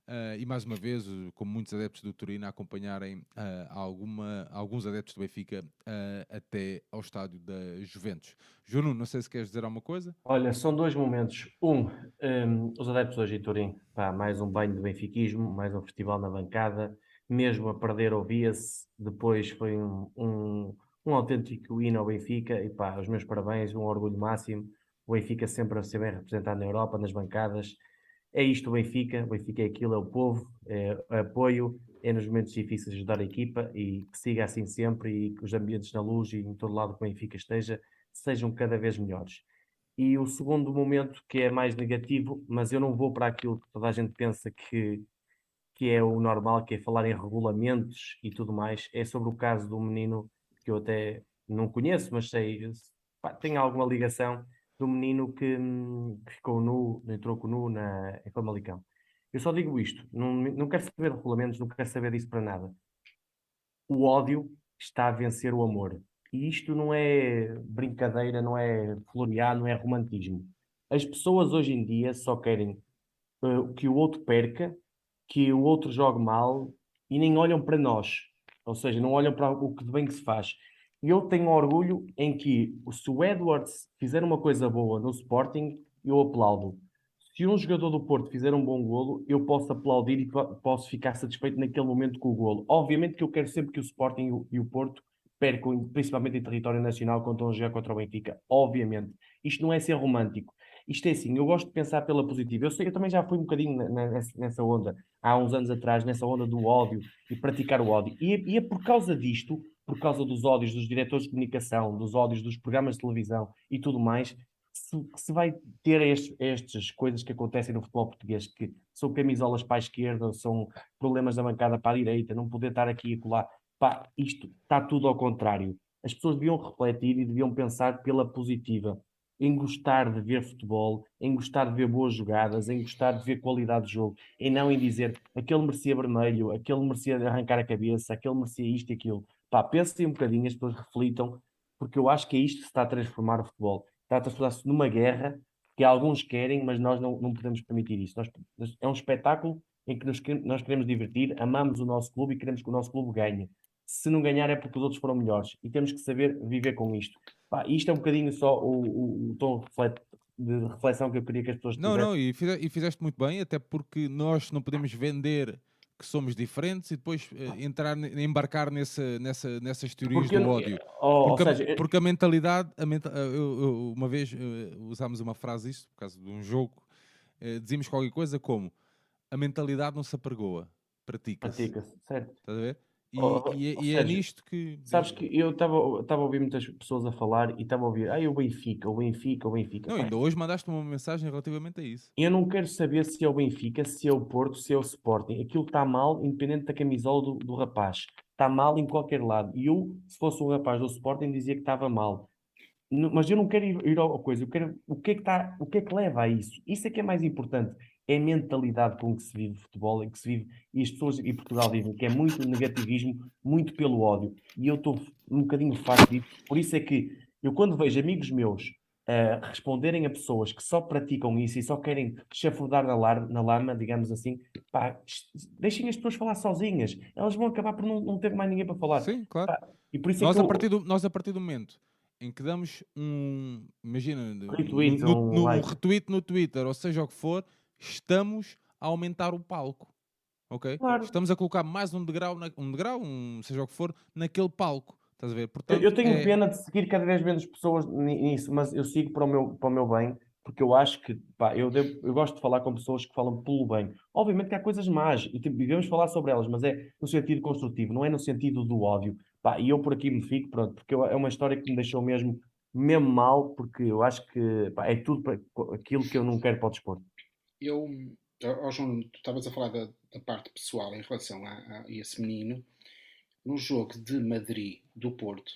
Uh, e mais uma vez, como muitos adeptos do Turino, a acompanharem uh, alguma, alguns adeptos do Benfica uh, até ao estádio da Juventus. Juno, não sei se queres dizer alguma coisa. Olha, são dois momentos. Um, um os adeptos hoje em Turim, pá, mais um banho de benfiquismo, mais um festival na bancada, mesmo a perder ouvia-se, depois foi um, um autêntico hino ao Benfica, e pá, os meus parabéns, um orgulho máximo o Benfica sempre a ser bem representado na Europa, nas bancadas. É isto o Benfica, o Benfica é aquilo, é o povo, é, apoio, é nos momentos difíceis ajudar a equipa e que siga assim sempre e que os ambientes na luz e em todo lado que o Benfica esteja sejam cada vez melhores. E o segundo momento, que é mais negativo, mas eu não vou para aquilo que toda a gente pensa que, que é o normal, que é falar em regulamentos e tudo mais, é sobre o caso do menino que eu até não conheço, mas sei, pá, alguma ligação do menino que, que ficou nu, entrou com nu na, em Famalicão. Eu só digo isto, não, não quero saber de regulamentos, não quero saber disso para nada. O ódio está a vencer o amor. E isto não é brincadeira, não é florear, não é romantismo. As pessoas hoje em dia só querem uh, que o outro perca, que o outro jogue mal e nem olham para nós. Ou seja, não olham para o que de bem que se faz. E eu tenho orgulho em que, se o Edwards fizer uma coisa boa no Sporting, eu aplaudo. Se um jogador do Porto fizer um bom golo, eu posso aplaudir e posso ficar satisfeito naquele momento com o golo. Obviamente que eu quero sempre que o Sporting e o Porto percam, principalmente em território nacional, quando estão a jogar contra o Benfica. Obviamente. Isto não é ser romântico. Isto é assim, eu gosto de pensar pela positiva. Eu sei, eu também já fui um bocadinho nessa onda, há uns anos atrás, nessa onda do ódio e praticar o ódio. E, e é por causa disto por causa dos ódios dos diretores de comunicação, dos ódios dos programas de televisão e tudo mais, se, se vai ter estes, estas coisas que acontecem no futebol português, que são camisolas para a esquerda, são problemas da bancada para a direita, não poder estar aqui e colar. Pá, isto está tudo ao contrário. As pessoas deviam refletir e deviam pensar pela positiva, em gostar de ver futebol, em gostar de ver boas jogadas, em gostar de ver qualidade de jogo, e não em dizer aquele merecia vermelho, aquele merecia arrancar a cabeça, aquele merecia isto e aquilo. Pá, pensem um bocadinho, as pessoas reflitam, porque eu acho que é isto que se está a transformar o futebol. Está a transformar-se numa guerra que alguns querem, mas nós não, não podemos permitir isso. Nós, é um espetáculo em que nos, nós queremos divertir, amamos o nosso clube e queremos que o nosso clube ganhe. Se não ganhar é porque os outros foram melhores e temos que saber viver com isto. Pá, isto é um bocadinho só o, o, o tom de reflexão que eu queria que as pessoas Não, tivessem. não, e fizeste muito bem, até porque nós não podemos vender que somos diferentes e depois uh, entrar, embarcar nessa, nessa, nessas teorias porque, do ódio. Oh, porque, seja, a, porque, a, mentalidade, a menta, eu, eu, uma vez uh, usámos uma frase isto, por causa de um jogo, uh, dizíamos qualquer coisa como a mentalidade não se apergoa, pratica-se. Pratica-se, certo. Estás a ver? E, oh, e, é, e seja, é nisto que. Sabes que eu estava a ouvir muitas pessoas a falar e estava a ouvir, ai, o Benfica, o Benfica, o Benfica. Não, ainda hoje mandaste uma mensagem relativamente a isso. Eu não quero saber se é o Benfica, se é o Porto, se é o Sporting. Aquilo está mal, independente da camisola do, do rapaz. Está mal em qualquer lado. E eu, se fosse um rapaz do Sporting, dizia que estava mal. mas eu não quero ir, ir ao coisa, eu quero o que é que está, o que é que leva a isso? Isso é que é mais importante é a mentalidade com que se vive futebol e que se vive, e as pessoas em Portugal dizem que é muito negativismo, muito pelo ódio. E eu estou um bocadinho farto disso. Por isso é que eu, quando vejo amigos meus uh, responderem a pessoas que só praticam isso e só querem chafurdar na, lar, na lama, digamos assim, pá, deixem as pessoas falar sozinhas. Elas vão acabar por não, não ter mais ninguém para falar. Sim, claro. Pá, e por isso é nós, é a partir do, nós, a partir do momento em que damos um, imagina, retweet, no, no, no, like. um retweet no Twitter, ou seja o que for, estamos a aumentar o palco. Ok? Claro. Estamos a colocar mais um degrau, um degrau, um, seja o que for, naquele palco. Estás a ver? Portanto, eu tenho é... pena de seguir cada vez menos pessoas nisso, mas eu sigo para o meu, para o meu bem, porque eu acho que pá, eu, devo, eu gosto de falar com pessoas que falam pelo bem. Obviamente que há coisas más e tipo, devemos falar sobre elas, mas é no sentido construtivo, não é no sentido do ódio. Pá, e eu por aqui me fico, pronto, porque eu, é uma história que me deixou mesmo, mesmo mal, porque eu acho que pá, é tudo para aquilo que eu não quero para o desporto eu Oh, João, tu estavas a falar da, da, parte pessoal em relação a, a, esse menino. No jogo de Madrid, do Porto,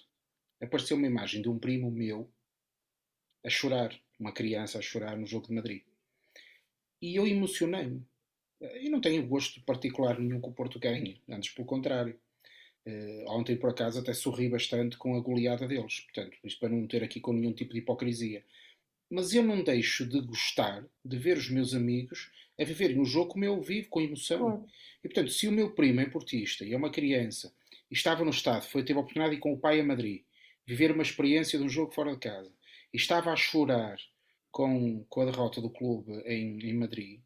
apareceu uma imagem de um primo meu a chorar, uma criança a chorar no jogo de Madrid. E eu emocionei-me. E não tenho gosto particular nenhum com o Porto ganhe, antes pelo contrário. Uh, ontem, por acaso, até sorri bastante com a goleada deles. Portanto, isto para não ter aqui com nenhum tipo de hipocrisia. Mas eu não deixo de gostar de ver os meus amigos a viverem o jogo como eu vivo, com emoção. E, portanto, se o meu primo é portista e é uma criança e estava no estado, foi, teve a oportunidade de ir com o pai a Madrid, viver uma experiência de um jogo fora de casa, e estava a chorar com, com a derrota do clube em, em Madrid,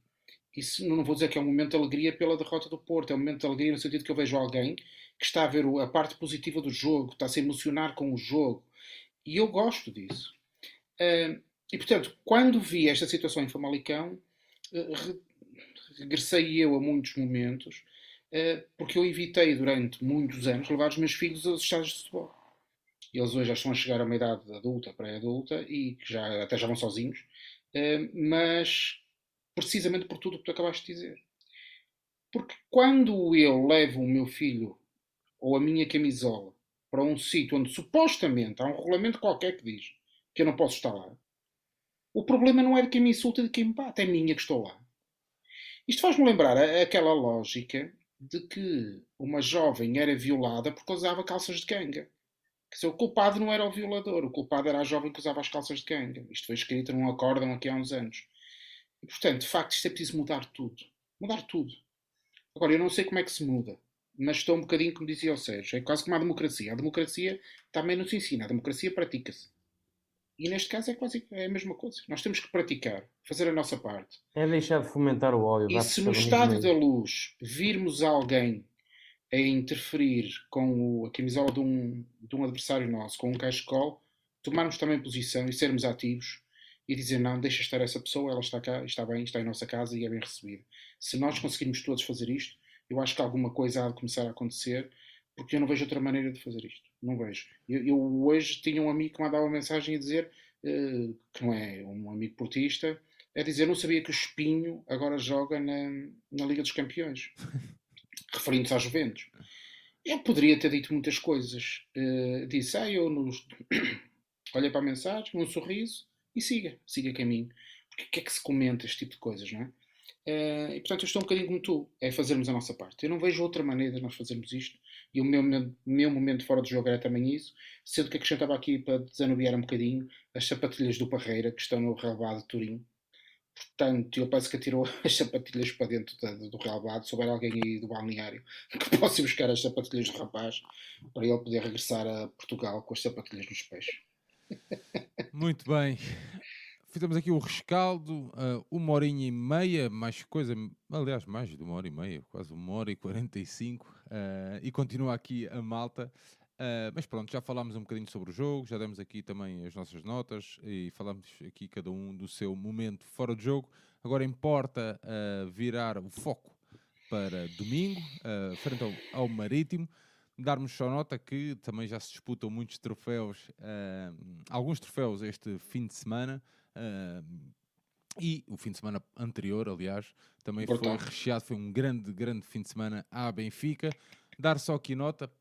isso não vou dizer que é um momento de alegria pela derrota do Porto, é um momento de alegria no sentido que eu vejo alguém que está a ver a parte positiva do jogo, está a se emocionar com o jogo. E eu gosto disso. Uh, e portanto, quando vi esta situação em Famalicão, uh, regressei eu a muitos momentos, uh, porque eu evitei durante muitos anos levar os meus filhos aos estádios de futebol. Eles hoje já estão a chegar a uma idade adulta, pré-adulta, e já, até já vão sozinhos, mas precisamente por tudo o que tu acabaste de dizer. Porque quando eu levo o meu filho ou a minha camisola para um sítio onde supostamente há um regulamento qualquer que diz que eu não posso estar lá, o problema não é de quem me insulta e de quem me bate, é minha que estou lá. Isto faz-me lembrar aquela lógica de que uma jovem era violada porque usava calças de ganga. Dizer, o culpado não era o violador, o culpado era a jovem que usava as calças de ganga. Isto foi escrito num acórdão aqui há uns anos. E, portanto, de facto, isto é preciso mudar tudo. Mudar tudo. Agora, eu não sei como é que se muda, mas estou um bocadinho, como dizia o Sérgio, é quase como a democracia. A democracia também não se ensina, a democracia pratica-se. E neste caso é quase é a mesma coisa. Nós temos que praticar, fazer a nossa parte. É deixar de fomentar o ódio. E se no estado da luz virmos alguém a interferir com o, a camisola de um, de um adversário nosso, com um cachecol, tomarmos também posição e sermos ativos e dizer não, deixa estar essa pessoa, ela está cá, está bem, está em nossa casa e é bem recebida. Se nós conseguirmos todos fazer isto, eu acho que alguma coisa há de começar a acontecer, porque eu não vejo outra maneira de fazer isto. Não vejo. Eu, eu hoje tinha um amigo que mandava uma mensagem a dizer, uh, que não é um amigo portista, a dizer, não sabia que o Espinho agora joga na, na Liga dos Campeões, referindo-se às Juventus. Eu poderia ter dito muitas coisas. Uh, disse, ah, eu nos... olhei para a mensagem, um sorriso, e siga, siga caminho. Porque o que é que se comenta este tipo de coisas, não é? Uh, e portanto eu estou um bocadinho como tu, é fazermos a nossa parte. Eu não vejo outra maneira de nós fazermos isto, e o meu, meu, meu momento fora do jogo era também isso, sendo que acrescentava aqui para desanuviar um bocadinho as sapatilhas do Parreira que estão no relevado de Turim. Portanto, eu penso que atirou as sapatilhas para dentro do, do relevado. Se houver alguém aí do balneário que possa buscar as sapatilhas do rapaz para ele poder regressar a Portugal com as sapatilhas nos pés. Muito bem. Fizemos aqui o rescaldo, uh, uma horinha e meia, mais coisa, aliás, mais de uma hora e meia, quase uma hora e quarenta e cinco, uh, e continua aqui a malta. Uh, mas pronto, já falámos um bocadinho sobre o jogo, já demos aqui também as nossas notas e falamos aqui cada um do seu momento fora de jogo. Agora importa uh, virar o foco para domingo, uh, frente ao, ao Marítimo darmos só nota que também já se disputam muitos troféus, alguns troféus este fim de semana. Uh, e o fim de semana anterior, aliás, também foi recheado, foi um grande, grande fim de semana à Benfica. Dar só aqui nota,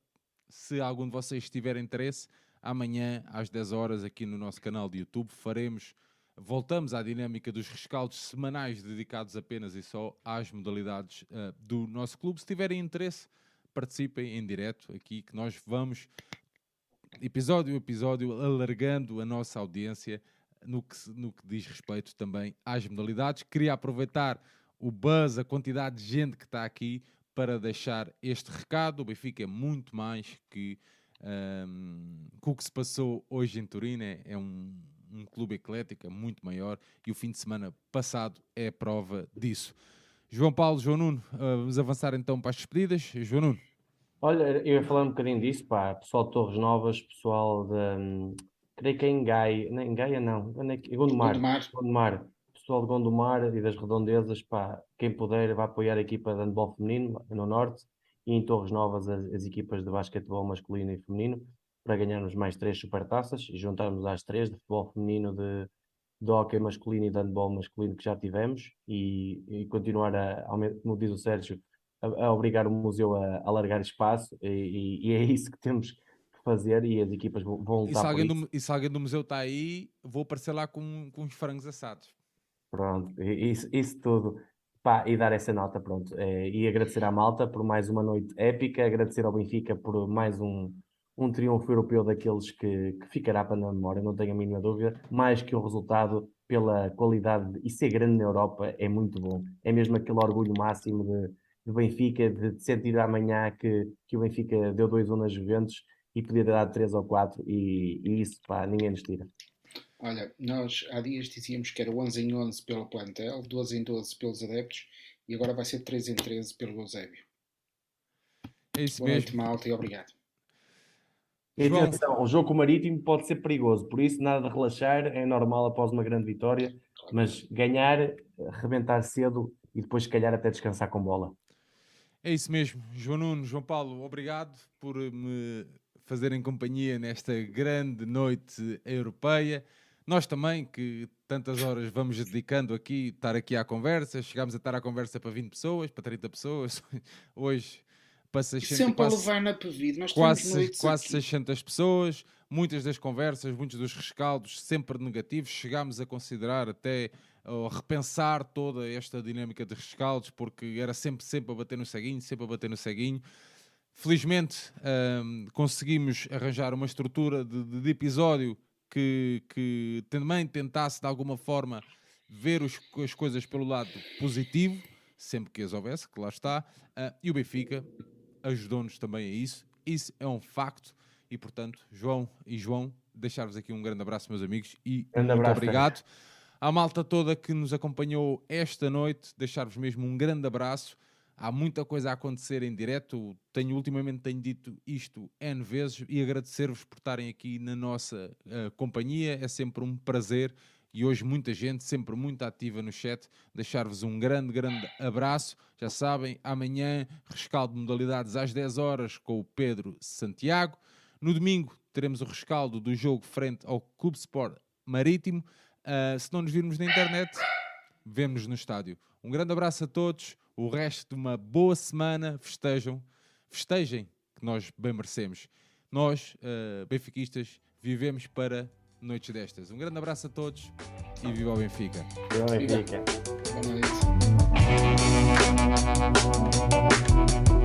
se algum de vocês tiver interesse, amanhã às 10 horas aqui no nosso canal de YouTube faremos, voltamos à dinâmica dos rescaldos semanais dedicados apenas e só às modalidades uh, do nosso clube. Se tiverem interesse, participem em direto aqui, que nós vamos, episódio a episódio, alargando a nossa audiência no que, no que diz respeito também às modalidades. Queria aproveitar o buzz, a quantidade de gente que está aqui para deixar este recado. O Benfica é muito mais que, um, que o que se passou hoje em Turim. É, é um, um clube eclético, é muito maior e o fim de semana passado é prova disso. João Paulo, João Nuno, uh, vamos avançar então para as despedidas. João Nuno. Olha, eu ia falar um bocadinho disso, pá, pessoal de Torres Novas, pessoal de, creio que é em Gaia, não, em Gaia não, é Gondomar, Gondomar. Gondomar, pessoal de Gondomar e das redondezas, pá, quem puder vai apoiar a equipa de handball feminino no Norte e em Torres Novas as, as equipas de basquetebol masculino e feminino para ganharmos mais três supertaças e juntarmos às três de futebol feminino de do hockey masculino e de handball masculino que já tivemos e, e continuar a, como diz o Sérgio, a, a obrigar o museu a, a largar espaço e, e, é isso que temos que fazer e as equipas vão lutar e se alguém do, E se alguém do museu está aí, vou aparecer lá com, com uns frangos assados. Pronto, isso, isso tudo. Pá, e dar essa nota, pronto. É, e agradecer à Malta por mais uma noite épica, agradecer ao Benfica por mais um, um triunfo europeu daqueles que, que ficará para na memória, não tenho a mínima dúvida. Mais que o resultado, pela qualidade e ser grande na Europa, é muito bom. É mesmo aquele orgulho máximo de, de Benfica, de, de sentir amanhã que, que o Benfica deu 2-1 nas Juventus e podia ter dado 3 ou 4, e, e isso, pá, ninguém nos tira. Olha, nós há dias dizíamos que era 11 em 11 pelo plantel, 12 em 12 pelos adeptos e agora vai ser 13 em 13 pelo Eusébio. É isso Boa mesmo. Noite, malta, e obrigado. E atenção, o jogo com o Marítimo pode ser perigoso, por isso nada de relaxar, é normal após uma grande vitória, mas ganhar, arrebentar cedo e depois, se calhar, até descansar com bola. É isso mesmo. João Nuno, João Paulo, obrigado por me fazerem companhia nesta grande noite europeia. Nós também, que tantas horas vamos dedicando aqui, estar aqui à conversa, chegámos a estar à conversa para 20 pessoas, para 30 pessoas, hoje para 600, Sempre quase, a levar na PVD, nós quase, quase 600 pessoas, muitas das conversas, muitos dos rescaldos sempre negativos, chegámos a considerar até a repensar toda esta dinâmica de rescaldos, porque era sempre, sempre a bater no ceguinho, sempre a bater no ceguinho. Felizmente um, conseguimos arranjar uma estrutura de, de episódio que, que, também tentasse de alguma forma ver os, as coisas pelo lado positivo, sempre que as houvesse, que lá está, uh, e o Benfica ajudou-nos também a isso. Isso é um facto e, portanto, João e João, deixar-vos aqui um grande abraço, meus amigos, e grande muito abraço, obrigado. À malta toda que nos acompanhou esta noite, deixar-vos mesmo um grande abraço há muita coisa a acontecer em direto. Tenho ultimamente tenho dito isto N vezes e agradecer-vos por estarem aqui na nossa uh, companhia. É sempre um prazer e hoje muita gente, sempre muito ativa no chat. Deixar-vos um grande, grande abraço. Já sabem, amanhã rescaldo de modalidades às 10 horas com o Pedro Santiago. No domingo teremos o rescaldo do jogo frente ao Clube Sport Marítimo. Uh, se não nos virmos na internet, vemos no estádio. Um grande abraço a todos o resto de uma boa semana. Festejam, festejem que nós bem merecemos. Nós, uh, benfiquistas, vivemos para noites destas. Um grande abraço a todos e viva o Benfica. Viva o Benfica. Boa noite.